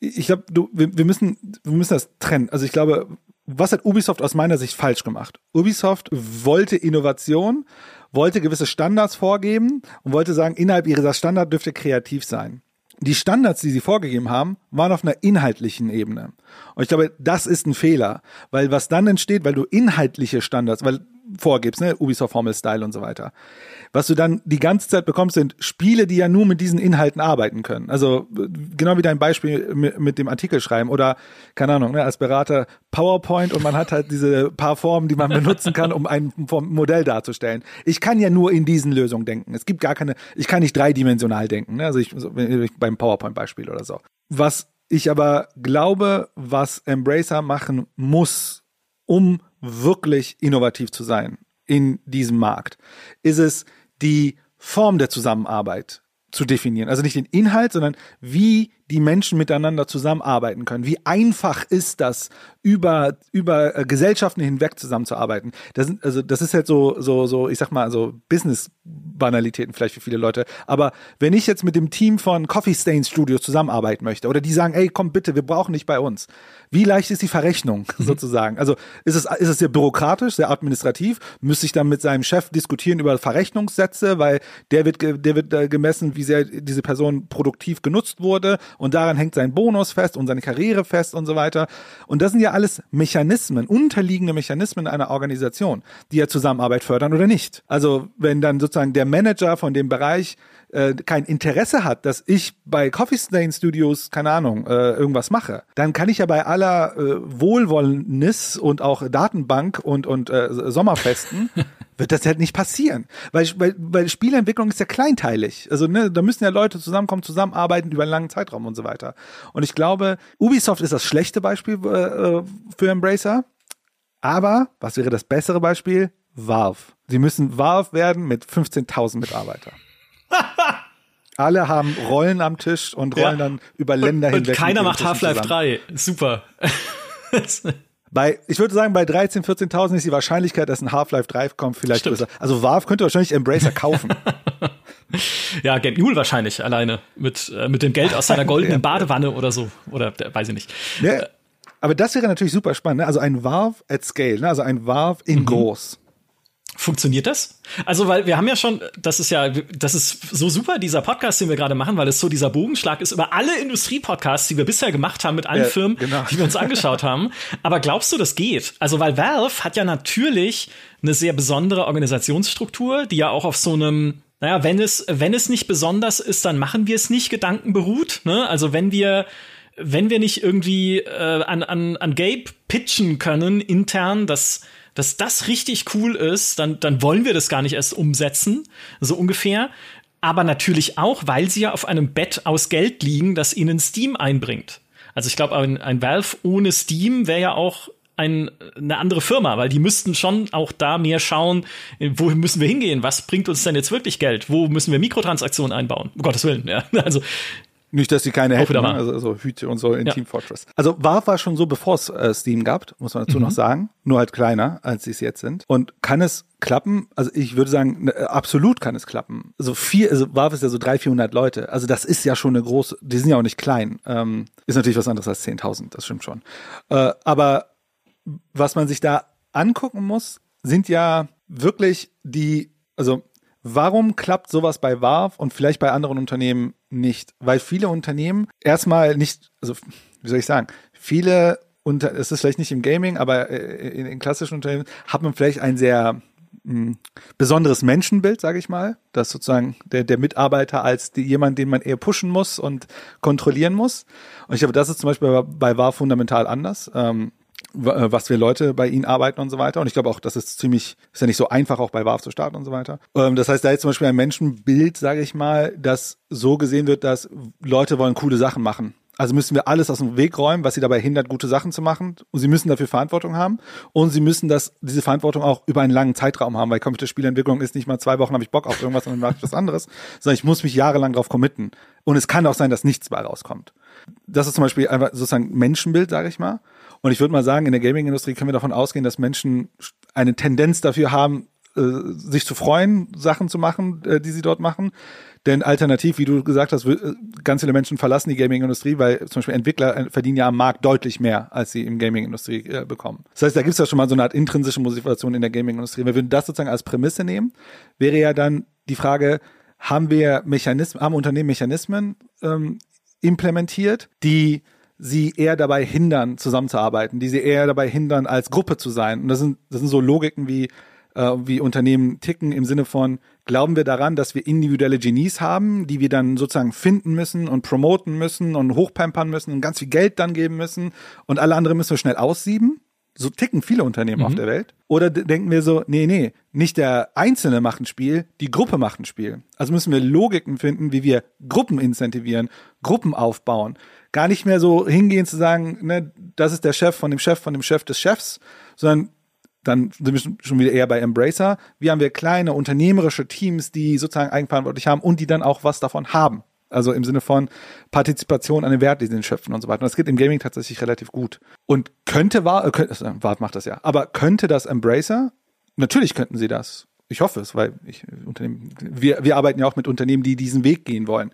[SPEAKER 2] ich glaube, du, wir, wir müssen, wir müssen das trennen. Also ich glaube, was hat Ubisoft aus meiner Sicht falsch gemacht? Ubisoft wollte Innovation, wollte gewisse Standards vorgeben und wollte sagen, innerhalb ihrer Standard dürfte kreativ sein. Die Standards, die sie vorgegeben haben, waren auf einer inhaltlichen Ebene. Und ich glaube, das ist ein Fehler, weil was dann entsteht, weil du inhaltliche Standards, weil vorgibst, ne, Ubisoft Formel Style und so weiter. Was du dann die ganze Zeit bekommst, sind Spiele, die ja nur mit diesen Inhalten arbeiten können. Also genau wie dein Beispiel mit, mit dem Artikel schreiben oder keine Ahnung, ne, als Berater PowerPoint und man hat halt diese paar Formen, die man benutzen kann, um ein Modell darzustellen. Ich kann ja nur in diesen Lösungen denken. Es gibt gar keine, ich kann nicht dreidimensional denken. Ne? Also ich, beim PowerPoint-Beispiel oder so. Was ich aber glaube, was Embracer machen muss, um wirklich innovativ zu sein in diesem Markt, ist es die Form der Zusammenarbeit zu definieren. Also nicht den Inhalt, sondern wie die Menschen miteinander zusammenarbeiten können. Wie einfach ist das, über, über äh, Gesellschaften hinweg zusammenzuarbeiten? Das, also, das ist halt so, so, so, ich sag mal, so Business Banalitäten vielleicht für viele Leute. Aber wenn ich jetzt mit dem Team von Coffee Stains Studios zusammenarbeiten möchte oder die sagen, ey, komm bitte, wir brauchen nicht bei uns. Wie leicht ist die Verrechnung mhm. sozusagen? Also ist es, ist es sehr bürokratisch, sehr administrativ? Müsste ich dann mit seinem Chef diskutieren über Verrechnungssätze, weil der wird, der wird gemessen, wie sehr diese Person produktiv genutzt wurde und daran hängt sein Bonus fest und seine Karriere fest und so weiter. Und das sind ja alles Mechanismen, unterliegende Mechanismen einer Organisation, die ja Zusammenarbeit fördern oder nicht. Also wenn dann sozusagen der Manager von dem Bereich äh, kein Interesse hat, dass ich bei Coffee Stain Studios, keine Ahnung, äh, irgendwas mache, dann kann ich ja bei aller äh, Wohlwollnis und auch Datenbank und, und äh, Sommerfesten wird das halt nicht passieren. Weil, weil, weil Spielentwicklung ist ja kleinteilig. Also ne, da müssen ja Leute zusammenkommen, zusammenarbeiten über einen langen Zeitraum und so weiter. Und ich glaube, Ubisoft ist das schlechte Beispiel äh, für Embracer. Aber, was wäre das bessere Beispiel? Valve. Sie müssen Valve werden mit 15.000 Mitarbeitern. Alle haben Rollen am Tisch und rollen ja. dann über Länder und, hinweg.
[SPEAKER 1] Und keiner macht Half-Life 3. Super.
[SPEAKER 2] bei, ich würde sagen, bei 13.000, 14.000 ist die Wahrscheinlichkeit, dass ein Half-Life 3 kommt, vielleicht Stimmt. größer. Also Valve könnte wahrscheinlich Embracer kaufen.
[SPEAKER 1] ja, Game Newell wahrscheinlich alleine mit, äh, mit dem Geld aus seiner goldenen Badewanne oder so. Oder weiß ich nicht.
[SPEAKER 2] Ja, aber das wäre natürlich super spannend. Ne? Also ein Valve at Scale, ne? also ein Valve in mhm. groß.
[SPEAKER 1] Funktioniert das? Also, weil wir haben ja schon, das ist ja, das ist so super, dieser Podcast, den wir gerade machen, weil es so dieser Bogenschlag ist über alle Industrie-Podcasts, die wir bisher gemacht haben mit allen ja, Firmen, genau. die wir uns angeschaut haben. Aber glaubst du, das geht? Also, weil Valve hat ja natürlich eine sehr besondere Organisationsstruktur, die ja auch auf so einem naja, wenn es, wenn es nicht besonders ist, dann machen wir es nicht Gedanken beruht. Ne? Also wenn wir, wenn wir nicht irgendwie äh, an, an, an Gabe pitchen können intern, dass dass das richtig cool ist, dann, dann wollen wir das gar nicht erst umsetzen, so ungefähr. Aber natürlich auch, weil sie ja auf einem Bett aus Geld liegen, das ihnen Steam einbringt. Also ich glaube, ein, ein Valve ohne Steam wäre ja auch ein, eine andere Firma, weil die müssten schon auch da mehr schauen, wo müssen wir hingehen, was bringt uns denn jetzt wirklich Geld, wo müssen wir Mikrotransaktionen einbauen, um Gottes Willen, ja. Also
[SPEAKER 2] nicht, dass sie keine hätten, ne? also, also Hüte und so in ja. Team Fortress. Also Valve war schon so, bevor es äh, Steam gab, muss man dazu mhm. noch sagen. Nur halt kleiner, als sie es jetzt sind. Und kann es klappen? Also ich würde sagen, ne, absolut kann es klappen. Also vier, also Valve ist ja so 300, 400 Leute. Also das ist ja schon eine große, die sind ja auch nicht klein. Ähm, ist natürlich was anderes als 10.000, das stimmt schon. Äh, aber was man sich da angucken muss, sind ja wirklich die, also Warum klappt sowas bei Valve und vielleicht bei anderen Unternehmen nicht? Weil viele Unternehmen erstmal nicht, also wie soll ich sagen, viele unter, es ist vielleicht nicht im Gaming, aber äh, in, in klassischen Unternehmen hat man vielleicht ein sehr mh, hm, besonderes Menschenbild, sage ich mal, dass sozusagen der, der Mitarbeiter als die, jemand, den man eher pushen muss und kontrollieren muss. Und ich glaube, das ist zum Beispiel bei, bei VAR fundamental anders. Ähm, äh, was für Leute bei ihnen arbeiten und so weiter. Und ich glaube auch, das ist ziemlich, ist ja nicht so einfach, auch bei Valve zu starten und so weiter. Ähm, das heißt, da ist zum Beispiel ein Menschenbild, sage ich mal, das so gesehen wird, dass Leute wollen coole Sachen machen. Also müssen wir alles aus dem Weg räumen, was sie dabei hindert, gute Sachen zu machen. Und sie müssen dafür Verantwortung haben. Und sie müssen das, diese Verantwortung auch über einen langen Zeitraum haben, weil Computerspielentwicklung ist nicht mal zwei Wochen habe ich Bock auf irgendwas und dann mache ich was anderes, sondern ich muss mich jahrelang drauf committen. Und es kann auch sein, dass nichts bei rauskommt. Das ist zum Beispiel einfach sozusagen Menschenbild, sage ich mal. Und ich würde mal sagen, in der Gaming-Industrie können wir davon ausgehen, dass Menschen eine Tendenz dafür haben, sich zu freuen, Sachen zu machen, äh, die sie dort machen. Denn alternativ, wie du gesagt hast, äh, ganz viele Menschen verlassen die Gaming-Industrie, weil zum Beispiel Entwickler verdienen ja am Markt deutlich mehr, als sie im Gaming-Industrie äh, bekommen. Das heißt, da gibt es ja schon mal so eine Art intrinsische Motivation in der Gaming-Industrie. Wir würden das sozusagen als Prämisse nehmen, wäre ja dann die Frage, haben wir Mechanismen, haben Unternehmen Mechanismen ähm, implementiert, die sie eher dabei hindern, zusammenzuarbeiten, die sie eher dabei hindern, als Gruppe zu sein. Und das sind, das sind so Logiken wie, äh, wie Unternehmen ticken im Sinne von, glauben wir daran, dass wir individuelle Genies haben, die wir dann sozusagen finden müssen und promoten müssen und hochpampern müssen und ganz viel Geld dann geben müssen und alle anderen müssen wir schnell aussieben? So ticken viele Unternehmen mhm. auf der Welt. Oder denken wir so, nee, nee, nicht der Einzelne macht ein Spiel, die Gruppe macht ein Spiel. Also müssen wir Logiken finden, wie wir Gruppen incentivieren, Gruppen aufbauen, gar nicht mehr so hingehen zu sagen, ne, das ist der Chef von dem Chef von dem Chef des Chefs, sondern dann sind wir schon wieder eher bei Embracer. Wie haben wir kleine unternehmerische Teams, die sozusagen eigenverantwortlich haben und die dann auch was davon haben. Also im Sinne von Partizipation an den Wert, die sie schöpfen und so weiter. Und das geht im Gaming tatsächlich relativ gut. Und könnte war, äh, könnte, Wart macht das ja, aber könnte das Embracer? Natürlich könnten sie das. Ich hoffe es, weil ich Unternehmen, wir, wir arbeiten ja auch mit Unternehmen, die diesen Weg gehen wollen.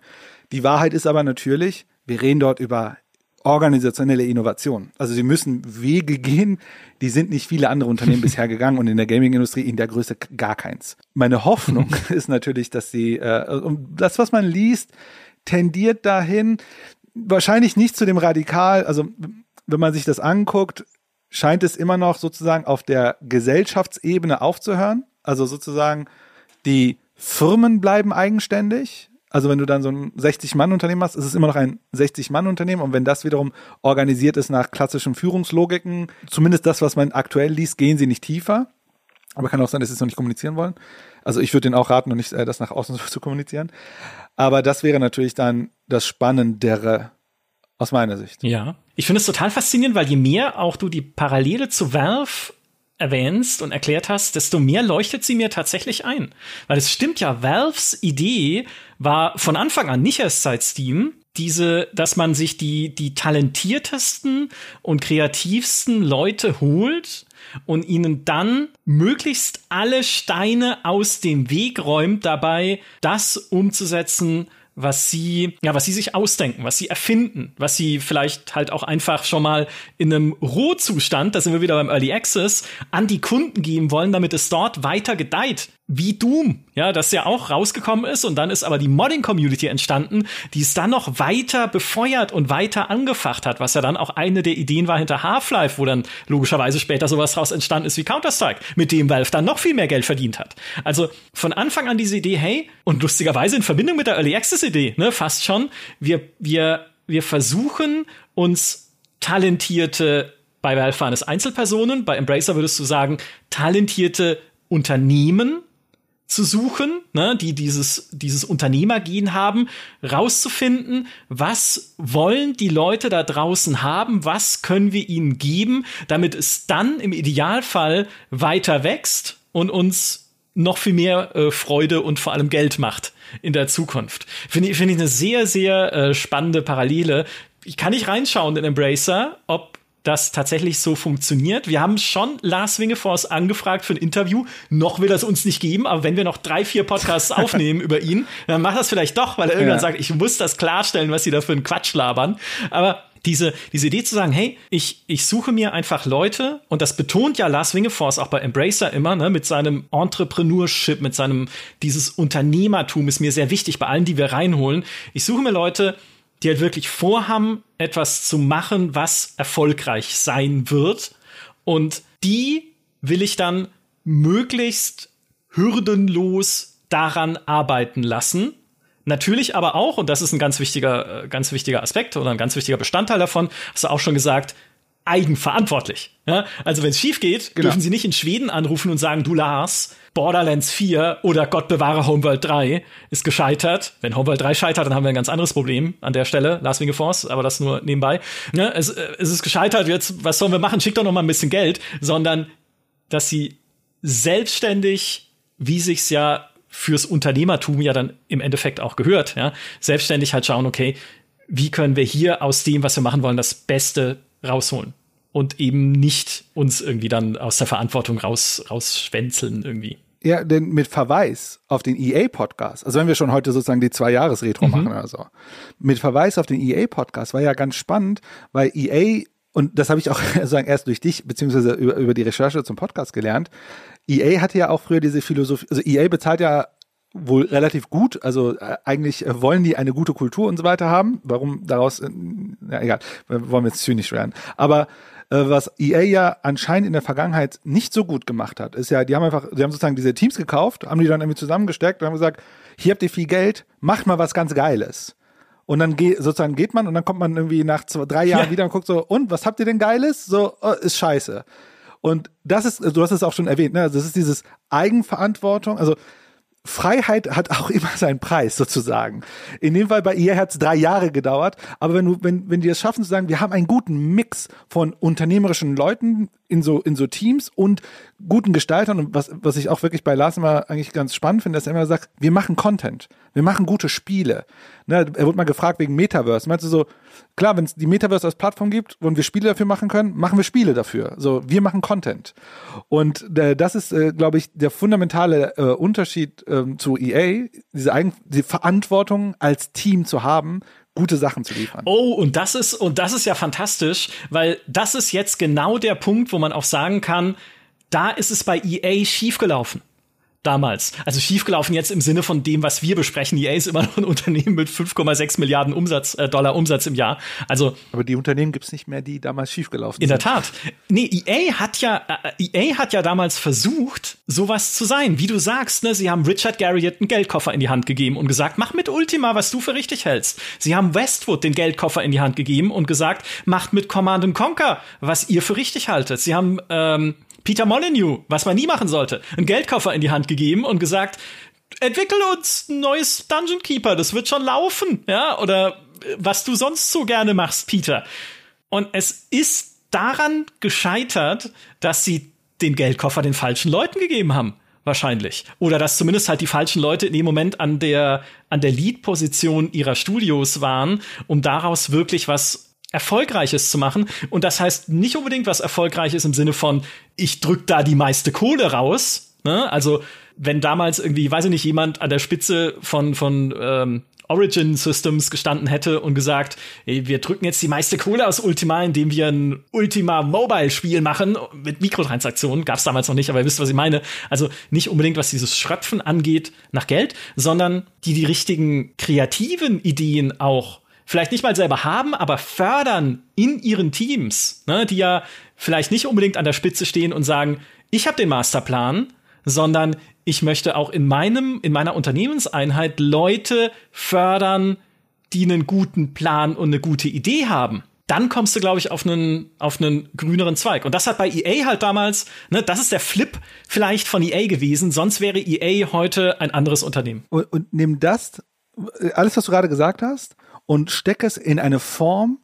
[SPEAKER 2] Die Wahrheit ist aber natürlich, wir reden dort über organisationelle Innovation. Also sie müssen Wege gehen, die sind nicht viele andere Unternehmen bisher gegangen und in der Gaming-Industrie in der Größe gar keins. Meine Hoffnung ist natürlich, dass sie, äh, das, was man liest, tendiert dahin, wahrscheinlich nicht zu dem Radikal, also wenn man sich das anguckt, scheint es immer noch sozusagen auf der Gesellschaftsebene aufzuhören. Also sozusagen die Firmen bleiben eigenständig, also wenn du dann so ein 60-Mann-Unternehmen hast, ist es immer noch ein 60-Mann-Unternehmen. Und wenn das wiederum organisiert ist nach klassischen Führungslogiken, zumindest das, was man aktuell liest, gehen sie nicht tiefer. Aber kann auch sein, dass sie es noch nicht kommunizieren wollen. Also ich würde denen auch raten, noch nicht äh, das nach außen zu kommunizieren. Aber das wäre natürlich dann das Spannendere aus meiner Sicht.
[SPEAKER 1] Ja. Ich finde es total faszinierend, weil je mehr auch du die Parallele zu Valve erwähnst und erklärt hast, desto mehr leuchtet sie mir tatsächlich ein. Weil es stimmt ja, Valves Idee war von Anfang an nicht erst seit Steam, diese, dass man sich die, die talentiertesten und kreativsten Leute holt und ihnen dann möglichst alle Steine aus dem Weg räumt, dabei das umzusetzen, was sie, ja, was sie sich ausdenken, was sie erfinden, was sie vielleicht halt auch einfach schon mal in einem Rohzustand, da sind wir wieder beim Early Access, an die Kunden geben wollen, damit es dort weiter gedeiht wie Doom, ja, das ja auch rausgekommen ist und dann ist aber die Modding-Community entstanden, die es dann noch weiter befeuert und weiter angefacht hat, was ja dann auch eine der Ideen war hinter Half-Life, wo dann logischerweise später sowas raus entstanden ist wie Counter-Strike, mit dem Valve dann noch viel mehr Geld verdient hat. Also von Anfang an diese Idee, hey, und lustigerweise in Verbindung mit der Early Access-Idee, ne, fast schon, wir, wir, wir versuchen uns talentierte bei Valve waren es Einzelpersonen, bei Embracer würdest du sagen, talentierte Unternehmen zu suchen, ne, die dieses, dieses Unternehmergehen haben, rauszufinden, was wollen die Leute da draußen haben, was können wir ihnen geben, damit es dann im Idealfall weiter wächst und uns noch viel mehr äh, Freude und vor allem Geld macht in der Zukunft. Finde ich, finde ich eine sehr, sehr äh, spannende Parallele. Ich kann nicht reinschauen in Embracer, ob das tatsächlich so funktioniert. Wir haben schon Lars Wingefors angefragt für ein Interview. Noch will er es uns nicht geben, aber wenn wir noch drei, vier Podcasts aufnehmen über ihn, dann macht das vielleicht doch, weil er irgendwann ja. sagt, ich muss das klarstellen, was sie da für einen Quatsch labern. Aber diese, diese Idee zu sagen, hey, ich, ich suche mir einfach Leute, und das betont ja Lars Wingefors auch bei Embracer immer, ne, mit seinem Entrepreneurship, mit seinem, dieses Unternehmertum ist mir sehr wichtig bei allen, die wir reinholen. Ich suche mir Leute, die halt wirklich vorhaben, etwas zu machen, was erfolgreich sein wird. Und die will ich dann möglichst hürdenlos daran arbeiten lassen. Natürlich aber auch, und das ist ein ganz wichtiger, äh, ganz wichtiger Aspekt oder ein ganz wichtiger Bestandteil davon, hast du auch schon gesagt, eigenverantwortlich. Ja? Also wenn es schief geht, genau. dürfen sie nicht in Schweden anrufen und sagen, du Lars, Borderlands 4 oder Gott bewahre Homeworld 3 ist gescheitert. Wenn Homeworld 3 scheitert, dann haben wir ein ganz anderes Problem an der Stelle. Last Wing Force, aber das nur nebenbei. Ne? Es, äh, es ist gescheitert, jetzt, was sollen wir machen? Schickt doch noch mal ein bisschen Geld. Sondern, dass sie selbstständig, wie sich's ja fürs Unternehmertum ja dann im Endeffekt auch gehört, ja, selbstständig halt schauen, okay, wie können wir hier aus dem, was wir machen wollen, das Beste rausholen? Und eben nicht uns irgendwie dann aus der Verantwortung raus, rausschwänzeln irgendwie.
[SPEAKER 2] Ja, denn mit Verweis auf den EA-Podcast, also wenn wir schon heute sozusagen die Zwei-Jahres-Retro mhm. machen oder so, mit Verweis auf den EA-Podcast war ja ganz spannend, weil EA, und das habe ich auch sozusagen erst durch dich, beziehungsweise über, über die Recherche zum Podcast gelernt, EA hatte ja auch früher diese Philosophie, also EA bezahlt ja wohl relativ gut. Also äh, eigentlich äh, wollen die eine gute Kultur und so weiter haben. Warum daraus, äh, ja egal, wollen wir jetzt zynisch werden. Aber was EA ja anscheinend in der Vergangenheit nicht so gut gemacht hat, ist ja, die haben einfach, die haben sozusagen diese Teams gekauft, haben die dann irgendwie zusammengesteckt und haben gesagt, hier habt ihr viel Geld, macht mal was ganz Geiles. Und dann geht, sozusagen geht man und dann kommt man irgendwie nach zwei, drei Jahren ja. wieder und guckt so, und was habt ihr denn Geiles? So, oh, ist scheiße. Und das ist, du hast es auch schon erwähnt, ne? Also das ist dieses Eigenverantwortung. Also Freiheit hat auch immer seinen Preis sozusagen. In dem Fall bei ihr hat es drei Jahre gedauert, aber wenn du, wenn, wenn die es schaffen zu sagen, wir haben einen guten Mix von unternehmerischen Leuten in so, in so Teams und guten Gestaltern und was, was ich auch wirklich bei Lars immer eigentlich ganz spannend finde, dass er immer sagt, wir machen Content, wir machen gute Spiele. Ne, er wurde mal gefragt wegen Metaverse. Meinst du so, klar, wenn es die Metaverse als Plattform gibt und wir Spiele dafür machen können, machen wir Spiele dafür. So, wir machen Content. Und äh, das ist, äh, glaube ich, der fundamentale äh, Unterschied ähm, zu EA, diese, Eigen die Verantwortung als Team zu haben, gute Sachen zu liefern.
[SPEAKER 1] Oh, und das ist, und das ist ja fantastisch, weil das ist jetzt genau der Punkt, wo man auch sagen kann, da ist es bei EA schiefgelaufen damals. Also schiefgelaufen jetzt im Sinne von dem, was wir besprechen. EA ist immer noch ein Unternehmen mit 5,6 Milliarden Umsatz, äh, Dollar Umsatz im Jahr. Also
[SPEAKER 2] aber die Unternehmen gibt's nicht mehr, die damals schiefgelaufen
[SPEAKER 1] in
[SPEAKER 2] sind.
[SPEAKER 1] In der Tat. Nee, EA hat ja äh, EA hat ja damals versucht, sowas zu sein. Wie du sagst, ne, sie haben Richard Garriott einen Geldkoffer in die Hand gegeben und gesagt, mach mit Ultima, was du für richtig hältst. Sie haben Westwood den Geldkoffer in die Hand gegeben und gesagt, macht mit Command Conquer, was ihr für richtig haltet. Sie haben ähm, Peter Molyneux, was man nie machen sollte, einen Geldkoffer in die Hand gegeben und gesagt, entwickel uns ein neues Dungeon Keeper, das wird schon laufen, ja, oder äh, was du sonst so gerne machst, Peter. Und es ist daran gescheitert, dass sie den Geldkoffer den falschen Leuten gegeben haben wahrscheinlich. Oder dass zumindest halt die falschen Leute in dem Moment an der, an der Lead-Position ihrer Studios waren, um daraus wirklich was Erfolgreiches zu machen. Und das heißt nicht unbedingt was Erfolgreiches im Sinne von, ich drück da die meiste Kohle raus. Ne? Also, wenn damals irgendwie, weiß ich nicht, jemand an der Spitze von, von ähm, Origin Systems gestanden hätte und gesagt, ey, wir drücken jetzt die meiste Kohle aus Ultima, indem wir ein Ultima Mobile Spiel machen mit Mikrotransaktionen. Gab es damals noch nicht, aber ihr wisst, was ich meine. Also nicht unbedingt, was dieses Schröpfen angeht nach Geld, sondern die die richtigen kreativen Ideen auch vielleicht nicht mal selber haben, aber fördern in ihren Teams, ne, die ja vielleicht nicht unbedingt an der Spitze stehen und sagen, ich habe den Masterplan, sondern ich möchte auch in meinem in meiner Unternehmenseinheit Leute fördern, die einen guten Plan und eine gute Idee haben. Dann kommst du, glaube ich, auf einen, auf einen grüneren Zweig. Und das hat bei EA halt damals, ne, das ist der Flip vielleicht von EA gewesen, sonst wäre EA heute ein anderes Unternehmen.
[SPEAKER 2] Und, und nimm das, alles, was du gerade gesagt hast, und stecke es in eine Form,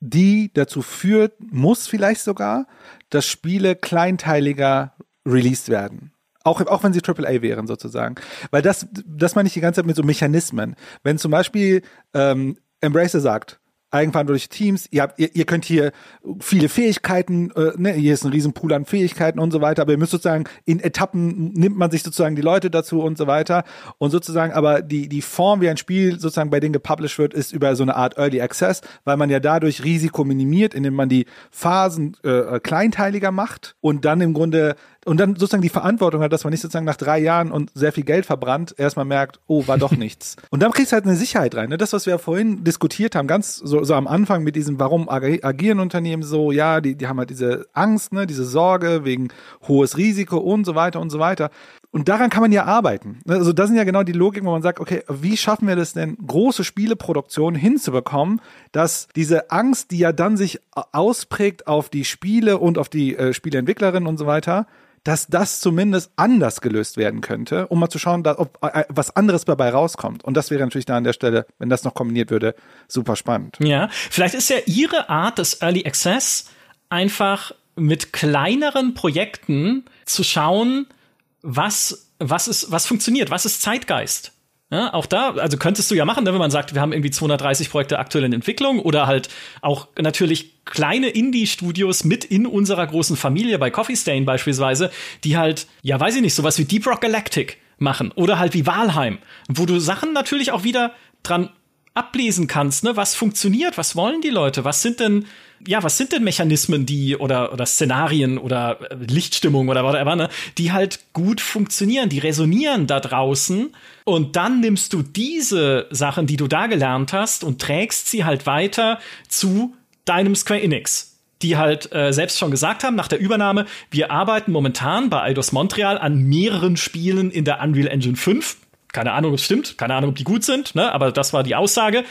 [SPEAKER 2] die dazu führt, muss vielleicht sogar, dass Spiele kleinteiliger released werden. Auch, auch wenn sie AAA wären, sozusagen. Weil das, das meine ich die ganze Zeit mit so Mechanismen. Wenn zum Beispiel ähm, Embracer sagt, eigenverantwortliche Teams. Ihr, habt, ihr, ihr könnt hier viele Fähigkeiten, äh, ne, hier ist ein Riesenpool an Fähigkeiten und so weiter, aber ihr müsst sozusagen in Etappen nimmt man sich sozusagen die Leute dazu und so weiter. Und sozusagen, aber die, die Form, wie ein Spiel sozusagen bei denen gepublished wird, ist über so eine Art Early Access, weil man ja dadurch Risiko minimiert, indem man die Phasen äh, kleinteiliger macht und dann im Grunde und dann sozusagen die Verantwortung hat, dass man nicht sozusagen nach drei Jahren und sehr viel Geld verbrannt, erstmal merkt, oh, war doch nichts. und dann kriegst du halt eine Sicherheit rein. Ne? Das, was wir ja vorhin diskutiert haben, ganz so, so am Anfang mit diesem, warum agieren Unternehmen so, ja, die, die haben halt diese Angst, ne, diese Sorge wegen hohes Risiko und so weiter und so weiter. Und daran kann man ja arbeiten. Ne? Also das sind ja genau die Logiken, wo man sagt, okay, wie schaffen wir das denn, große Spieleproduktionen hinzubekommen, dass diese Angst, die ja dann sich ausprägt auf die Spiele und auf die äh, Spieleentwicklerinnen und so weiter, dass das zumindest anders gelöst werden könnte, um mal zu schauen, dass, ob äh, was anderes dabei rauskommt. Und das wäre natürlich da an der Stelle, wenn das noch kombiniert würde, super spannend.
[SPEAKER 1] Ja, vielleicht ist ja Ihre Art des Early Access einfach mit kleineren Projekten zu schauen, was, was ist, was funktioniert, was ist Zeitgeist. Ja, auch da, also könntest du ja machen, ne, wenn man sagt, wir haben irgendwie 230 Projekte aktuell in Entwicklung oder halt auch natürlich kleine Indie-Studios mit in unserer großen Familie bei Coffee Stain beispielsweise, die halt, ja, weiß ich nicht, sowas wie Deep Rock Galactic machen oder halt wie Walheim, wo du Sachen natürlich auch wieder dran ablesen kannst, ne, was funktioniert, was wollen die Leute, was sind denn ja, was sind denn Mechanismen, die oder oder Szenarien oder äh, Lichtstimmung oder whatever, ne, die halt gut funktionieren, die resonieren da draußen und dann nimmst du diese Sachen, die du da gelernt hast und trägst sie halt weiter zu deinem Square Enix die halt äh, selbst schon gesagt haben, nach der Übernahme, wir arbeiten momentan bei Eidos Montreal an mehreren Spielen in der Unreal Engine 5. Keine Ahnung, ob es stimmt, keine Ahnung, ob die gut sind, ne? aber das war die Aussage.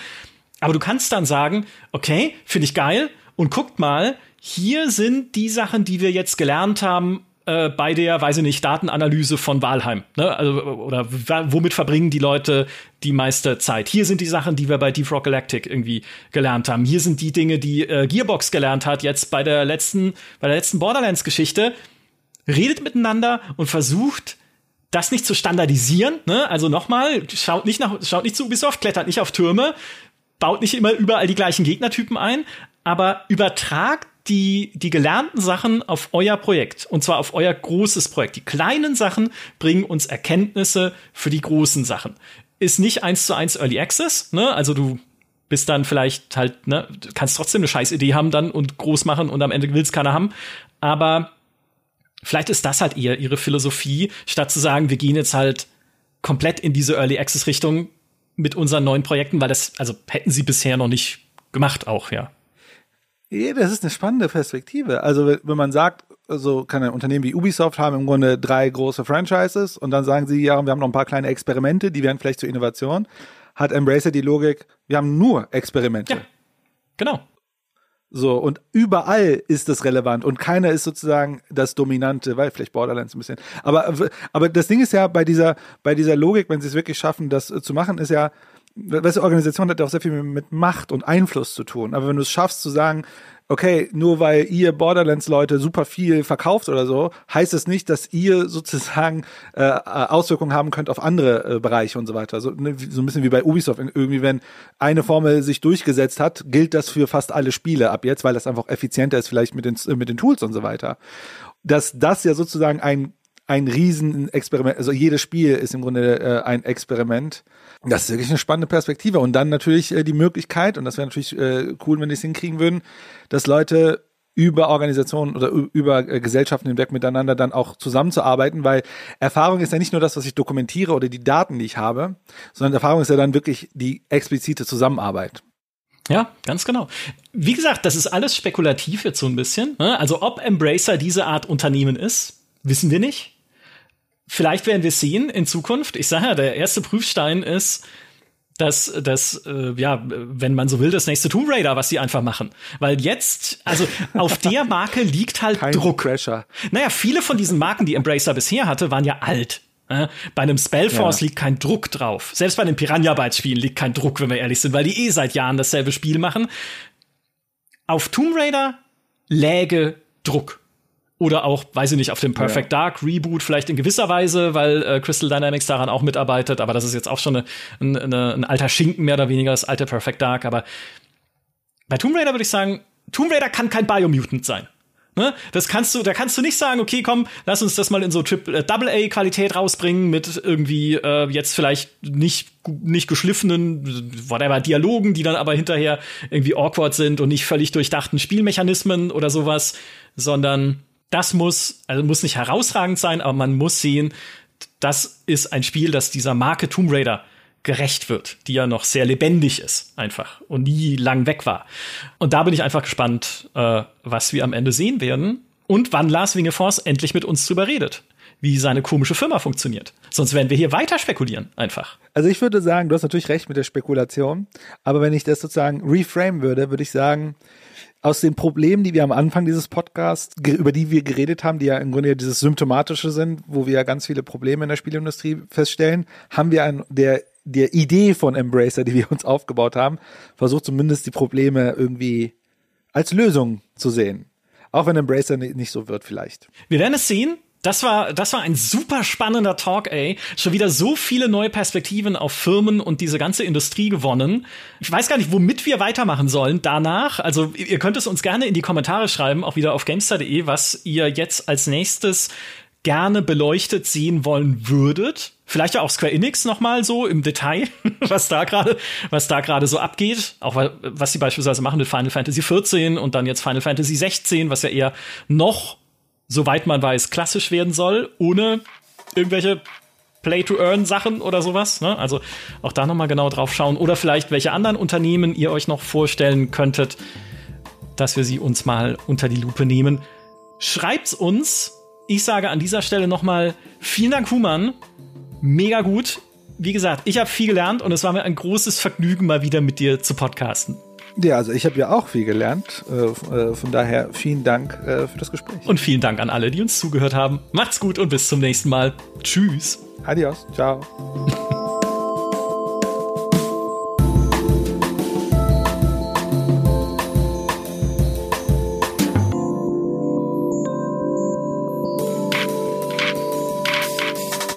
[SPEAKER 1] Aber du kannst dann sagen, okay, finde ich geil, und guckt mal, hier sind die Sachen, die wir jetzt gelernt haben, äh, bei der, weiß ich nicht, Datenanalyse von Walheim. Ne? Also, oder womit verbringen die Leute die meiste Zeit? Hier sind die Sachen, die wir bei Deep Rock Galactic irgendwie gelernt haben. Hier sind die Dinge, die äh, Gearbox gelernt hat, jetzt bei der letzten, bei der letzten Borderlands-Geschichte. Redet miteinander und versucht, das nicht zu standardisieren. Ne? Also nochmal, schaut nicht nach, schaut nicht zu Ubisoft, klettert nicht auf Türme, baut nicht immer überall die gleichen Gegnertypen ein, aber übertragt die, die gelernten Sachen auf euer Projekt. Und zwar auf euer großes Projekt. Die kleinen Sachen bringen uns Erkenntnisse für die großen Sachen. Ist nicht eins zu eins Early Access, ne? Also du bist dann vielleicht halt, ne, kannst trotzdem eine scheiß Idee haben dann und groß machen und am Ende will's keiner haben. Aber vielleicht ist das halt eher ihre Philosophie, statt zu sagen, wir gehen jetzt halt komplett in diese Early Access Richtung mit unseren neuen Projekten, weil das, also hätten sie bisher noch nicht gemacht auch, ja.
[SPEAKER 2] Ja, das ist eine spannende Perspektive. Also wenn man sagt, so kann ein Unternehmen wie Ubisoft haben im Grunde drei große Franchises und dann sagen sie, ja, wir haben noch ein paar kleine Experimente, die werden vielleicht zur Innovation, hat Embracer die Logik, wir haben nur Experimente. Ja,
[SPEAKER 1] genau.
[SPEAKER 2] So, und überall ist das relevant und keiner ist sozusagen das Dominante, weil vielleicht Borderlands ein bisschen. Aber, aber das Ding ist ja bei dieser, bei dieser Logik, wenn sie es wirklich schaffen, das zu machen, ist ja, weißt du, Organisation hat ja auch sehr viel mit Macht und Einfluss zu tun. Aber wenn du es schaffst zu sagen, okay, nur weil ihr Borderlands-Leute super viel verkauft oder so, heißt es nicht, dass ihr sozusagen äh, Auswirkungen haben könnt auf andere äh, Bereiche und so weiter. So, ne, so ein bisschen wie bei Ubisoft. Irgendwie, wenn eine Formel sich durchgesetzt hat, gilt das für fast alle Spiele ab jetzt, weil das einfach effizienter ist, vielleicht mit den, mit den Tools und so weiter. Dass das ja sozusagen ein ein Riesenexperiment, also jedes Spiel ist im Grunde äh, ein Experiment das ist wirklich eine spannende Perspektive. Und dann natürlich äh, die Möglichkeit, und das wäre natürlich äh, cool, wenn die es hinkriegen würden, dass Leute über Organisationen oder über äh, Gesellschaften hinweg miteinander dann auch zusammenzuarbeiten, weil Erfahrung ist ja nicht nur das, was ich dokumentiere oder die Daten, die ich habe, sondern Erfahrung ist ja dann wirklich die explizite Zusammenarbeit.
[SPEAKER 1] Ja, ganz genau. Wie gesagt, das ist alles spekulativ jetzt so ein bisschen. Ne? Also ob Embracer diese Art Unternehmen ist, wissen wir nicht. Vielleicht werden wir sehen in Zukunft. Ich sage ja, der erste Prüfstein ist, dass das, äh, ja, wenn man so will, das nächste Tomb Raider, was sie einfach machen. Weil jetzt, also auf der Marke liegt halt Kein Druck.
[SPEAKER 2] Pressure.
[SPEAKER 1] Naja, viele von diesen Marken, die Embracer bisher hatte, waren ja alt. Äh, bei einem Spellforce ja. liegt kein Druck drauf. Selbst bei den Piranha Bytes Spielen liegt kein Druck, wenn wir ehrlich sind, weil die eh seit Jahren dasselbe Spiel machen. Auf Tomb Raider läge Druck. Oder auch, weiß ich nicht, auf dem Perfect ja. Dark Reboot vielleicht in gewisser Weise, weil äh, Crystal Dynamics daran auch mitarbeitet, aber das ist jetzt auch schon eine, eine, ein alter Schinken mehr oder weniger, das alte Perfect Dark. Aber bei Tomb Raider würde ich sagen, Tomb Raider kann kein Biomutant sein. Ne? Das kannst du, da kannst du nicht sagen, okay, komm, lass uns das mal in so Triple, äh, Double A Qualität rausbringen mit irgendwie äh, jetzt vielleicht nicht nicht geschliffenen whatever Dialogen, die dann aber hinterher irgendwie awkward sind und nicht völlig durchdachten Spielmechanismen oder sowas, sondern das muss, also muss nicht herausragend sein, aber man muss sehen, das ist ein Spiel, das dieser Marke Tomb Raider gerecht wird, die ja noch sehr lebendig ist, einfach und nie lang weg war. Und da bin ich einfach gespannt, äh, was wir am Ende sehen werden und wann Lars Wingefors endlich mit uns drüber redet, wie seine komische Firma funktioniert. Sonst werden wir hier weiter spekulieren, einfach.
[SPEAKER 2] Also ich würde sagen, du hast natürlich recht mit der Spekulation, aber wenn ich das sozusagen reframe würde, würde ich sagen, aus den Problemen, die wir am Anfang dieses Podcasts, über die wir geredet haben, die ja im Grunde dieses Symptomatische sind, wo wir ja ganz viele Probleme in der Spielindustrie feststellen, haben wir an der, der Idee von Embracer, die wir uns aufgebaut haben, versucht zumindest die Probleme irgendwie als Lösung zu sehen. Auch wenn Embracer nicht so wird vielleicht.
[SPEAKER 1] Wir werden es sehen. Das war, das war ein super spannender Talk, ey. Schon wieder so viele neue Perspektiven auf Firmen und diese ganze Industrie gewonnen. Ich weiß gar nicht, womit wir weitermachen sollen danach. Also, ihr könnt es uns gerne in die Kommentare schreiben, auch wieder auf gamestar.de, was ihr jetzt als nächstes gerne beleuchtet sehen wollen würdet. Vielleicht ja auch Square Enix noch mal so im Detail, was da gerade, was da gerade so abgeht. Auch was sie beispielsweise machen mit Final Fantasy 14 und dann jetzt Final Fantasy 16, was ja eher noch soweit man weiß, klassisch werden soll, ohne irgendwelche Play-to-Earn-Sachen oder sowas. Ne? Also auch da nochmal genau drauf schauen. Oder vielleicht welche anderen Unternehmen ihr euch noch vorstellen könntet, dass wir sie uns mal unter die Lupe nehmen. Schreibt's uns. Ich sage an dieser Stelle nochmal vielen Dank, Human. Mega gut. Wie gesagt, ich habe viel gelernt und es war mir ein großes Vergnügen, mal wieder mit dir zu podcasten.
[SPEAKER 2] Ja, also ich habe ja auch viel gelernt. Äh, äh, von daher vielen Dank äh, für das Gespräch.
[SPEAKER 1] Und vielen Dank an alle, die uns zugehört haben. Macht's gut und bis zum nächsten Mal. Tschüss.
[SPEAKER 2] Adios. Ciao.